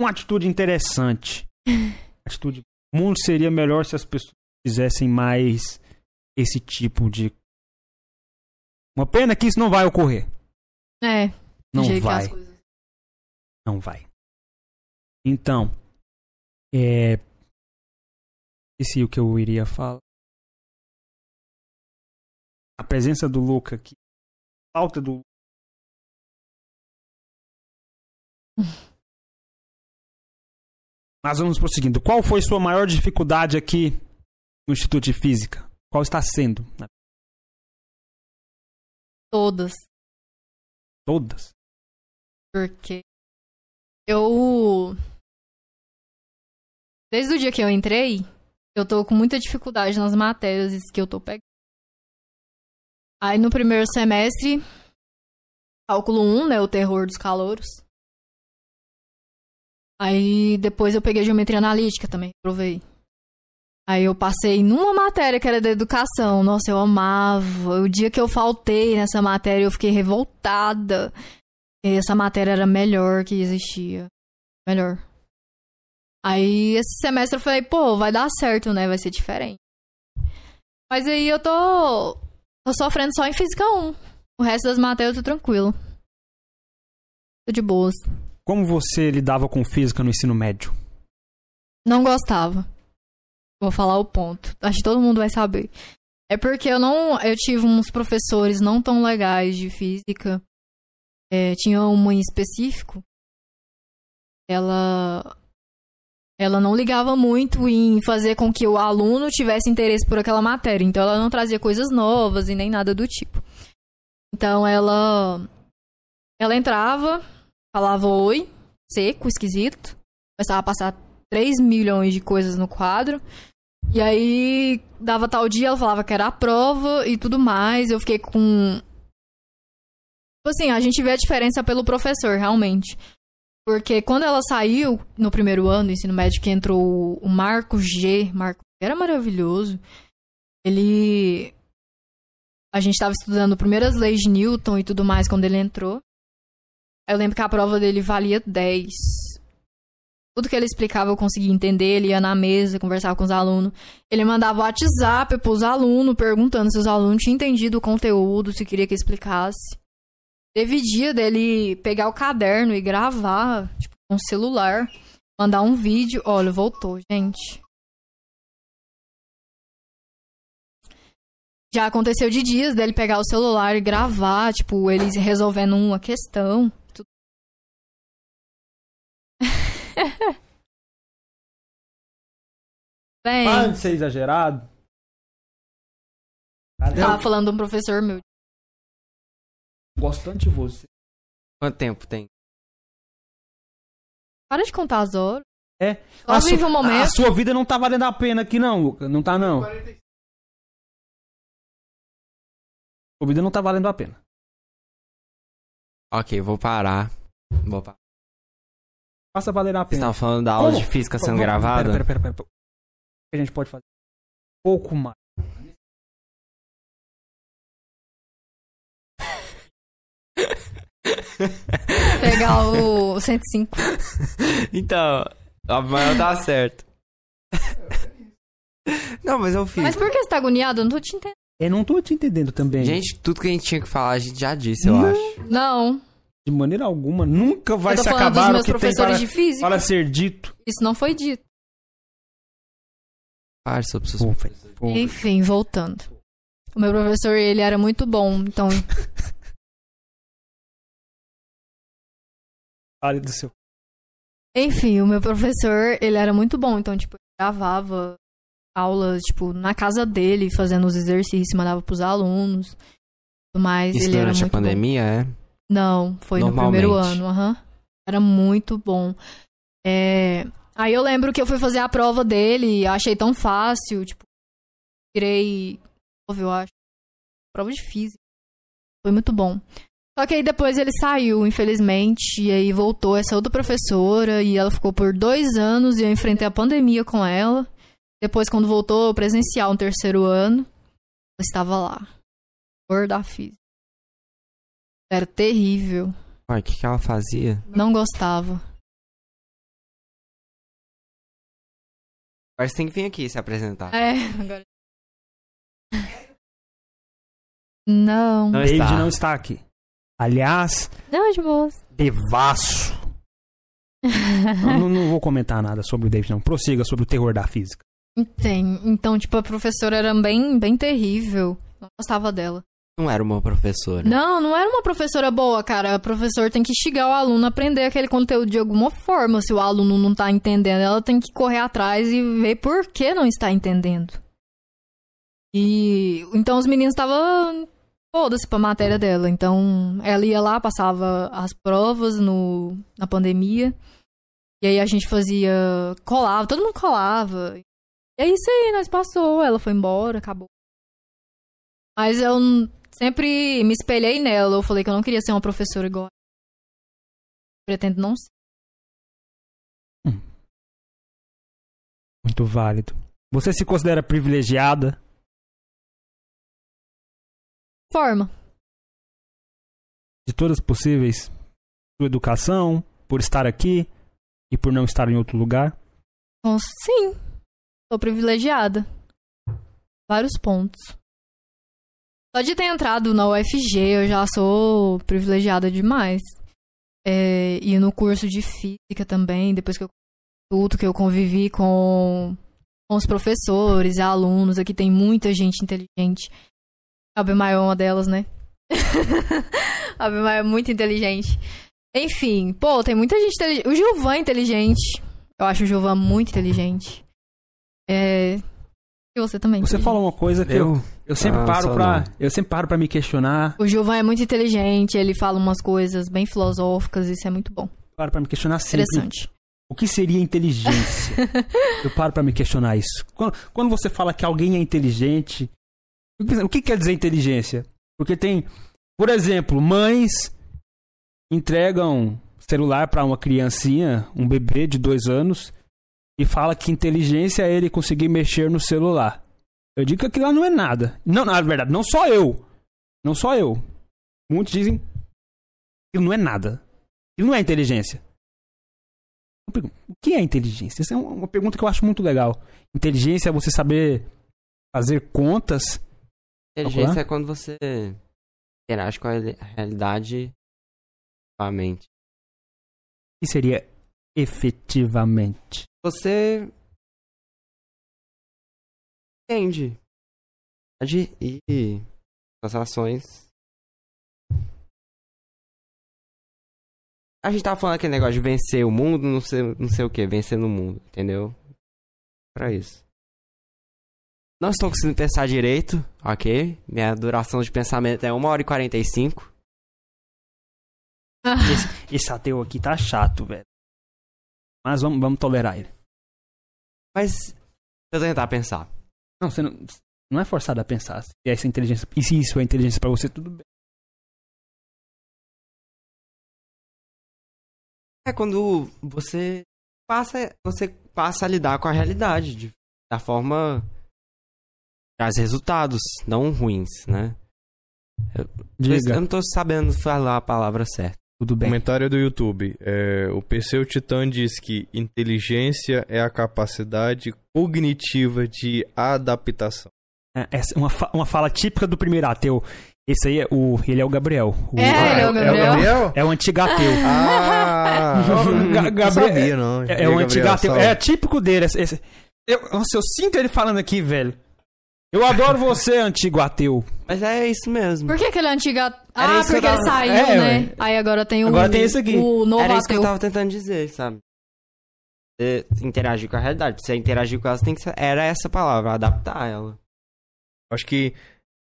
Uma atitude interessante. atitude. O mundo seria melhor se as pessoas fizessem mais esse tipo de. Uma pena que isso não vai ocorrer.
É,
Não vai.
coisas.
Não vai. Então, é. Esqueci o que eu iria falar. A presença do Luca aqui. Falta do. Mas vamos prosseguindo. Qual foi sua maior dificuldade aqui no Instituto de Física? Qual está sendo?
Todas.
Todas.
Porque eu. Desde o dia que eu entrei, eu tô com muita dificuldade nas matérias que eu tô pegando. Aí no primeiro semestre, cálculo 1, né? O terror dos calouros. Aí depois eu peguei geometria analítica também, provei. Aí eu passei numa matéria que era da educação. Nossa, eu amava. O dia que eu faltei nessa matéria, eu fiquei revoltada. E essa matéria era a melhor que existia. Melhor. Aí esse semestre eu falei, pô, vai dar certo, né? Vai ser diferente. Mas aí eu tô. tô sofrendo só em física 1. O resto das matérias eu tô tranquilo. Tô de boas.
Como você lidava com física no ensino médio?
Não gostava. Vou falar o ponto. Acho que todo mundo vai saber. É porque eu não. Eu tive uns professores não tão legais de física. É, tinha uma em específico. Ela. Ela não ligava muito em fazer com que o aluno tivesse interesse por aquela matéria. Então ela não trazia coisas novas e nem nada do tipo. Então ela. Ela entrava, falava oi, seco, esquisito. Começava a passar 3 milhões de coisas no quadro. E aí, dava tal dia, ela falava que era a prova e tudo mais. Eu fiquei com. Tipo assim, a gente vê a diferença pelo professor, realmente. Porque quando ela saiu no primeiro ano do ensino médio, que entrou o Marco G, Marco era maravilhoso. Ele. A gente tava estudando primeiras leis de Newton e tudo mais quando ele entrou. Eu lembro que a prova dele valia 10. Tudo que ele explicava eu conseguia entender. Ele ia na mesa, conversava com os alunos. Ele mandava WhatsApp pros alunos, perguntando se os alunos tinham entendido o conteúdo, se queria que explicasse. Teve dia dele pegar o caderno e gravar, tipo, com um celular, mandar um vídeo. Olha, voltou, gente. Já aconteceu de dias dele pegar o celular e gravar, tipo, eles resolvendo uma questão. Tudo. Bem,
Para de ser exagerado. Cadê?
tava falando de um professor meu.
Gosto tanto de você.
Quanto tempo tem?
Para de contar as horas.
É.
Só
A sua-
o momento.
A sua vida não tá valendo a pena aqui, não, Luca. Não tá, não. Sua vida não tá valendo a pena.
Ok, vou parar. Vou parar.
Faça valer a
Você
pena.
tava falando da aula
Como?
de física sendo gravada?
Pera, pera, pera, pera. O que a gente pode fazer? Um pouco mais.
Pegar o 105.
Então, a maior tá certo. Não, mas eu fiz.
Mas por que você tá agoniado? Eu não tô te entendendo.
Eu não tô te entendendo também.
Gente, tudo que a gente tinha que falar, a gente já disse, eu
Não.
acho.
Não.
De maneira alguma, nunca vai se
dos
acabar o que tem
professores
para,
de física.
para ser dito.
Isso não foi dito.
Fale sobre seus.
Enfim, voltando. O meu professor, ele era muito bom, então...
Fale do seu.
Enfim, o meu professor, ele era muito bom, então, tipo, ele gravava aulas, tipo, na casa dele, fazendo os exercícios, mandava pros alunos. Mas
Isso
ele era
durante a
muito bom.
pandemia, é?
Não, foi no primeiro ano, aham. Era muito bom. É, Aí eu lembro que eu fui fazer a prova dele, achei tão fácil, tipo, tirei, eu acho, prova de física. Foi muito bom. Só que aí depois ele saiu, infelizmente, e aí voltou essa outra professora, e ela ficou por dois anos, e eu enfrentei a pandemia com ela. Depois, quando voltou presencial no terceiro ano, ela estava lá. Cor da física. Era terrível.
Ué, o que, que ela fazia?
Não gostava.
Agora você tem que vir aqui se apresentar.
É, agora. Não.
Não
David
está.
não está aqui. Aliás,
Não, de boas.
devasso. Eu não, não vou comentar nada sobre o David, não. Prossiga sobre o terror da física.
Tem. Então, tipo, a professora era bem, bem terrível. Não gostava dela.
Não era uma professora.
Não, não era uma professora boa, cara. A professora tem que instigar o aluno a aprender aquele conteúdo de alguma forma. Se o aluno não tá entendendo, ela tem que correr atrás e ver por que não está entendendo. E então os meninos estavam foda-se pra matéria dela. Então ela ia lá, passava as provas no, na pandemia. E aí a gente fazia. colava, todo mundo colava. E é isso aí, nós passou, ela foi embora, acabou. Mas eu sempre me espelhei nela. Eu falei que eu não queria ser uma professora igual. Pretendo não ser.
Muito válido. Você se considera privilegiada?
Forma.
de todas as possíveis? Sua educação, por estar aqui e por não estar em outro lugar?
Então, sim. Sou privilegiada. Vários pontos. Só de ter entrado na UFG, eu já sou privilegiada demais. É, e no curso de física também, depois que eu tudo que eu convivi com, com os professores e alunos, aqui tem muita gente inteligente. A Bemaio é uma delas, né? a Bemaio é muito inteligente. Enfim, pô, tem muita gente inteligente. O Gilvan é inteligente. Eu acho o Gilvan muito inteligente. É. E você também.
Você falou uma coisa que eu,
Eu?
eu sempre
Ah,
paro pra.
não.
Eu sempre paro para me questionar.
O Gilvan é muito inteligente, ele fala umas coisas bem filosóficas, isso é muito bom.
Paro para me questionar sempre.
Interessante.
O que seria inteligência? eu paro pra me questionar isso. Quando, quando você fala que alguém é inteligente, o que quer dizer inteligência? Porque tem, por exemplo, mães entregam celular pra uma criancinha, um bebê de dois anos, e fala que inteligência é ele conseguir mexer no celular. Eu digo que aquilo lá não é nada. Não, na verdade, não só eu. Não só eu. Muitos dizem que não é nada. Aquilo não é inteligência. O que é inteligência? Essa é uma pergunta que eu acho muito legal. Inteligência é você saber fazer contas.
Inteligência é quando você interage com a re- realidade com a mente.
O que seria efetivamente?
Você entende de- e as ações. A gente tava falando aquele negócio de vencer o mundo, não sei, não sei o que, vencer no mundo, entendeu? Pra isso. Não estou conseguindo pensar direito, ok? Minha duração de pensamento é 1 hora e 45.
Esse ateu aqui tá chato, velho. Mas vamos, vamos tolerar ele.
Mas, eu tentar pensar.
Não, você não, não é forçado a pensar. Se essa inteligência, e se isso é inteligência pra você, tudo bem.
É quando você passa, você passa a lidar com a realidade de, da forma traz resultados, não ruins, né? Eu
Diga,
não tô sabendo falar a palavra certa.
tudo bem.
Comentário do YouTube. É, o Perseu Titã diz que inteligência é a capacidade cognitiva de adaptação.
É, essa é uma, fa- uma fala típica do primeiro ateu. Esse aí é o. Ele é o Gabriel. O-
É, ele é o Gabriel.
É o antigo ateu.
Ah!
Ga-
não
Gabriel-
sabia, não.
É,
E
é
aí,
o antigo
Gabriel,
ateu. É típico dele. Esse, esse- eu, nossa, eu sinto ele falando aqui, velho. Eu adoro você, antigo ateu.
Mas é isso mesmo.
Por que aquele antigo. at-
Era
Ah,
isso que eu
porque ele
tava-
saiu,
É,
né?
ué.
Aí agora tem o.
Agora tem esse aqui.
O novo
Era isso que eu
ateu.
tava tentando dizer, sabe? Você interagir com a realidade. Pra você interagir com ela, você tem que ser... Era essa palavra, adaptar ela.
Acho que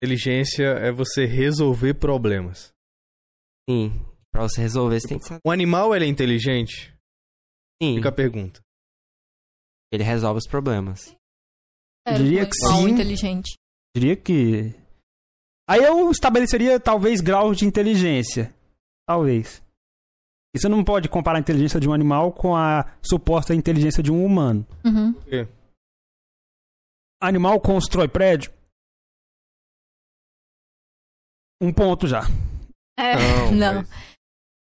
inteligência é você resolver problemas.
Sim. Pra você resolver, você tem que saber.
Um animal, ele é inteligente?
Sim.
Fica a pergunta.
Ele resolve os problemas.
Era
diria
um
que
animal
sim.
inteligente.
Diria que. Aí eu estabeleceria talvez graus de inteligência. Talvez. E você não pode comparar a inteligência de um animal com a suposta inteligência de um humano.
Uhum.
Animal constrói prédio? Um ponto já.
É,
Não,
não.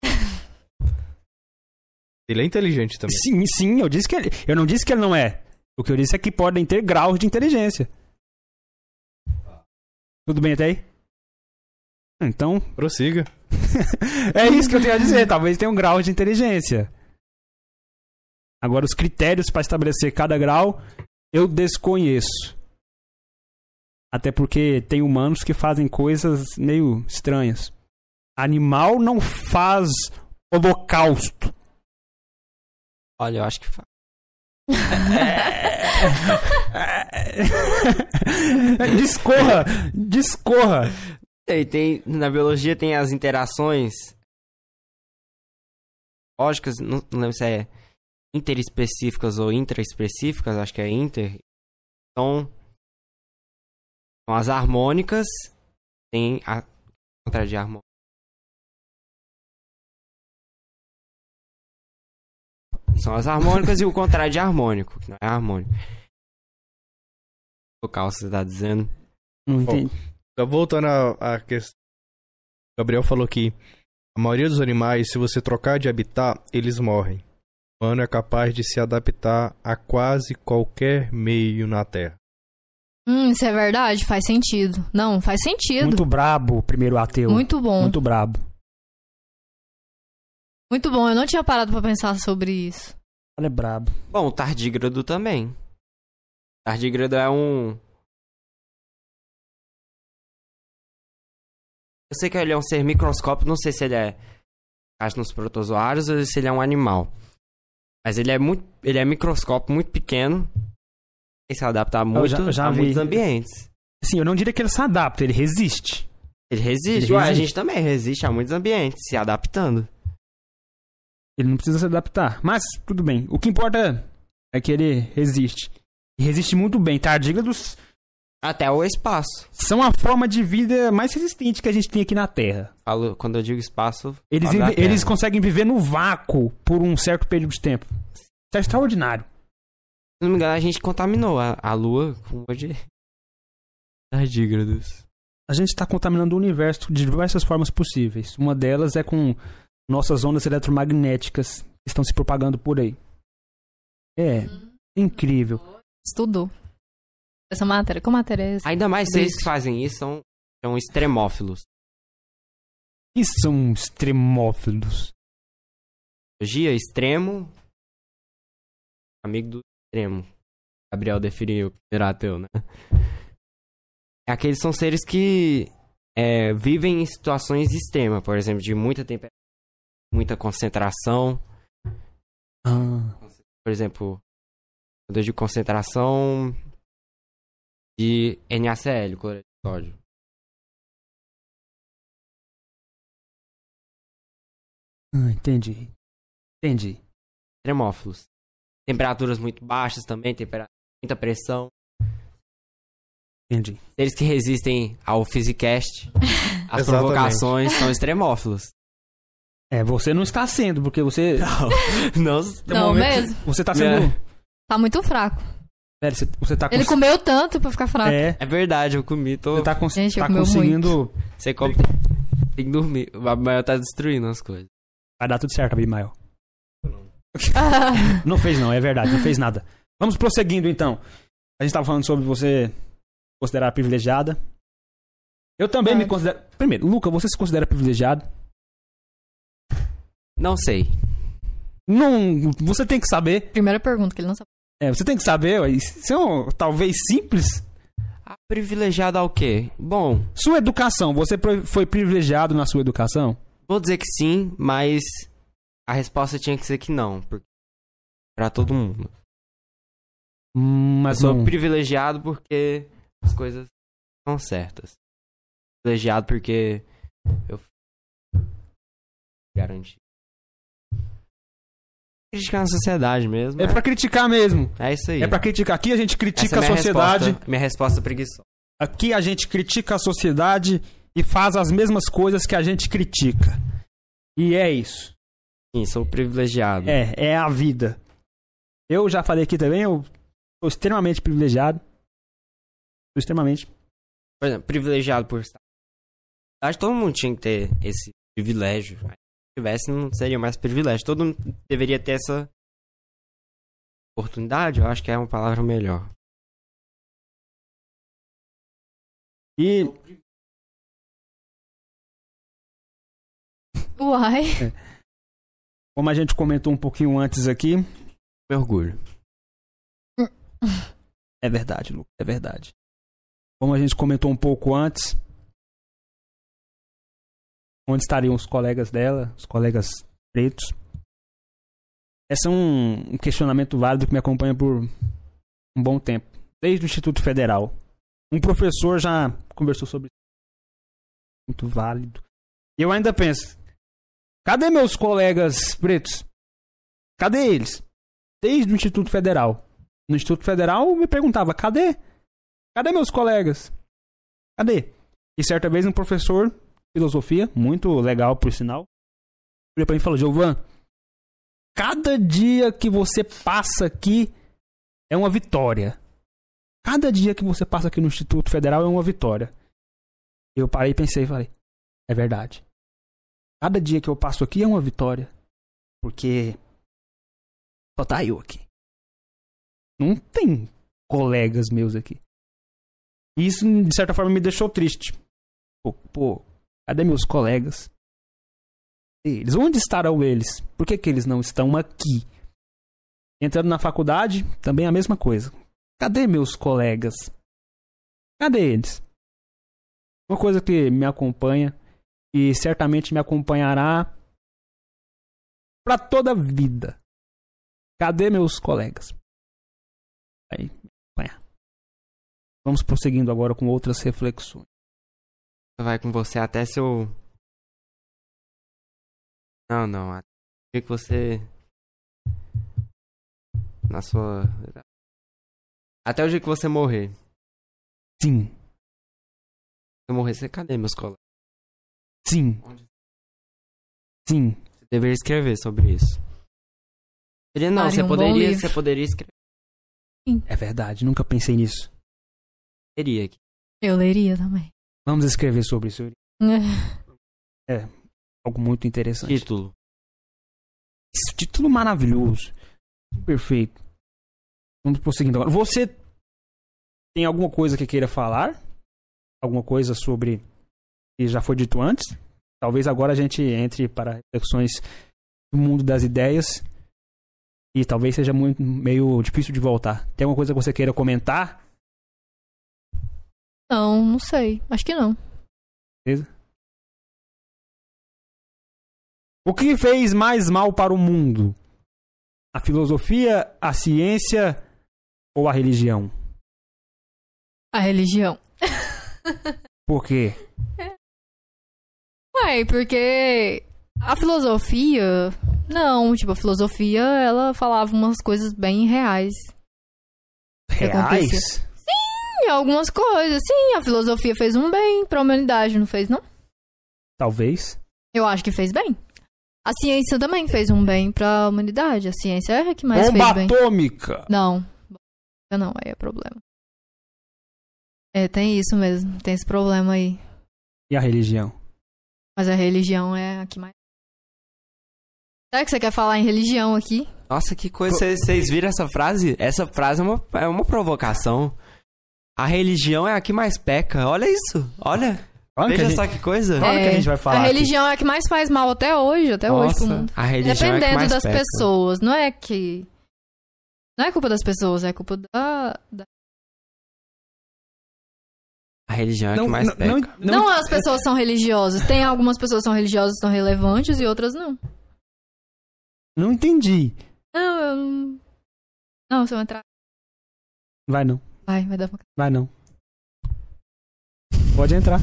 mas- Ele é inteligente também.
Sim, sim, eu disse que ele. Eu não disse que ele não é. O que eu disse é que podem ter graus de inteligência. Tudo bem até aí? Então,
Prossiga.
é isso que eu tenho a dizer. Talvez tenha um grau de inteligência. Agora, os critérios para estabelecer cada grau, eu desconheço. Até porque tem humanos que fazem coisas meio estranhas. Animal não faz holocausto.
Olha, eu acho que faz.
Discorra, discorra.
Tem, tem, na biologia tem as interações lógicas, não, não lembro se é interespecíficas ou intraespecíficas, acho que é inter. Então, são as harmônicas, tem a contrário de harmônica. São as harmônicas e o contrário de harmônico, que não é harmônico. O que você tá dizendo?
Não entendi.
Voltando à, à questão. O Gabriel falou que a maioria dos animais, se você trocar de habitat, eles morrem. O humano é capaz de se adaptar a quase qualquer meio na Terra.
Hum, isso é verdade? Faz sentido. Não, faz sentido.
Muito brabo o primeiro ateu.
Muito bom.
Muito brabo.
Muito bom. Eu não tinha parado pra pensar sobre isso.
Ele é brabo.
Bom, o tardígrado também. Tardígrado é um. Eu sei que ele é um ser microscópico, não sei se ele é. Acho nos protozoários ou se ele é um animal. Mas ele é muito. Ele é microscópio muito pequeno. E se adapta a, muito,
já- eu já
a
vi.
muitos ambientes.
Sim, eu não diria que ele se adapta, ele resiste.
Ele resiste.
Ele
Ué, a
resiste.
gente também resiste a muitos ambientes, se adaptando.
Ele não precisa se adaptar. Mas, tudo bem. O que importa é que ele resiste. E resiste muito bem. Tardígrados
Até o espaço.
são a forma de vida mais resistente que a gente tem aqui na Terra.
Falo- Quando eu digo espaço.
Eles, vive- eles conseguem viver no vácuo por um certo período de tempo. Isso é extraordinário.
Se não me engano, a gente contaminou a, a Lua com de tardígrados.
A gente está contaminando o universo de diversas formas possíveis. Uma delas é com nossas ondas eletromagnéticas que estão se propagando por aí. É incrível.
Estudou. Essa matéria. Qual matéria é essa?
Ainda mais seres
Isso.
que fazem isso são, são extremófilos.
E são extremófilos.
Biologia, extremo. Amigo do extremo. Gabriel definiu primeiro ateu, né? É Aqueles são seres que é, vivem em situações extremas, por exemplo, de muita temperatura, muita concentração.
Ah,
Por exemplo, quando eu digo concentração de NaCl, cloreto de sódio.
ah, entendi. Entendi.
Extremófilos. Temperaturas muito baixas também, tempera- muita pressão.
Entendi.
Seres que resistem ao Physicast, às
Exatamente.
provocações, são extremófilos.
É, você não está sendo, porque você.
Não,
Não mesmo?
Você está sendo.
Tá muito fraco.
Velho, você, você tá
Ele
cons-
comeu tanto pra ficar fraco.
É,
É verdade, eu comi, tô...
você tá, cons...
Gente,
tá conseguindo.
Você come... Tem que dormir. O Abimael tá destruindo as coisas.
Vai dar tudo certo, Abimael. Não fez, não, é verdade, não fez nada. Vamos prosseguindo então. A gente tava falando sobre você considerar privilegiada. Eu também me
Ah.
considero. Primeiro, Luca, você se considera privilegiado?
Não sei.
Não. Você tem que saber.
Primeira pergunta que ele não sabe.
É, você tem que saber. Isso é um- talvez simples.
Ah, privilegiado ao quê? Bom,
Sua educação, você foi privilegiado na sua educação?
vou dizer que sim, mas a resposta tinha que ser que não. Porque... Pra todo mundo.
Mas
eu sou
não.
privilegiado porque as coisas são certas. Privilegiado porque eu garanti. Criticar a sociedade mesmo.
É pra criticar mesmo.
É isso aí.
É pra criticar. Aqui a gente critica
é
a
minha
sociedade.
Resposta, minha resposta preguiçosa.
Aqui a gente critica a sociedade e faz as mesmas coisas que a gente critica. E é isso.
Sim, sou privilegiado.
É, é a vida. Eu já falei aqui também, eu sou extremamente privilegiado. Sou extremamente.
Por exemplo, privilegiado por estar. Acho que todo mundo tinha que ter esse privilégio. Se tivesse, não seria mais privilégio. Todo mundo deveria ter essa oportunidade, eu acho que é uma palavra melhor.
E
Uai.
como a gente comentou um pouquinho antes aqui,
Me orgulho.
é verdade, Lucas, é verdade. Como a gente comentou um pouco antes, onde estariam os colegas dela, os colegas pretos? Esse é um, questionamento válido que me acompanha por um bom tempo, desde o Instituto Federal. Um professor já conversou sobre isso. Muito válido. E eu ainda penso: cadê meus colegas pretos? Cadê eles? Desde o Instituto Federal. No Instituto Federal eu me perguntava: cadê? Cadê meus colegas? Cadê? E certa vez um professor filosofia, muito legal por sinal, olhou pra mim falou: Giovan, cada dia que você passa aqui é uma vitória. Cada dia que você passa aqui no Instituto Federal é uma vitória. Eu parei pensei e falei: é verdade. Cada dia que eu passo aqui é uma vitória. Porque só tá eu aqui. Não tem colegas meus aqui. Isso, de certa forma, me deixou triste. Pô, pô cadê meus colegas? Eles, onde estarão eles? Por que, que eles não estão aqui? Entrando na faculdade, também a mesma coisa. Cadê meus colegas? Cadê eles? Uma coisa que me acompanha e certamente me acompanhará para toda a vida. Cadê meus colegas? Aí. Vamos prosseguindo agora com outras reflexões.
Vai com você até seu. Não, não. Até o dia que você. Na sua. Até o dia que você morrer. Se
Sim,
eu morrer, você cadê meus colegas?
sim, sim.
Você deveria escrever sobre isso. Seria não, você
um
poderia, você poderia escrever.
É verdade, nunca pensei nisso.
Seria aqui.
Eu leria também.
Vamos escrever sobre isso. Algo muito interessante.
Título.
Esse título maravilhoso. Perfeito. Vamos prosseguindo agora. Você tem alguma coisa que queira falar? Alguma coisa sobre que já foi dito antes? Talvez agora a gente entre para reflexões do mundo das ideias. E talvez seja muito meio difícil de voltar. Tem alguma coisa que você queira comentar?
Não, não sei. Acho que não.
O que fez mais mal para o mundo? A filosofia, a ciência ou a religião?
A religião.
Por quê?
Ué, porque a filosofia. Não, tipo, a filosofia, ela falava umas coisas bem reais.
Reais?
Algumas coisas, sim, a filosofia fez um bem pra humanidade, não fez, não?
Talvez.
Eu acho que fez bem. A ciência também fez um bem pra humanidade. A ciência é a que mais
Bomba
fez bem.
atômica!
Não. Não, aí é problema. É, tem isso mesmo. Tem esse problema aí.
E a religião?
Mas a religião é a que mais. Será que você quer falar em religião aqui?
Nossa, que coisa. Vocês vocês viram essa frase? Essa frase é uma, é uma provocação. A religião é a que mais peca. Olha isso. Olha.
Olha que
Veja
a gente-
só que coisa.
Olha o que a gente vai falar
A
aqui.
religião é a que mais faz mal até hoje, até hoje pro
Nossa,
mundo.
a religião é a que
Dependendo
mais
das
peca.
pessoas. Não é que. Não é culpa das pessoas, é culpa da. da-
A religião é a que mais peca.
não,
Não, as pessoas são religiosas. Tem algumas pessoas que são religiosas são relevantes e outras não.
não entendi.
Não, eu não. Não, se eu entrar.
Vai não,
Vai, vai dar pra.
vai não. Pode entrar,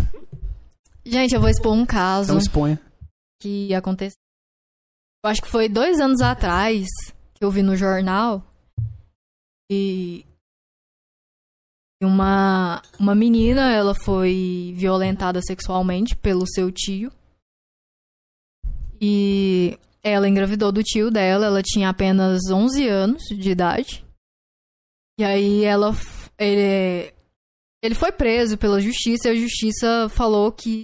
Gente, eu vou expor um caso
então exponha.
que aconteceu. Eu acho que foi dois anos atrás que eu vi no jornal. E. Uma, uma menina, ela foi violentada sexualmente pelo seu tio. E ela engravidou do tio dela, ela tinha apenas 11 anos de idade. E aí ela ele ele foi preso pela justiça e a justiça falou que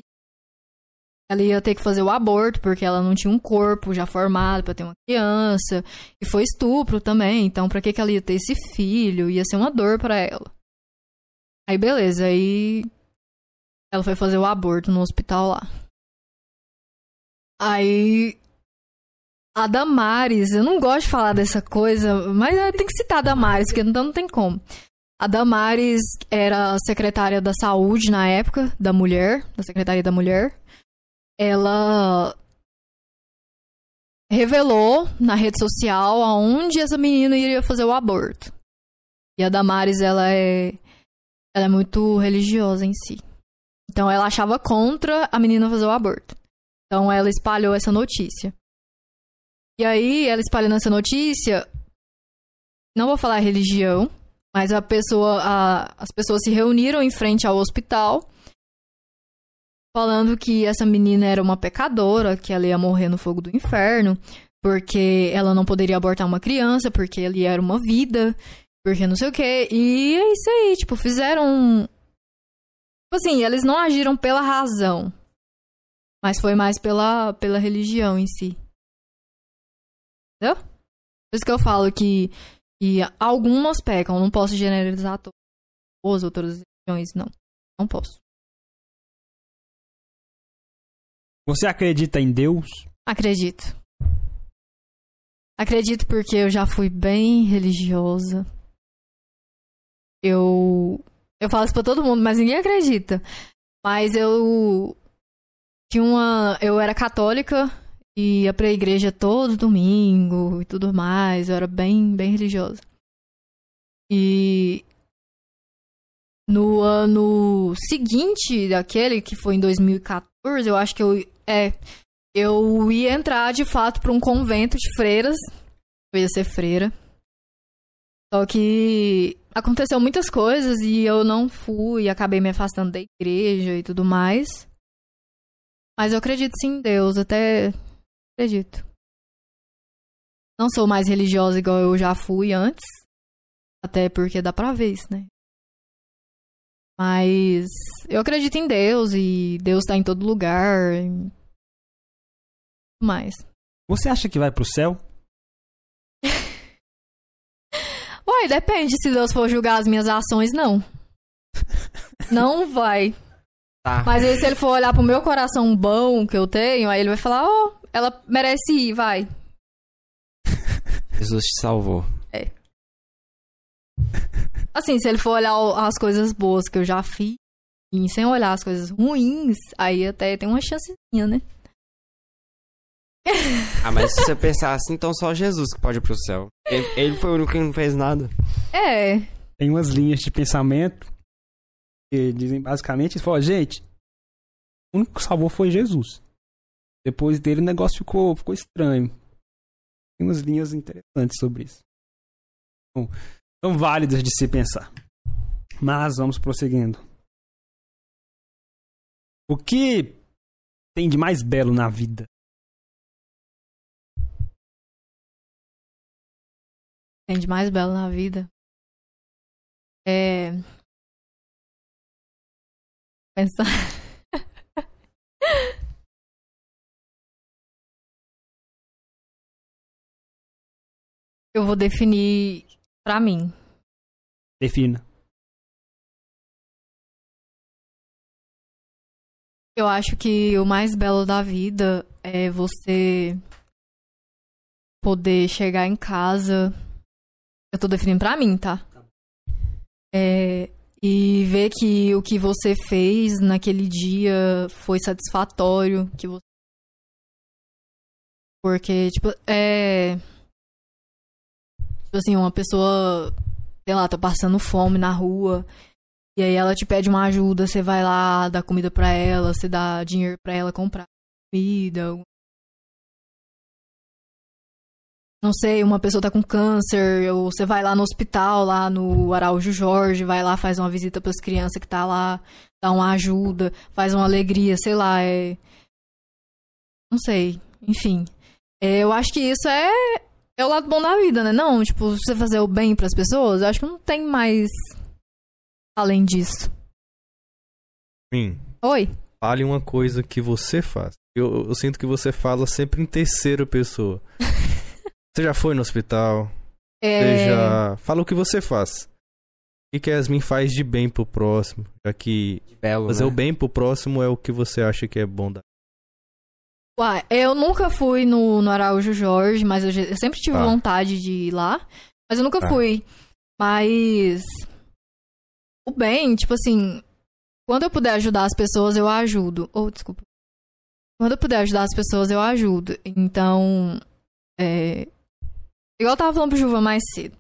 ela ia ter que fazer o aborto porque ela não tinha um corpo já formado pra ter uma criança e foi estupro também, então pra que que ela ia ter esse filho? Ia ser uma dor pra ela. Aí beleza, aí ela foi fazer o aborto no hospital lá. Aí a Damares, eu não gosto de falar dessa coisa, mas é, tem que citar a Damares, porque então não tem como. A Damares era secretária da saúde na época, da mulher, da Secretaria da Mulher. Ela revelou na rede social aonde essa menina iria fazer o aborto. E a Damares, ela é, ela é muito religiosa em si. Então ela achava contra a menina fazer o aborto. Então ela espalhou essa notícia. E aí, ela espalhando essa notícia, não vou falar religião, mas a pessoa, a- as pessoas se reuniram em frente ao hospital, falando que essa menina era uma pecadora, que ela ia morrer no fogo do inferno, porque ela não poderia abortar uma criança, porque ele era uma vida, porque não sei o quê. E é isso aí, tipo, fizeram. Tipo assim, eles não agiram pela razão, mas foi mais pela, pela religião em si. Entendeu? Por isso que eu falo que, que algumas pecam, não posso generalizar todas as outras religiões, não. Não posso.
Você acredita em Deus?
Acredito. Acredito porque eu já fui bem religiosa. Eu. Eu falo isso pra todo mundo, mas ninguém acredita. Mas eu. Tinha uma. Eu era católica e ia pra igreja todo domingo e tudo mais. Eu era bem, bem religiosa. E. No ano seguinte daquele, que foi em 2014, eu acho que eu. É, eu ia entrar de fato para um convento de freiras. Eu ia ser freira. Só que aconteceu muitas coisas e eu não fui, acabei me afastando da igreja e tudo mais. Mas eu acredito sim em Deus, até acredito. Não sou mais religiosa igual eu já fui antes. Até porque dá pra ver isso, né? Mas eu acredito em Deus e Deus tá em todo lugar. e tudo mais.
Você acha que vai pro céu?
Uai, depende. Se Deus for julgar as minhas ações, não. Não vai.
Tá.
Mas aí, se ele for olhar pro meu coração bom que eu tenho, aí ele vai falar: Ó, ela merece ir, vai.
Jesus te salvou.
Assim, se ele for olhar as coisas boas que eu já fiz, e sem olhar as coisas ruins, aí até tem uma chancezinha, né?
Ah, mas se você pensar assim, então só Jesus que pode ir pro céu. Ele, ele foi o único que não fez nada.
É.
Tem umas linhas de pensamento que dizem basicamente, eles falam, gente, o único que salvou foi Jesus. Depois dele o negócio ficou, ficou estranho. Tem umas linhas interessantes sobre isso. Bom, são válidas de se pensar. Mas vamos prosseguindo. O que tem de mais belo na vida?
Tem de mais belo na vida. É. Pensar. Eu vou definir pra mim.
Defina.
Eu acho que o mais belo da vida é você poder chegar em casa. Eu tô definindo pra mim, tá? É, e ver que o que você fez naquele dia foi satisfatório, que você porque tipo, é tipo assim, uma pessoa, sei lá, tá passando fome na rua e aí ela te pede uma ajuda, você vai lá, dá comida pra ela, você dá dinheiro pra ela comprar comida. não sei, uma pessoa tá com câncer, ou você vai lá no hospital, lá no Araújo Jorge, vai lá, faz uma visita pras crianças que tá lá, dá uma ajuda, faz uma alegria, sei lá, é. Não sei, enfim. É, eu acho que isso é, é o lado bom da vida, né? Não, tipo, você fazer o bem pras pessoas, eu acho que não tem mais além disso.
Sim.
Oi?
Fale uma coisa que você faz. Eu, eu sinto que você fala sempre em terceira pessoa. você já foi no hospital? Você
É,
já... Fala o que você faz. O que que a Yasmin faz de bem pro próximo? Já que
belo,
fazer
né?
o bem pro próximo é o que você acha que é bom da...
Uai, eu nunca fui no, no Araújo Jorge, mas eu, eu sempre tive
Tá.
vontade de ir lá. Mas eu nunca
Tá.
fui. Mas. O bem, tipo assim. Quando eu puder ajudar as pessoas, eu ajudo. Ou, desculpa. Quando eu puder ajudar as pessoas, eu ajudo. Então. É. Igual eu tava falando pro Juva mais cedo.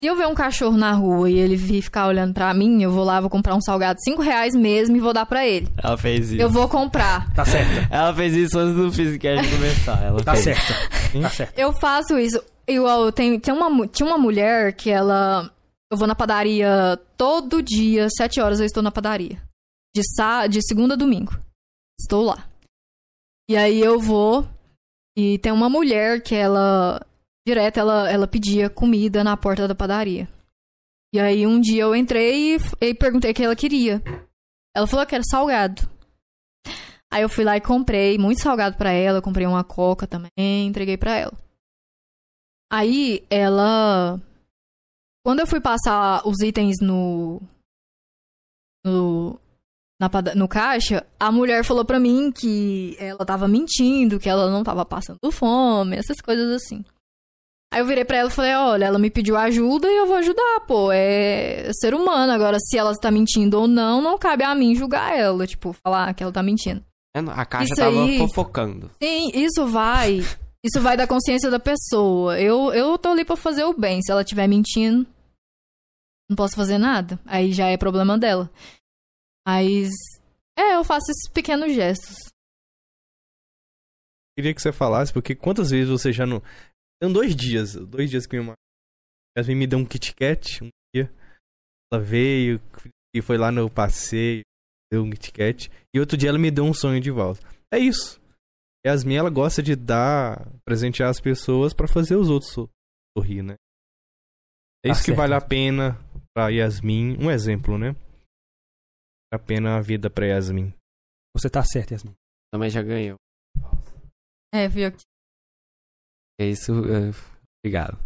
Se eu ver um cachorro na rua e ele vir ficar olhando pra mim, eu vou lá, vou comprar um salgado de 5 reais mesmo e vou dar pra ele.
Ela fez isso.
Eu vou comprar.
Tá certa.
Ela fez isso antes do Physicast começar. Ela
Tá
fez.
certa. Tá certa.
Eu faço isso. Igual, eu tenho, tem uma, tinha uma mulher que ela. Eu vou na padaria todo dia, sete horas eu estou na padaria. De, sa, de segunda a domingo. Estou lá. E aí eu vou. E tem uma mulher que ela. Direto ela, ela pedia comida na porta da padaria. E aí um dia eu entrei e, e perguntei o que ela queria. Ela falou que era salgado. Aí eu fui lá e comprei muito salgado pra ela, comprei uma coca também, entreguei pra ela. Aí ela. Quando eu fui passar os itens no. No. Na, no caixa, a mulher falou pra mim que ela tava mentindo, que ela não tava passando fome, essas coisas assim. Aí eu virei pra ela e falei: Olha, ela me pediu ajuda e eu vou ajudar, pô. É ser humano. Agora, se ela tá mentindo ou não, não cabe a mim julgar ela. Tipo, falar que ela tá mentindo.
É, A caixa
Isso
tava
aí-
fofocando.
Sim, isso vai. Isso vai da consciência da pessoa. Eu, eu tô ali pra fazer o bem. Se ela estiver mentindo, não posso fazer nada. Aí já é problema dela. Mas. É, eu faço esses pequenos gestos.
Queria que você falasse, porque quantas vezes você já não... Tem dois dias, dois dias que minha Yasmin me deu um Kit Kat, um dia. Ela veio e foi lá no passeio, deu um Kit Kat. E outro dia ela me deu um sonho de valsa. É isso. Yasmin, ela gosta de dar, presentear as pessoas pra fazer os outros sor- sorrir, né? É
Tá
isso que
certo.
vale a pena pra Yasmin. Um exemplo, né? Vale a pena a vida pra Yasmin.
Você tá certo, Yasmin.
Também já ganhou.
É, viu?
É isso. é, Obrigado.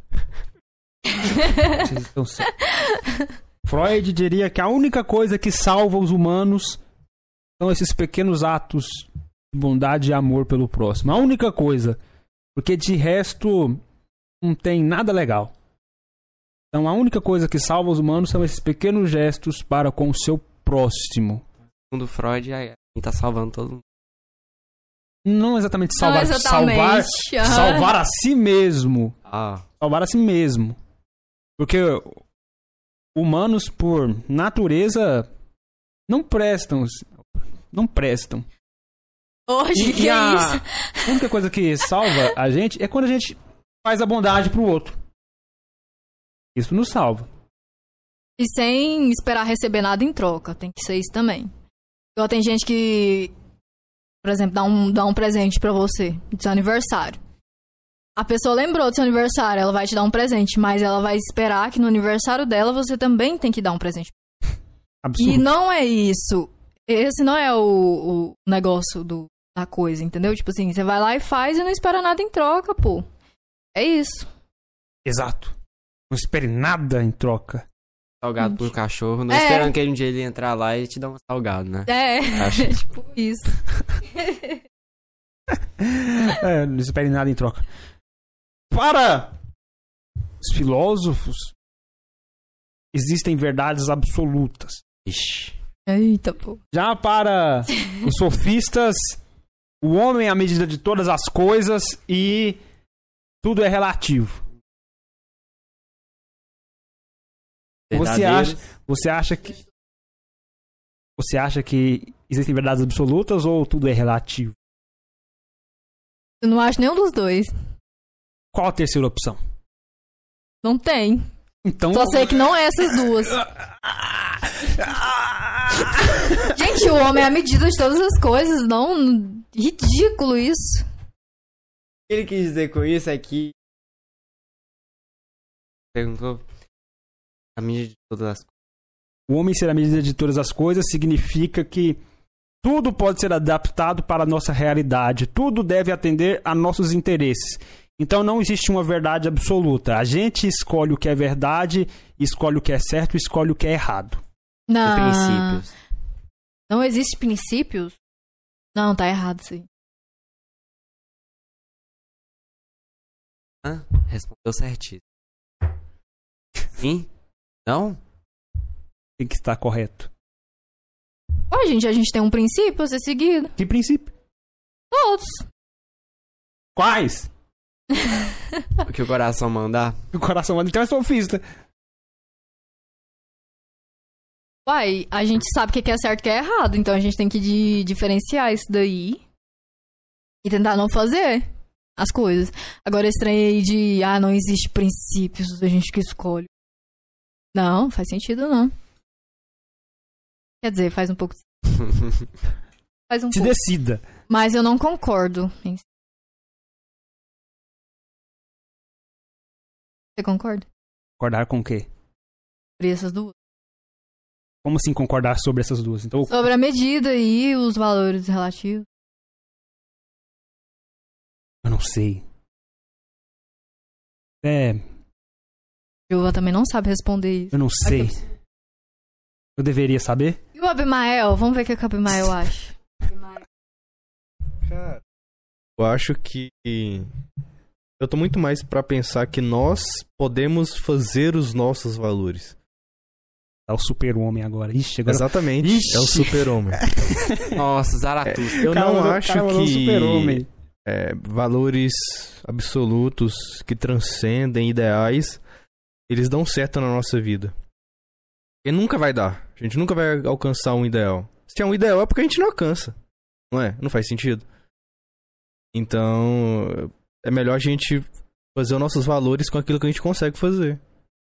Vocês estão certos. Freud diria que a única coisa que salva os humanos são esses pequenos atos de bondade e amor pelo próximo. A única coisa. Porque de resto não tem nada legal. Então a única coisa que salva os humanos são esses pequenos gestos para com o seu próximo.
Segundo Freud, a Yasmin tá salvando todo mundo.
Não exatamente salvar,
não
salvar,
exatamente. aham.
salvar a si mesmo.
Ah,
salvar a si mesmo. Porque humanos, por natureza, não prestam. Não prestam.
Hoje,
E,
que
e
é
a
isso?
única coisa que salva a gente é quando a gente faz a bondade pro outro. Isso nos salva.
E sem esperar receber nada em troca. Tem que ser isso também. Igual tem gente que, por exemplo, dá um, dá um presente pra você de seu aniversário. A pessoa lembrou do seu aniversário, ela vai te dar um presente, mas ela vai esperar que no aniversário dela você também tem que dar um presente.
Absurdo.
E não é isso. Esse não é o, o negócio do, da coisa, entendeu? Tipo assim, você vai lá e faz e não espera nada em troca, pô. É isso.
Exato. Não espere nada em troca.
Salgado pro cachorro. Não
É.
esperando que ele um dia ele entrar lá e te dar um salgado, né?
É,
Acho.
tipo isso.
É, não espere nada em troca. Para os filósofos, existem verdades absolutas.
Ixi.
Eita, pô.
Já para os sofistas, o homem é a medida de todas as coisas e tudo é relativo. Você acha, você acha que você acha que existem verdades absolutas ou tudo é relativo?
Eu não acho nenhum dos dois.
Qual a terceira opção?
Não tem.
Então.
Só sei que não é essas duas. Gente, o homem é a medida de todas as coisas, não. Ridículo isso.
O que ele quis dizer com isso é que. Perguntou. A mídia de todas as coisas.
O homem ser a medida de todas as coisas significa que tudo pode ser adaptado para a nossa realidade, tudo deve atender a nossos interesses. Então não existe uma verdade absoluta. A gente escolhe o que é verdade, escolhe o que é certo, escolhe o que é errado.
Não.
princípios.
Não existe princípios? Não, tá errado aí.
Hã? Respondeu certíssimo. Sim? Não?
Tem que estar correto.
Ó, gente, a gente tem um princípio a ser seguido.
Que princípio?
Todos.
Quais?
O que o coração mandar?
O coração manda. Então é sofista.
Uai, a gente sabe o que é certo e o que é errado, então a gente tem que di- diferenciar isso daí e tentar não fazer as coisas. Agora, esse trem aí de, ah, não existe princípios, a gente que escolhe. Não, faz sentido não. Quer dizer, faz um pouco. Faz um
Se
pouco.
decida.
Mas eu não concordo. Você concorda?
Concordar com o quê?
Sobre essas duas?
Como assim concordar sobre essas duas? Então,
Sobre a medida e os valores relativos.
eu não sei. É,
Silva também não sabe responder isso.
eu não sei. Eu deveria saber?
E o Abimael? Vamos ver o que o Abimael acha.
Cara, eu acho que eu tô muito mais pra pensar que nós podemos fazer os nossos valores.
Tá o super-homem agora. Ixi, agora...
Exatamente.
Ixi.
É o super-homem.
Nossa, Zaratustra.
Eu
Cara,
não acho
cara mandou
que é, valores absolutos que transcendem ideais, eles dão certo na nossa vida. E nunca vai dar. A gente nunca vai alcançar um ideal. Se é um ideal é porque a gente não alcança. Não é? Não faz sentido. Então, é melhor a gente fazer os nossos valores com aquilo que a gente consegue fazer.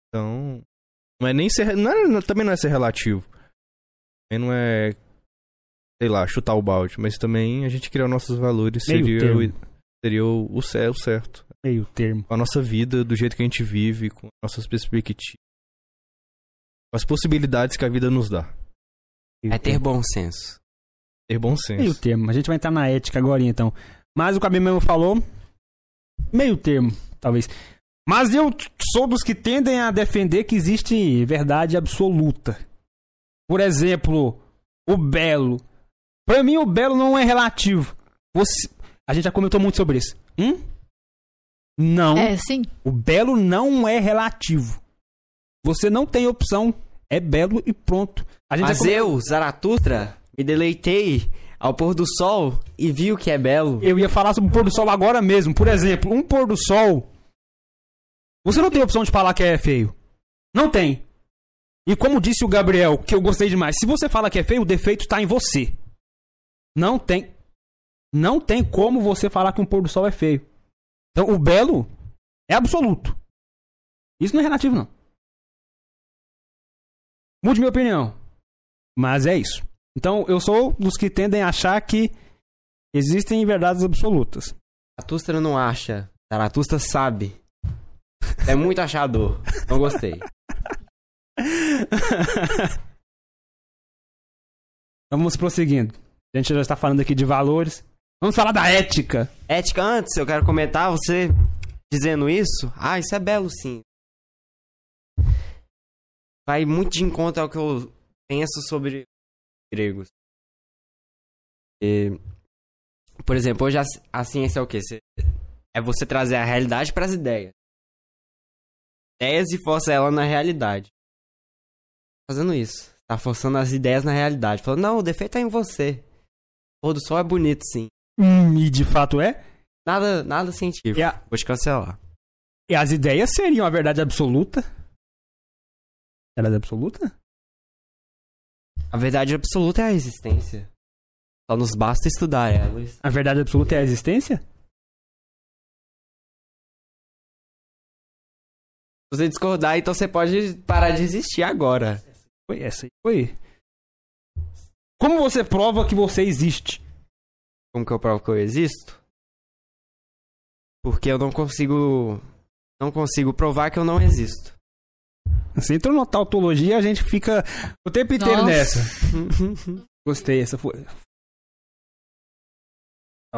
Então, não é nem ser, não é- também não é ser relativo. Também não é sei lá, chutar o balde, mas também a gente criar nossos valores
Meio
seria,
termo.
O, seria o, o cer- o certo.
Meio termo.
Com a nossa vida, do jeito que a gente vive, com nossas perspectivas. Com as possibilidades que a vida nos dá.
Meio
É ter bom senso.
Ter bom
Meio
senso.
termo. A gente vai entrar na ética agora, então. Mas o Cabelo mesmo falou, meio termo, talvez. Mas eu sou dos que tendem a defender que existe verdade absoluta. Por exemplo, o belo. Pra mim, o belo não é relativo. Você... A gente já comentou muito sobre isso. Hum? Não.
É, sim.
O belo não é relativo. Você não tem opção. É belo e pronto. A gente
Mas
já come-
eu, Zaratustra, me deleitei ao pôr do sol e vi o que é belo.
Eu ia falar sobre o pôr do sol agora mesmo. Por exemplo, um pôr do sol. Você não tem opção de falar que é feio. Não tem. E como disse o Gabriel, que eu gostei demais, se você fala que é feio, o defeito tá em você. Não tem. Não tem como você falar que um pôr do sol é feio. Então, o belo é absoluto. Isso não é relativo, não. Mude minha opinião. Mas é isso. Então, eu sou dos que tendem a achar que existem verdades absolutas.
Zaratustra não acha. Zaratustra sabe. É muito achador. Não gostei.
Vamos prosseguindo. A gente já está falando aqui de valores. Vamos falar da ética.
Ética, antes eu quero comentar, você dizendo isso. Ah, isso é belo sim. Vai muito de encontro ao que eu penso sobre gregos. E, por exemplo, hoje a, a ciência é o quê? É você trazer a realidade para as ideias. Ideias e força ela na realidade. Fazendo isso. Tá forçando as ideias na realidade. Falando, não, o defeito é em você. O do sol é bonito, sim.
Hum, e de fato é.
Nada, nada científico.
E, a-
Vou te cancelar.
e as ideias seriam a verdade absoluta? Verdade absoluta?
A verdade absoluta é a existência. Só nos basta estudar ela.
A verdade absoluta é a existência?
Se você discordar, então você pode parar de existir agora.
Foi essa aí. Foi. Como você prova que você existe?
Como que eu provo que eu existo? Porque eu não consigo. Não consigo provar que eu não existo.
Você entrou na tautologia, a gente fica o tempo inteiro
Nossa.
nessa. Gostei, essa foi.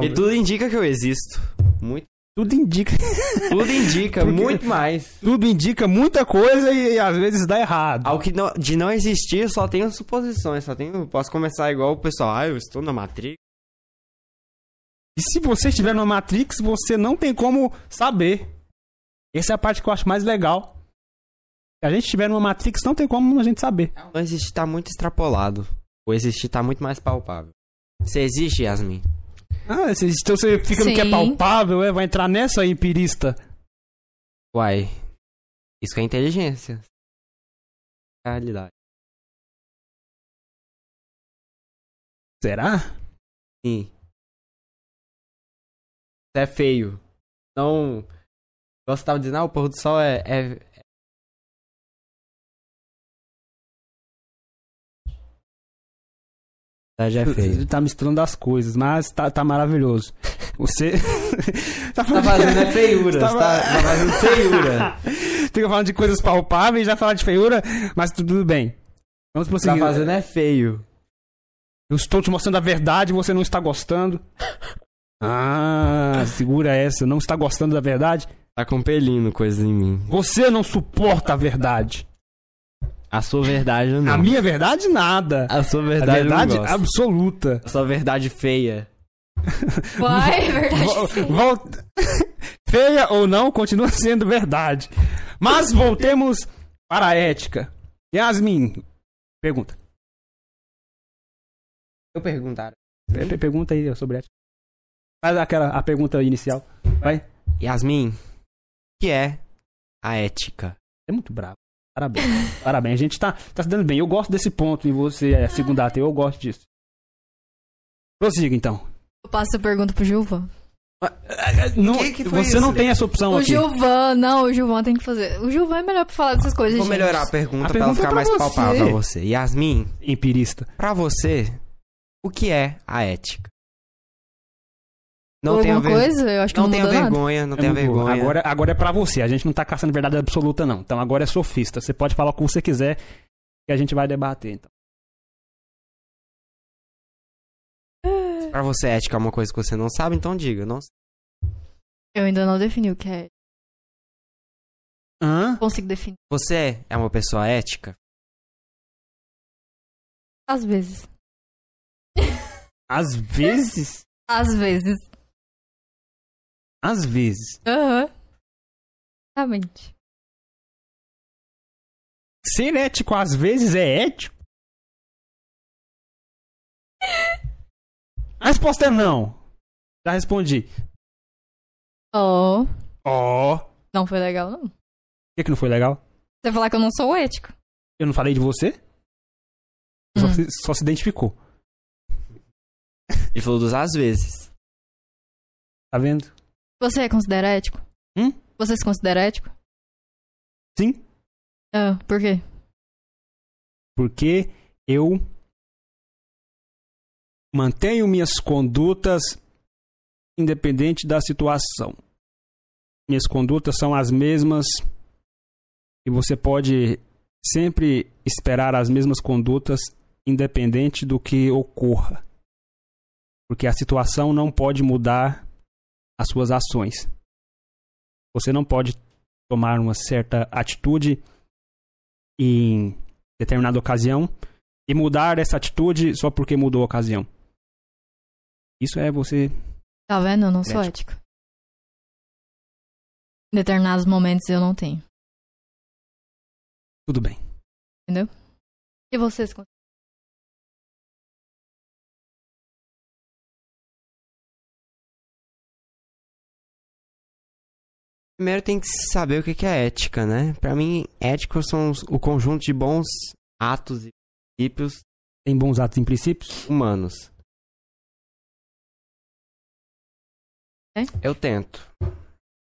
E tudo indica que eu existo. Muito.
Tudo indica,
Tudo indica,
Porque-
muito mais.
tudo indica muita coisa e, às vezes dá errado.
Ao que não- de não existir, só tenho suposições. Só tenho. Posso começar igual o pessoal. Ah, eu estou na Matrix.
E se você estiver numa Matrix, você não tem como saber. Essa é a parte que eu acho mais legal. Se a gente estiver numa Matrix, não tem como a gente saber.
Não existir tá muito extrapolado. O existir tá muito mais palpável. Você existe, Yasmin?
Ah, se- então você fica no que é
Sim.
palpável, é, vai entrar nessa empirista.
Uai. Isso que é inteligência. Realidade.
Será?
Sim. É feio. Não. Você tava dizendo, ah, o pôr do sol é. é... Verdade é feio.
Ele tá misturando as coisas, mas tá, tá maravilhoso. Você. tá
Tá fazendo é feiura. Tá, tá fazendo feiura.
Fica falando de coisas palpáveis, já fala de feiura, mas tudo bem. Vamos
Tá
prosseguir.
fazendo é feio.
Eu estou te mostrando a verdade você não está gostando. Ah, segura essa. Não está gostando da verdade?
Tá compelindo coisas em mim.
Você não suporta a verdade.
A sua verdade não.
A minha verdade, nada.
A sua
A
verdade,
verdade
eu não
absoluta.
A sua verdade feia.
Vai, é verdade.
Vol- volta- Feia ou não, continua sendo verdade. Mas voltemos para a ética. Yasmin, pergunta.
Eu perguntar.
Pe- pe- Pergunta aí sobre ética. Faz aquela a pergunta inicial. Vai.
Yasmin, o que é a ética?
É muito bravo. Parabéns. Parabéns. A gente tá, tá se dando bem. Eu gosto desse ponto em você, é, segunda ateu. Eu gosto disso. Prossiga, então.
Eu passo a pergunta pro Gilvan.
Não,
que que
você
isso?
não tem essa opção
O
aqui.
Gilvan, não, o Gilvan tem que fazer. O Gilvan é melhor pra falar dessas coisas,
Vou
gente.
melhorar a pergunta
A
pra ela
é
ficar
pra
mais
você.
palpável pra você. Yasmin,
Empirista.
pra você, o que é a ética? Não
alguma
ver...
coisa? Eu acho que
não
não,
tenha vergonha, não
É
tenha vergonha.
Agora, agora é pra você. A gente não tá caçando verdade absoluta, não. Então agora é sofista. Você pode falar o que você quiser que a gente vai debater. Então.
Pra você, ética é uma coisa que você não sabe, então diga. Não...
Eu ainda não defini o que é.
Hã?
Consigo definir.
Você é uma pessoa ética?
Às vezes.
Às vezes.
Às vezes.
Às vezes.
Aham. Exatamente.
Ser ético às vezes é ético? A resposta é não. Já respondi.
Oh,
Ó.
não foi legal, não.
Por que, que não foi legal?
Você falar que eu não sou ético.
Eu não falei de você? Só,
Hum.
se, só se identificou.
Ele falou dos às vezes.
Tá vendo?
Você considera ético?
Hum?
Você se considera ético?
Sim.
Ah, por quê?
Porque eu mantenho minhas condutas independente da situação. Minhas condutas são as mesmas e você pode sempre esperar as mesmas condutas independente do que ocorra. Porque a situação não pode mudar as suas ações. Você não pode tomar uma certa atitude em determinada ocasião e mudar essa atitude só porque mudou a ocasião. Isso é você.
Tá vendo? Eu não sou
Ético.
ético. Em determinados momentos eu não tenho.
Tudo bem.
E você
Primeiro tem que saber o que é ética, né? Pra mim, éticos são os- o conjunto de bons atos e princípios
Tem bons atos em princípios?
humanos.
É?
Eu tento.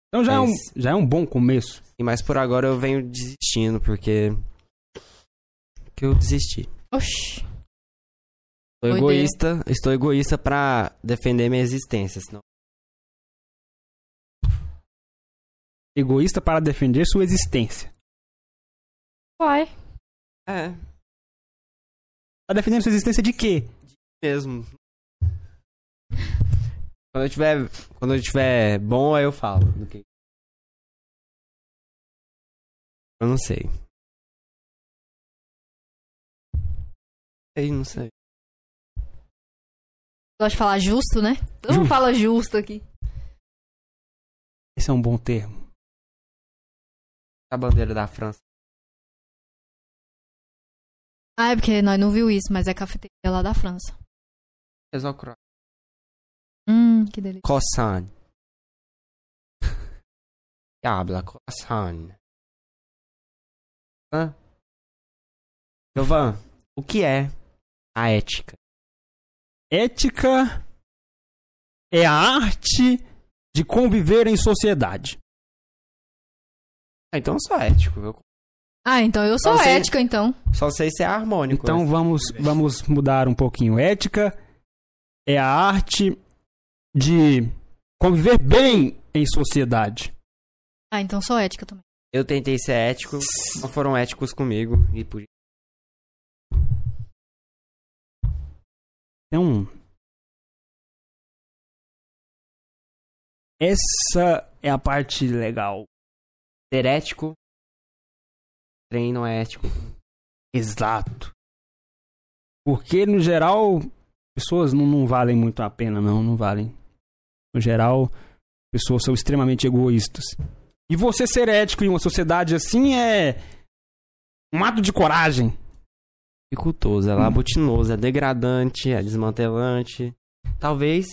Então já é, um,
Mas-
já é um bom começo.
E mas por agora eu venho desistindo, porque. Que eu desisti.
Oxi.
Estou egoísta, estou egoísta pra defender minha existência, senão.
Egoísta para defender sua existência.
Uai.
É,
Tá defendendo sua existência de quê?
mesmo. Quando eu tiver, quando eu tiver bom, aí eu falo. do que- Eu não sei. Sei, não sei.
Gosto de falar justo, né? Todo mundo
Justo.
fala justo aqui.
Esse é um bom termo.
A bandeira da França.
Ah, é porque nós não viu isso, mas é cafeteria lá da França.
Exocro.
Hum, que delícia.
Croissant. Que habla croissant. Hã? Jovan, o que é a ética?
Ética é a arte de conviver em sociedade.
Ah, então eu sou ético. Eu
Ah, então eu sou ética, então.
só sei ser harmônico.
Então
né?
vamos, vamos mudar um pouquinho. Ética é a arte de conviver bem em sociedade.
Ah, então sou ética também.
Eu tentei ser ético, não foram éticos comigo. E por
Então, essa é a parte legal.
Ser ético, trem não é ético.
Exato. Porque, no geral, pessoas não, não valem muito a pena, não. Não valem. No geral, pessoas são extremamente egoístas. E você ser ético em uma sociedade assim é. um ato de coragem.
Dificultoso, é labutinoso, é degradante, é desmantelante. Talvez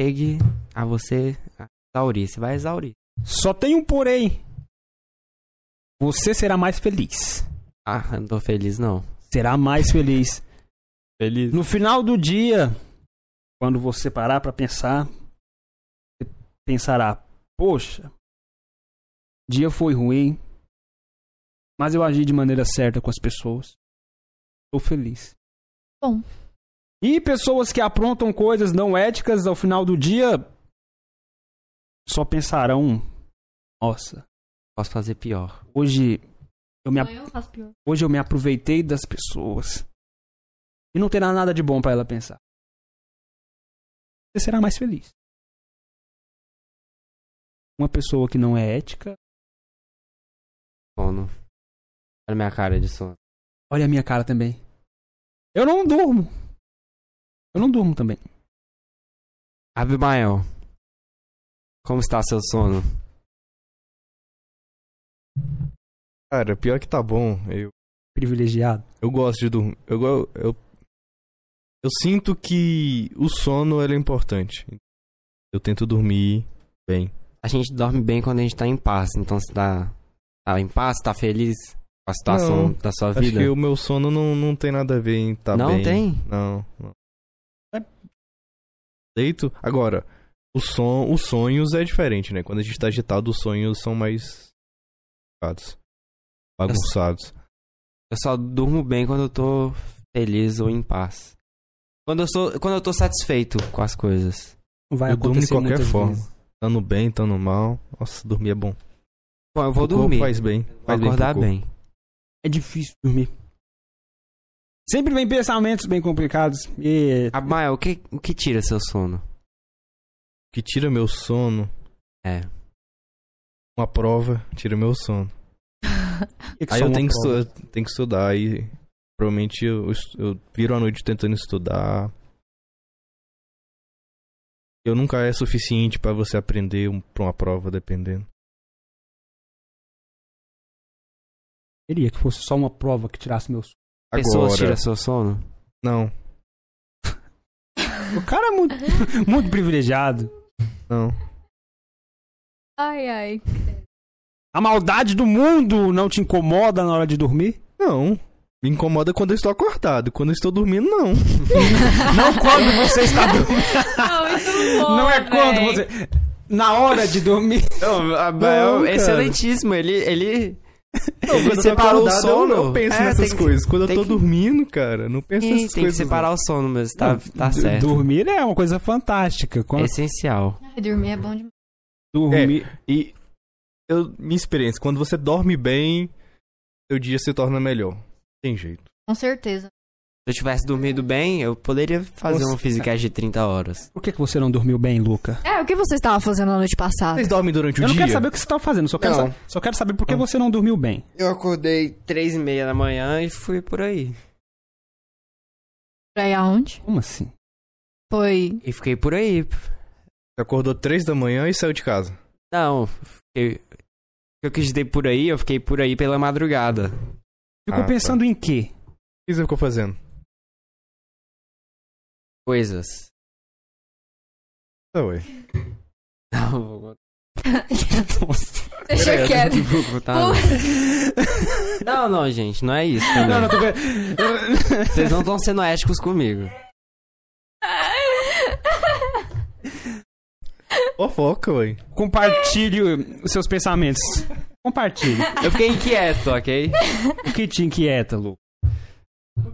chegue a você a exaurir. Você vai exaurir.
Só tem um porém. Você será mais feliz.
Ah, eu não tô feliz não.
Será mais feliz.
Feliz.
No final do dia, quando você parar pra pensar, você pensará: poxa, o dia foi ruim, mas eu agi de maneira certa com as pessoas. Estou feliz.
Bom.
E pessoas que aprontam coisas não éticas ao final do dia só pensarão: nossa,
Posso fazer pior.
hoje eu me, a-
Eu faço pior.
hoje eu me aproveitei das pessoas. E não terá nada de bom pra ela pensar. Você será mais feliz. Uma pessoa que não é ética,
Sono. Olha minha cara de sono.
olha a minha cara também. Eu não durmo. Eu não durmo também.
Abimael. Como está seu sono?
Cara, pior que tá bom. Eu,
Privilegiado.
eu gosto de dormir. Eu, go- eu, eu sinto que o sono ele é importante. Eu tento dormir bem.
A gente dorme bem quando a gente tá em paz. Então você tá, tá em paz, tá feliz com a situação
Não,
da sua
Acho
vida?
que o meu sono não, não tem nada a ver em tá
Não
bem.
tem?
Não, não. Deito. Agora, o som, os sonhos é diferente, né? Quando a gente tá agitado, os sonhos são mais bagunçados. bagunçados.
Eu só durmo bem quando eu tô feliz ou em paz. Quando eu, sou, quando eu tô satisfeito com as coisas.
Vai
Eu durmo de qualquer forma.
vezes.
Tando bem, tando mal. Nossa, dormir é bom.
Bom, eu vou
o
dormir.
faz bem. Faz bem
acordar
corpo.
bem.
É difícil dormir. Sempre vem pensamentos bem complicados. E
Abimael, o que, o que tira seu sono?
Que tira meu sono,
É.
uma prova, tira meu sono.
e que
Aí
só
eu tenho que, estu- tenho que estudar. Aí provavelmente eu, eu viro a noite tentando estudar. Eu nunca é suficiente pra você aprender um, pra uma prova, dependendo.
Queria que fosse só uma prova que tirasse meu sono.
Pessoas
Agora,
tiram seu sono?
não,
O cara é muito, muito privilegiado.
Não.
Ai, ai.
A maldade do mundo não te incomoda na hora de dormir?
Não. Me incomoda quando eu estou acordado. Quando eu estou dormindo, não.
Não quando você está dormindo.
Não, bom,
Não é quando
véi.
você. na hora de dormir.
Não, a-
Não,
é
cara.
excelentíssimo. Ele, ele,
Não, quando
separou o sono.
Eu, eu penso
É,
nessas
tem que-
coisas. Quando eu
tem
tô
que-
dormindo, cara, não penso
tem,
nessas
tem que
coisas.
separar o sono mesmo. Tá, tá certo.
Dormir é uma coisa fantástica.
É
Quando
essencial.
Ai, dormir é bom demais.
dormir.
E eu, minha experiência, quando você dorme bem, seu dia se torna melhor. Tem jeito.
Com certeza.
Se eu tivesse dormido bem, eu poderia fazer
Nossa.
um Physicast de 30 horas.
Por que, que você não dormiu bem, Luca?
É, o que você estava fazendo na noite passada?
Vocês dormem durante o
Eu não
dia?
quero saber o que você estava fazendo, só quero,
Não.
sa- só quero saber por que você não dormiu bem.
Eu acordei três e meia da manhã e fui por aí.
Pra ir aonde?
Como assim?
Foi.
E fiquei por aí.
Você acordou três da manhã e saiu de casa.
Não, fiquei... eu quis dizer por aí, eu fiquei por aí pela madrugada.
Ficou
Ah,
pensando em quê?
O que você ficou fazendo?
Coisas.
Tá, ué.
Não, vou
Deixa
contar.
quieto.
Vou contar, não. Não, não, gente, não é isso. também.
Não, não, tô vendo.
Vocês não estão sendo éticos comigo.
Fofoca, ué.
Compartilhe os seus pensamentos. Compartilhe.
Eu fiquei inquieto, ok?
O que te inquieta, Lu?
Não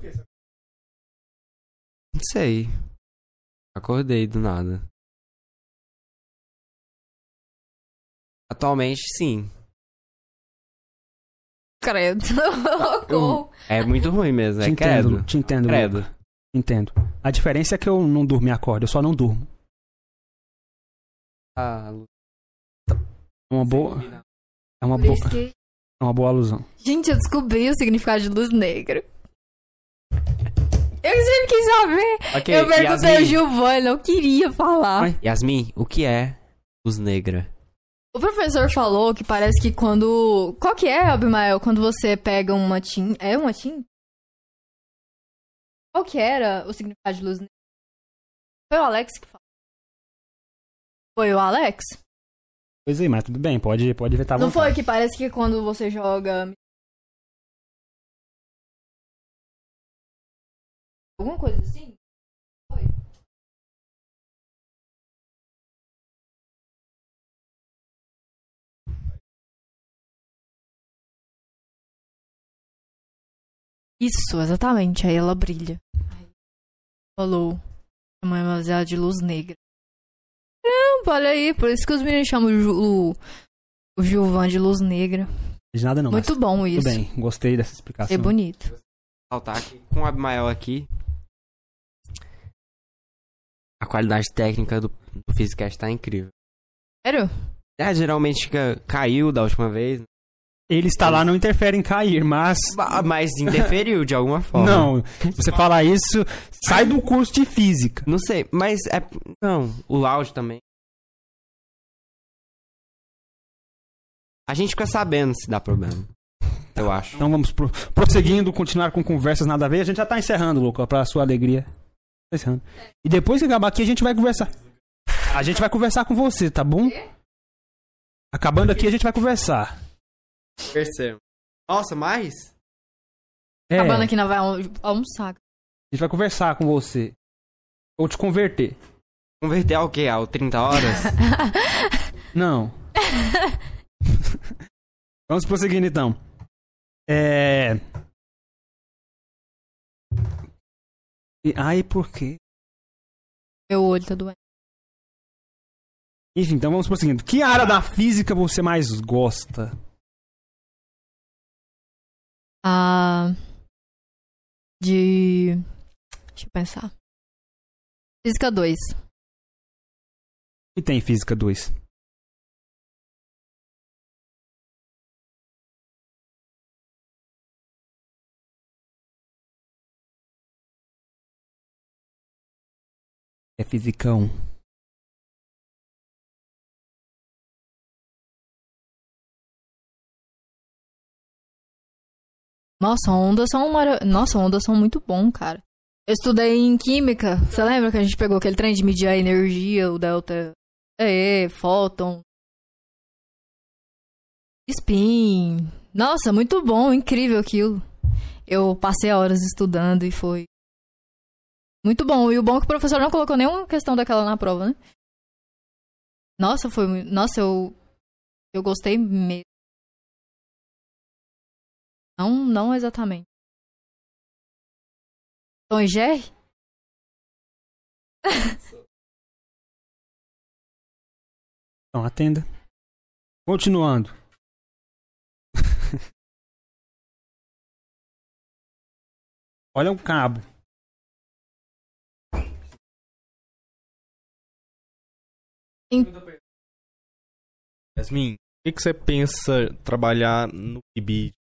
sei. Acordei do nada. Atualmente, sim.
Credo.
É muito ruim mesmo,
Te
é
entendo,
credo.
te entendo.
Credo.
Entendo. A diferença é que eu não durmo e acordo, eu só não durmo.
Ah,
É uma boa, é uma
Por
boa,
isso que-
é uma boa alusão.
Gente, eu descobri o significado de luz negra. Eu sempre quis saber.
Ok,
eu perguntei ao ele não queria falar.
Ai.
Yasmin, o que é luz negra?
O professor falou que parece que quando. Qual que é, Abimael? Quando você pega uma tinta. É uma tinta? Qual que era o significado de luz negra? Foi o Alex que falou. Foi o Alex?
Pois aí, mas tudo bem, pode, pode ver, tá à
Não
vontade.
foi que parece que quando você joga. Alguma coisa assim? Foi. Isso, exatamente. Aí ela brilha. Aí falou. Chamamos ela de luz negra. Caramba, olha aí. Por isso que os meninos chamam o, Ju- o, o Gilvan de luz negra.
De nada não,
Muito
mas
bom
tudo
isso.
bem, gostei dessa explicação.
É bonito.
Saltar que com o Abimael aqui. A qualidade técnica do, do Physicast tá incrível.
Sério?
É, geralmente ca- caiu da última vez.
Ele está lá, não interfere em cair, mas...
Mas interferiu de alguma forma.
Não, se você falar isso, sai do curso de física.
Não sei, mas é. Não, o áudio também. A gente fica sabendo se dá problema. Eu acho.
Então vamos pro- prosseguindo, continuar com conversas nada a ver. A gente já tá encerrando, Luca, pra sua alegria. Encerrando. E depois que acabar aqui, a gente vai conversar. A gente vai conversar com você, tá bom? Acabando aqui, a gente vai conversar.
Percebo. Nossa, mais?
É,
Acabando
a
aqui, não vai almo- almoçar.
gente vai conversar com você. Ou te converter.
Converter ao quê? Ao 30 horas?
Não. Vamos prosseguindo então. É. ai, por quê?
Meu olho tá doendo.
Enfim, então vamos prosseguindo. Que área da física você mais gosta?
Ah. De. Deixa eu pensar. Física 2.
E tem física 2? É fisicão.
Nossa, ondas são mara... Nossa, ondas são muito bom, cara. Eu estudei em química. Você lembra que a gente pegou aquele trem de medir a energia, o delta E, fóton, spin. Nossa, muito bom, incrível aquilo. Eu passei horas estudando e foi muito bom. E o bom é que o professor não colocou nenhuma questão daquela na prova, né? Nossa, foi. Nossa, eu. Eu gostei mesmo. Não, não exatamente. Tom e Jerry?
Não, atenda. Continuando. Olha um cabo.
Yasmin, o que, você pensa trabalhar no PIB?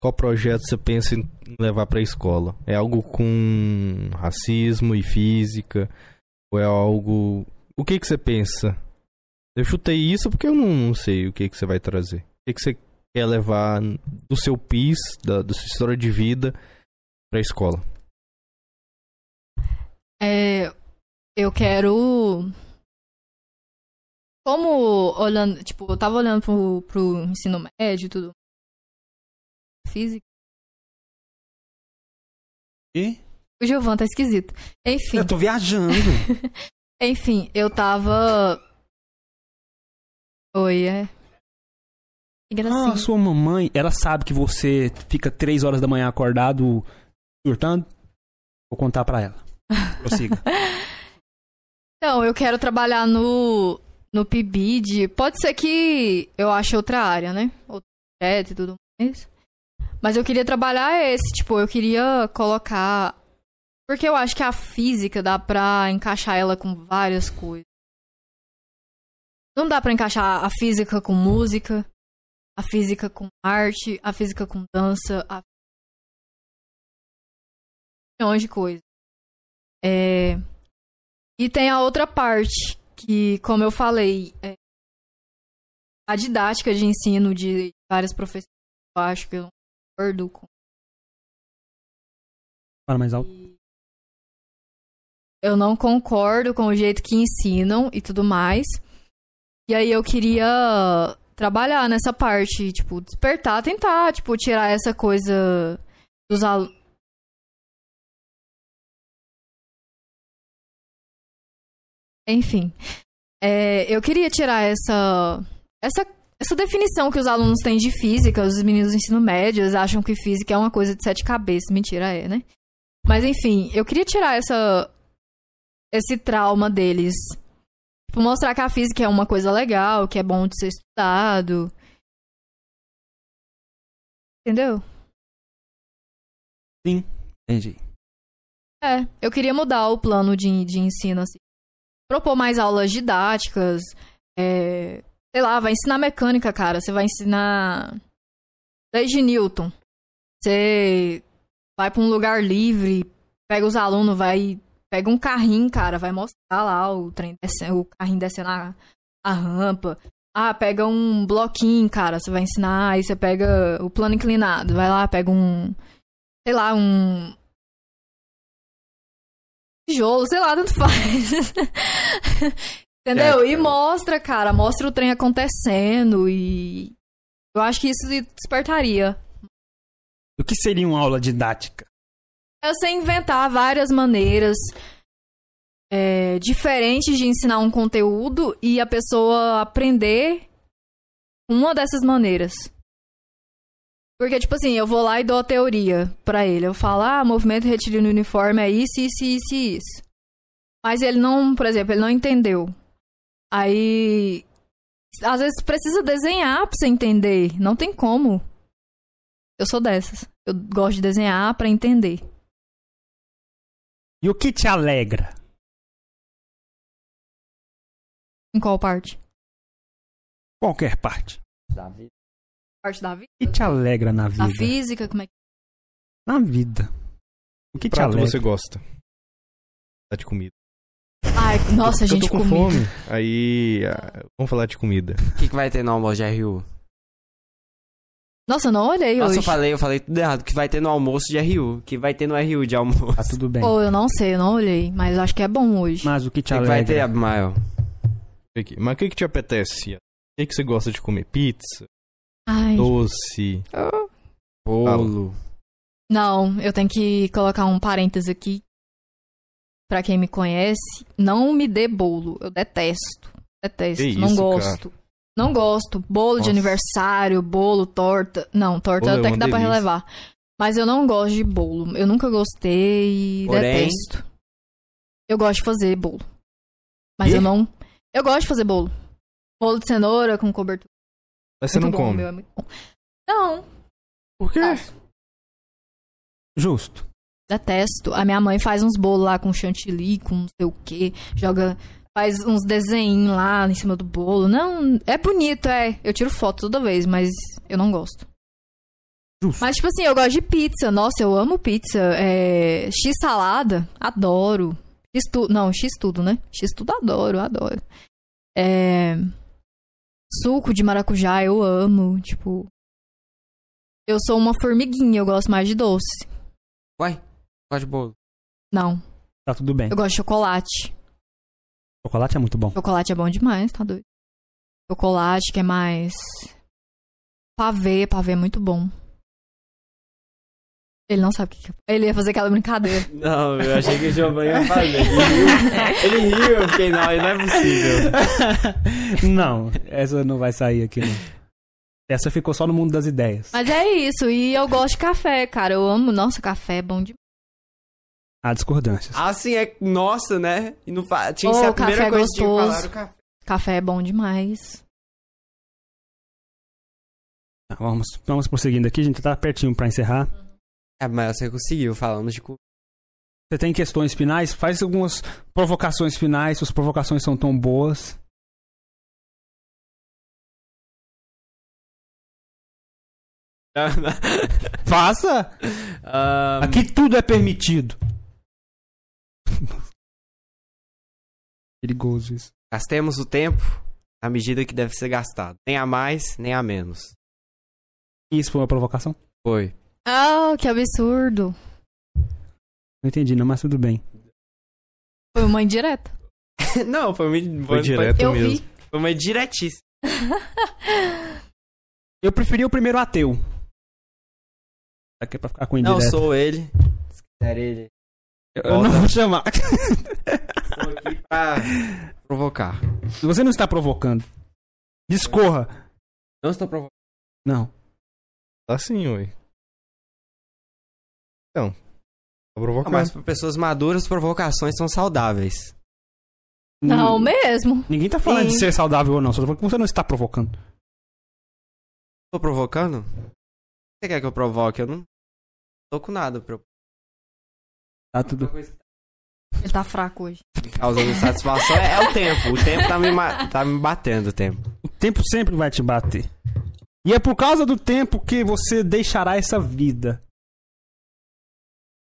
Qual projeto você pensa em levar para a escola? É algo com racismo e física? Ou é algo. O que, que você pensa? Eu chutei isso porque eu não, não sei o que, que você vai trazer. O que, que você quer levar do seu PIS, da, da sua história de vida, para a escola?
É, eu quero. Como olhando, tipo, eu tava olhando pro, pro ensino médio e tudo. Física.
E?
O Giovan tá esquisito. Enfim.
Eu tô viajando.
Enfim, eu tava. Oi, é. Gracinha.
Ah, sua mamãe, ela sabe que você fica três horas da manhã acordado, surtando? Vou contar pra ela. Prossiga.
Então, eu quero trabalhar no, no PIBID. Pode ser que eu ache outra área, né? Outro projeto e tudo mais. Mas eu queria trabalhar esse, tipo, eu queria colocar. Porque eu acho que a física dá pra encaixar ela com várias coisas. Não dá pra encaixar a física com música, a física com arte, a física com dança, a milhões de coisas. É... E tem a outra parte, que, como eu falei, é... a didática de ensino de várias professores, eu acho que eu não concordo com.
Fala mais alto.
Eu não concordo com o jeito que ensinam e tudo mais. E aí eu queria trabalhar nessa parte, tipo, despertar, tentar, tipo, tirar essa coisa dos alunos. Enfim, é, eu queria tirar essa, essa, essa definição que os alunos têm de física, os meninos do ensino médio eles acham que física é uma coisa de sete cabeças. Mentira, é, né? Mas enfim, eu queria tirar essa, esse trauma deles. Tipo, mostrar que a física é uma coisa legal, que é bom de ser estudado. Entendeu?
Sim, entendi.
É, eu queria mudar o plano de, de ensino, assim. Propor mais aulas didáticas. É, sei lá, vai ensinar mecânica, cara. Você vai ensinar. Desde Newton. Você vai pra um lugar livre, pega os alunos, vai. Pega um carrinho, cara, vai mostrar lá o trem descendo, o carrinho descendo a, a rampa. Ah, pega um bloquinho, cara, você vai ensinar, aí você pega o plano inclinado, vai lá, pega um. Sei lá, um tijolo, sei lá, tanto faz. Entendeu?
Certo.
E mostra, cara, mostra o trem acontecendo e eu acho que isso despertaria.
O que seria uma aula didática?
É você inventar várias maneiras é, diferentes de ensinar um conteúdo e a pessoa aprender uma dessas maneiras. Porque, tipo assim, eu vou lá e dou a teoria pra ele. Eu falo, ah, movimento retilíneo uniforme é isso, isso, isso e isso. Mas ele não, por exemplo, ele não entendeu. Aí. Às vezes precisa desenhar pra você entender. Não tem como. Eu sou dessas. Eu gosto de desenhar pra entender.
E o que te alegra?
Em qual parte?
Qualquer parte.
Davi.
Parte da vida?
O que te alegra na vida?
Na física, como é que.
Na vida. O que te
prato
alegra?
você gosta? Tá de comida.
Ai, nossa,
eu
gente,
tô com
comida.
fome. Aí, ah, vamos falar de comida.
O que, que vai ter no almoço de RU?
Nossa, eu não olhei
Nossa,
hoje.
eu falei, eu falei tudo errado. Que vai ter no almoço de RU. Que vai ter no RU de almoço.
Tá tudo bem.
Pô, eu não sei, eu não olhei. Mas eu acho que é bom hoje.
Mas o que te
que, que vai ter,
alegra?
Abimael?
Aqui. Mas o que, que te apetece? O que, que você gosta de comer? Pizza?
Ai.
Doce?
Bolo.
Não, eu tenho que colocar um parênteses aqui. Pra quem me conhece, não me dê bolo. Eu detesto. Detesto,
Que
não
isso,
gosto. Não gosto. Bolo de
Nossa.
aniversário, bolo, torta. Não, torta
Bolo é
até que
uma
dá pra
delícia.
relevar. Mas eu não gosto de bolo. Eu nunca gostei e
Porém-
detesto. Eu gosto de fazer bolo. Mas
Quê?
eu não. Eu gosto de fazer bolo. Bolo de cenoura com cobertura.
Mas você não
bom,
come.
é muito. Não,
Por quê?
faço.
Justo.
Detesto. A minha mãe faz uns bolos lá com chantilly, com não sei o que. Joga. Faz uns desenhos lá em cima do bolo. Não, é bonito, é. Eu tiro foto toda vez, mas eu não gosto.
Justo.
Mas, tipo assim, eu gosto de pizza. Nossa, eu amo pizza. É... X salada, adoro. X tudo. Não, X tudo, né? X tudo adoro, adoro. É... Suco de maracujá, eu amo. Tipo. Eu sou uma formiguinha, eu gosto mais de doce.
Uai, gosto de bolo.
Não,
Tá tudo bem.
eu gosto de chocolate.
Chocolate é muito bom.
Chocolate é bom demais, tá doido? Chocolate, que é mais. Pavê, pavê é muito bom. Ele não sabe o que que é. Ele ia fazer aquela brincadeira.
Não, eu achei que o Giovanni ia fazer. Ele riu, ele riu eu fiquei, não, não é possível.
não, essa não vai sair aqui, não. Essa ficou só no mundo das ideias.
Mas é isso, e eu gosto de café, cara. Eu amo. Nossa, café é bom demais.
Há discordâncias.
Ah, sim, é nossa, né? E não fa... Tinha que
Ô,
ser a primeira
café
coisa que que
gostoso.
falar o café.
Café é bom demais.
Tá, vamos, vamos prosseguindo aqui, a gente tá pertinho pra encerrar.
É, mas você conseguiu, falando de cu.
Você tem questões finais? Faz algumas provocações finais, suas provocações são tão boas. Faça!
Ahn,
Aqui tudo é permitido. Perigoso isso.
Gastemos o tempo à medida que deve ser gastado. Nem a mais, nem a menos.
Isso foi uma provocação?
Foi.
Ah, que absurdo.
Não entendi, não, mas tudo bem.
Foi uma indireta.
não, foi uma,
Foi direto
Eu
mesmo.
vi.
Foi uma diretice.
Eu preferi o primeiro ateu. Aqui é pra ficar com
Não,
indireta.
sou ele. Se quiser ele.
Eu eu não vou chamar.
Estou aqui pra provocar.
Você não está provocando. Discorra.
Não estou provocando.
Não.
Tá sim, ué. Então. Tá provocando.
mas para pessoas maduras, provocações são saudáveis.
Não mesmo.
Ninguém tá falando
Sim.
de ser saudável ou não. Só tô falando que você não está provocando.
Tô provocando? Você quer que eu provoque? Eu não tô com nada pra eu
Tá tudo.
Ele tá fraco hoje.
causando satisfação. É, é o tempo. O tempo tá me, ma- tá me batendo, o tempo.
O tempo sempre vai te bater. E é por causa do tempo que você deixará essa vida.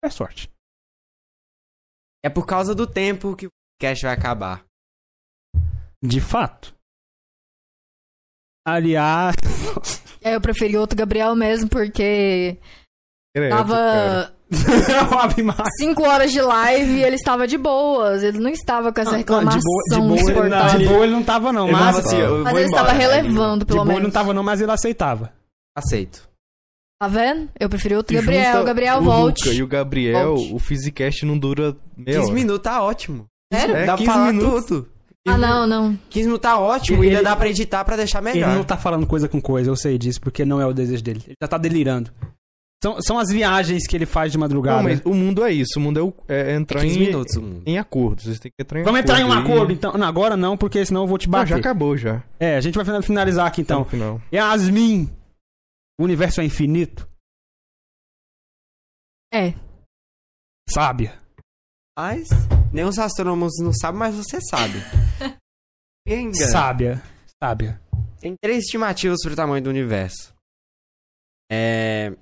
É sorte.
É por causa do tempo que o podcast vai acabar.
De fato. Aliás.
É, eu preferi outro Gabriel mesmo, porque
Credo,
tava
o Ave Maria.
5 horas de live e ele estava de boas. Ele não estava com essa
Não,
reclamação
de boa, de boa, ele, não,
insuportável.
de boa ele não tava, não.
Ele
Mas,
assim,
Mas ele estava
embora.
relevando,
de
pelo
boa ele não
menos.
tava, não, mas ele aceitava.
Aceito.
Tá vendo? Eu preferi outro
E
Gabriel. Gabriel,
o
volte.
Luca e o Gabriel,
Volte.
o Physicast não dura meia
15
hora.
minutos tá ótimo.
Sério?
É,
dá
15
pra falar
minutos.
tudo.
Ah, não, não.
15 minutos tá ótimo.
Ele-
ainda dá pra editar pra deixar melhor.
Ele não tá falando coisa com coisa, eu sei disso, porque não é o desejo dele. Ele já tá delirando. São, são as viagens que ele faz de madrugada.
Não, mas o mundo é isso. O mundo é, o- é entrar
15
em,
minutos
em acordos. Vocês têm que entrar em
Vamos entrar em um
acordo
acordo, então. Não, agora não, porque senão eu vou te
Não,
bater.
já acabou, já.
É, a gente vai finalizar aqui
Tá
então.
no final.
Yasmin, o universo é infinito?
É.
Sábia.
Mas nem os astrônomos não sabem, mas você sabe. Enga.
Sábia. Sábia.
Tem três estimativas pro tamanho do universo. É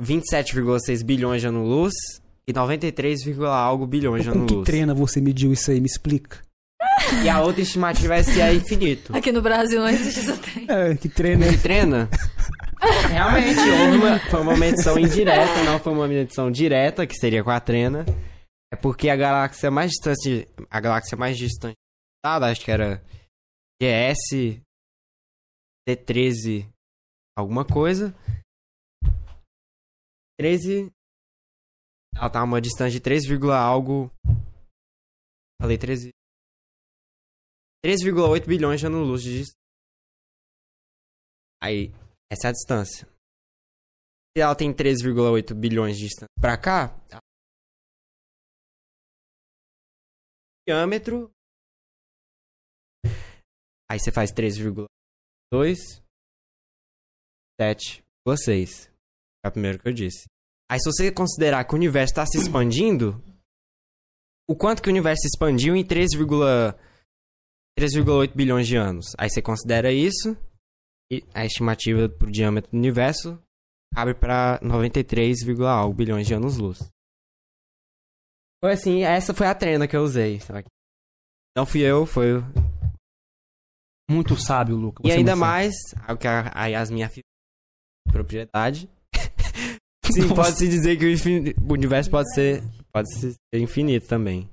27,6 bilhões de anos-luz e 93, algo bilhões de
Com que
anos-luz.
trena você mediu isso aí? Me explica.
E a outra estimativa é se é infinito.
Aqui no Brasil não existe essa trem.
É, que trena, hein?
Treina? Realmente, houve uma, foi uma medição indireta, não foi uma medição direta, que seria com a trena. É porque a galáxia mais distante. A galáxia mais distante. Acho que era GS D13 alguma coisa. 13. Ela tá uma distância de 3, algo. Falei 13. 3,8 bilhões de anos-luz de distância. Aí, essa é a distância. Se ela tem 3,8 bilhões de distância pra cá, diâmetro. Aí você faz 3,2, 7,6. É o primeiro que eu disse. Aí se você considerar que o universo está se expandindo, o quanto que o universo se expandiu em 3,8 3,8 bilhões de anos. Aí você considera isso, a estimativa pro diâmetro do universo cabe pra 93, algo bilhões de anos-luz. Foi assim, essa foi a trena que eu usei. sabe? Não fui eu, foi o...
Muito sábio, Luca.
E
Você é
ainda mais, o que a, a Yasmin afirma, propriedade. Sim, pode-se dizer que o, infin- o universo pode ser, pode ser infinito também.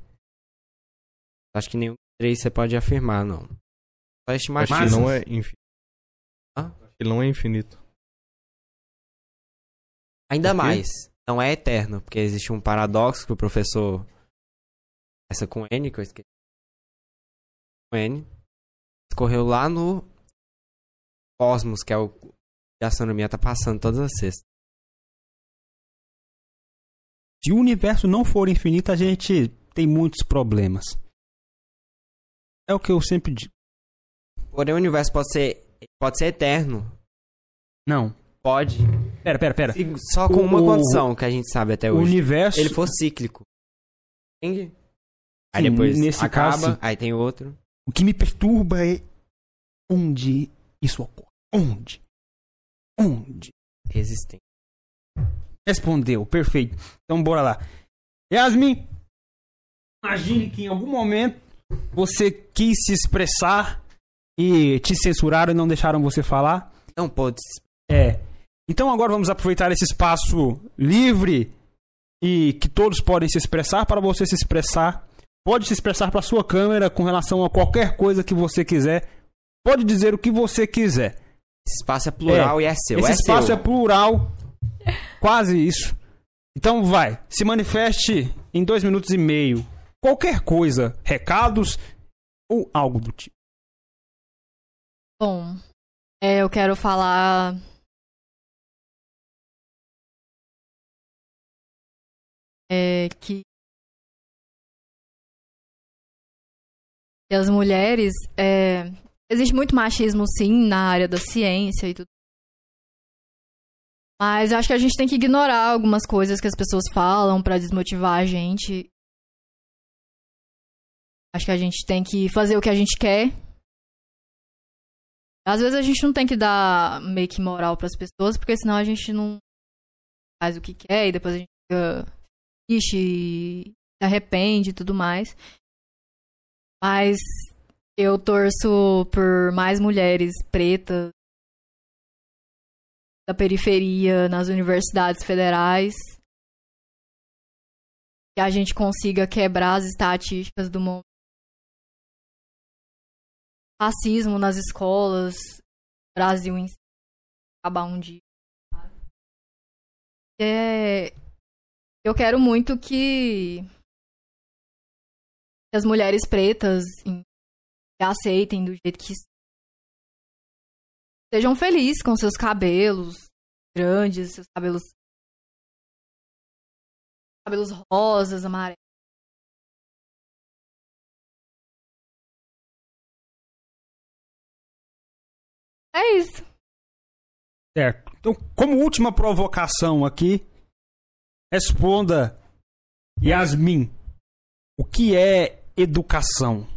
Acho que nenhum dos três você pode afirmar, não. Só
Acho
estimativa.
que não é infinito. Ele não é infinito.
Ainda mais, não é eterno, porque existe um paradoxo que o professor. Essa com N, que eu esqueci. Com N. Escorreu lá no Cosmos, que é o que a astronomia tá passando todas as sextas.
Se o universo não for infinito, a gente tem muitos problemas. É o que eu sempre digo.
Porém, o universo pode ser, pode ser eterno.
Não.
Pode.
Pera, pera, pera.
Se- Só com uma
O-
condição que a gente sabe até
O
hoje.
universo.
Ele for cíclico. Entende? Aí
Sim,
depois
nesse
acaba,
caso,
aí tem outro.
O que me perturba é onde isso ocorre. Onde? Onde?
Existente.
Respondeu, perfeito. Então bora lá. Yasmin, imagine que em algum momento você quis se expressar e te censuraram e não deixaram você falar.
Não pode.
É. Então agora vamos aproveitar esse espaço livre e que todos podem se expressar para você se expressar. Pode se expressar para sua câmera com relação a qualquer coisa que você quiser. Pode dizer o que você quiser.
Esse espaço é plural e é seu.
Esse
é
espaço
seu.
é plural. Quase isso. Então vai, se manifeste em dois minutos e meio. Qualquer coisa, recados ou algo do tipo.
Bom, é, eu quero falar. É, que. as mulheres. É, existe muito machismo, sim, na área da ciência e tudo. Mas eu acho que a gente tem que ignorar algumas coisas que as pessoas falam pra desmotivar a gente. Acho que a gente tem que fazer o que a gente quer às vezes a gente não tem que dar meio que moral pras pessoas, porque senão a gente não faz o que quer e depois a gente fica triste e se arrepende e tudo mais. Mas eu torço por mais mulheres pretas da periferia nas universidades federais. Que a gente consiga quebrar as estatísticas do mundo racismo nas escolas, Brasil em si, acabar um dia. É, eu quero muito que, as mulheres pretas aceitem do jeito que sejam felizes com seus cabelos grandes, seus cabelos cabelos rosas, amarelos. É isso.
Certo. Então, como última provocação aqui, responda, Yasmin, o que é educação?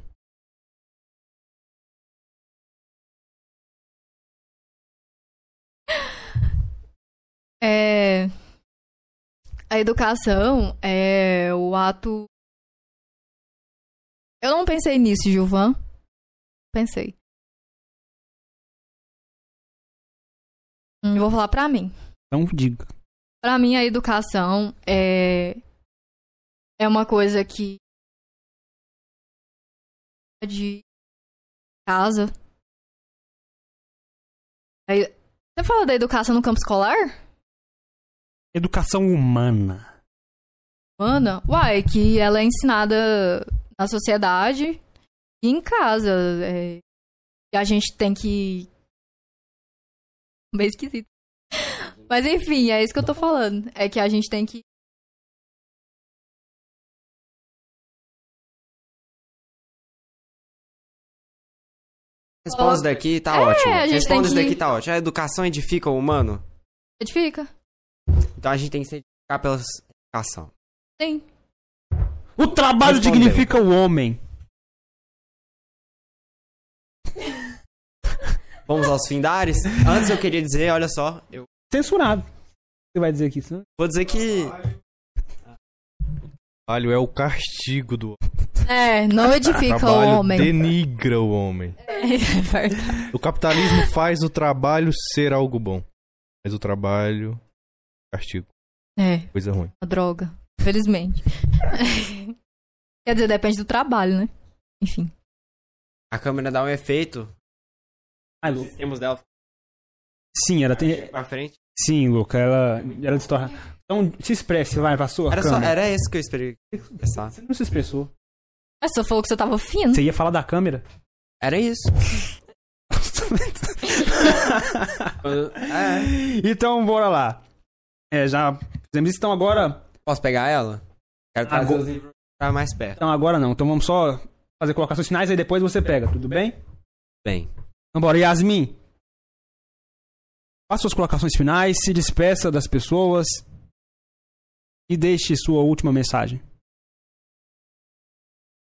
É, a educação é o ato. Eu não pensei nisso, Gilvan. Pensei. Hum, vou falar pra mim.
Então, diga.
Pra mim, a educação é. É uma coisa que. de casa. Aí- Você fala da educação no campo escolar?
Educação humana.
Ana, uai, que ela é ensinada na sociedade em casa. é, e a gente tem que. Meio esquisito. Mas enfim, é isso que eu tô falando. É que a gente tem que.
Responde isso daqui, tá
É,
ótimo. Responde
que-
daqui, tá ótimo. A educação edifica o humano.
Edifica?
Então a gente tem que se edificar pela educação.
Sim.
O trabalho
Respondeu.
dignifica o homem.
Vamos aos findares. Antes eu queria dizer, olha só, eu
Censurado. Você vai dizer aqui isso?
vou dizer que
Trabalho é o castigo do
É, não edifica o
trabalho.
homem.
Denigra o homem.
É verdade.
O capitalismo faz o trabalho ser algo bom. Mas o trabalho. Castigo.
É,
Coisa ruim.
uma droga. Infelizmente. Quer dizer, depende do trabalho, né? Enfim.
a câmera dá um efeito.
Luca.
sistemas dela
Sim, ela tem.
pra frente.
Sim, Luca, ela, ela distorce. Então, se expresse, vai, sua
Era, só,
câmera.
era isso que eu esperei pensar.
Você não se expressou.
Mas você falou que você tava fino.
Você ia falar da câmera?
Era isso. é.
então, bora lá. É, já fizemos isso, então agora...
Posso pegar ela? Quero trazer
Agora-
os livros pra mais perto.
Então agora não, então vamos só fazer colocações finais, aí depois você pega, tudo bem?
Bem,
Então bora, Yasmin. Faça suas colocações finais, se despeça das pessoas e deixe sua última mensagem.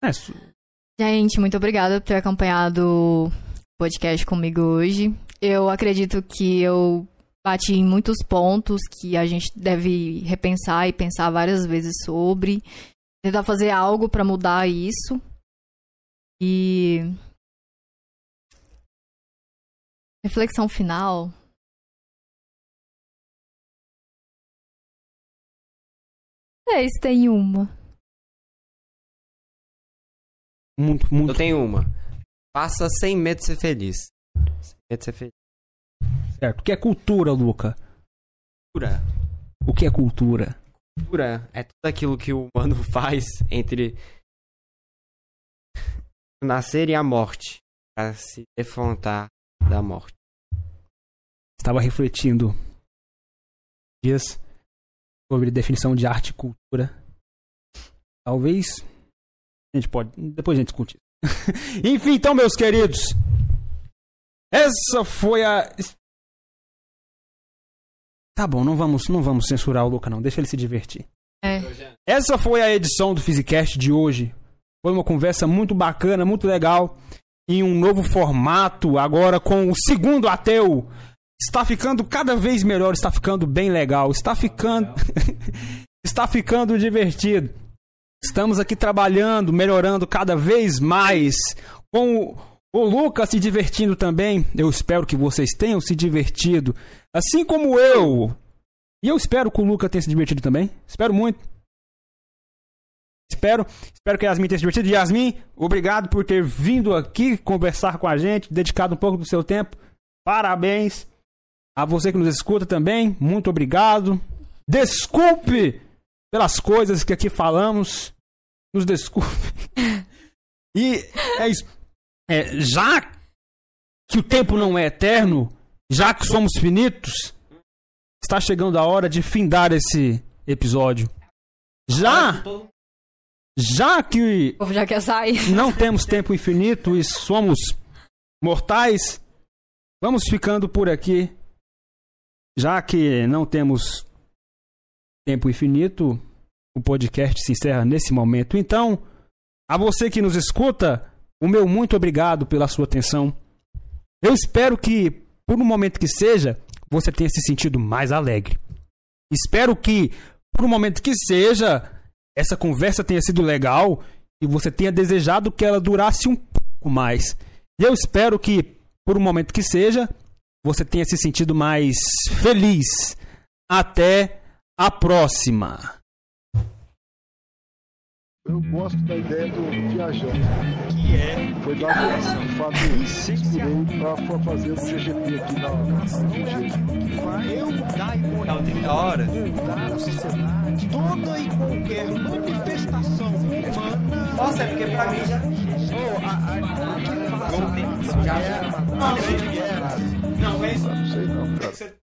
É, su-
Gente, muito obrigada por ter acompanhado o podcast comigo hoje. Eu acredito que eu bati em muitos pontos que a gente deve repensar e pensar várias vezes sobre. Tentar fazer algo pra mudar isso. E. Reflexão final. É, se tem uma.
muito, muito.
eu tenho uma. Faça sem medo de ser feliz. Sem medo de ser feliz.
certo. O que é cultura, Luca?
Cultura.
O que é cultura?
Cultura é tudo aquilo que o humano faz entre nascer e a morte. Pra se defrontar da morte.
Estava refletindo dias sobre definição de arte e cultura. Talvez a gente pode, depois a gente discute. Enfim, então, meus queridos, essa foi a Tá bom, não vamos, não vamos censurar o Luca não, deixa ele se divertir.
É.
Essa foi a edição do Physicast de hoje. Foi uma conversa muito bacana, muito legal. Em um novo formato, agora com o segundo ateu. Está ficando cada vez melhor, está ficando bem legal, está ficando. está ficando divertido. Estamos aqui trabalhando, melhorando cada vez mais. Com o, o Lucas se divertindo também. Eu espero que vocês tenham se divertido. Assim como eu. E eu espero que o Lucas tenha se divertido também. Espero muito. Espero, espero que a Yasmin tenha se divertido. Yasmin, obrigado por ter vindo aqui conversar com a gente, dedicado um pouco do seu tempo. Parabéns. A você que nos escuta também, muito obrigado. Desculpe pelas coisas que aqui falamos. Nos desculpe. E é isso. É, já que o tempo não é eterno, já que somos finitos, está chegando a hora de findar esse episódio. Já, já que
O povo já quer sair.
não temos tempo infinito e somos mortais, vamos ficando por aqui. Já que não temos tempo infinito, o podcast se encerra nesse momento. Então, a você que nos escuta, o meu muito obrigado pela sua atenção. Eu espero que, por um momento que seja, você tenha se sentido mais alegre. Espero que, por um momento que seja, essa conversa tenha sido legal e você tenha desejado que ela durasse um pouco mais. E eu espero que, por um momento que seja, você tenha se sentido mais feliz. Até a próxima.
Eu gosto da ideia do viajante. Que é? Foi dado de fato inspirei para fazer o GGP aqui na
Eu mudar e moral
Da hora.
mudar a sociedade. Toda e qualquer manifestação humana
Sé, porque pra mim já.
Não, é isso. Não sei não, cara.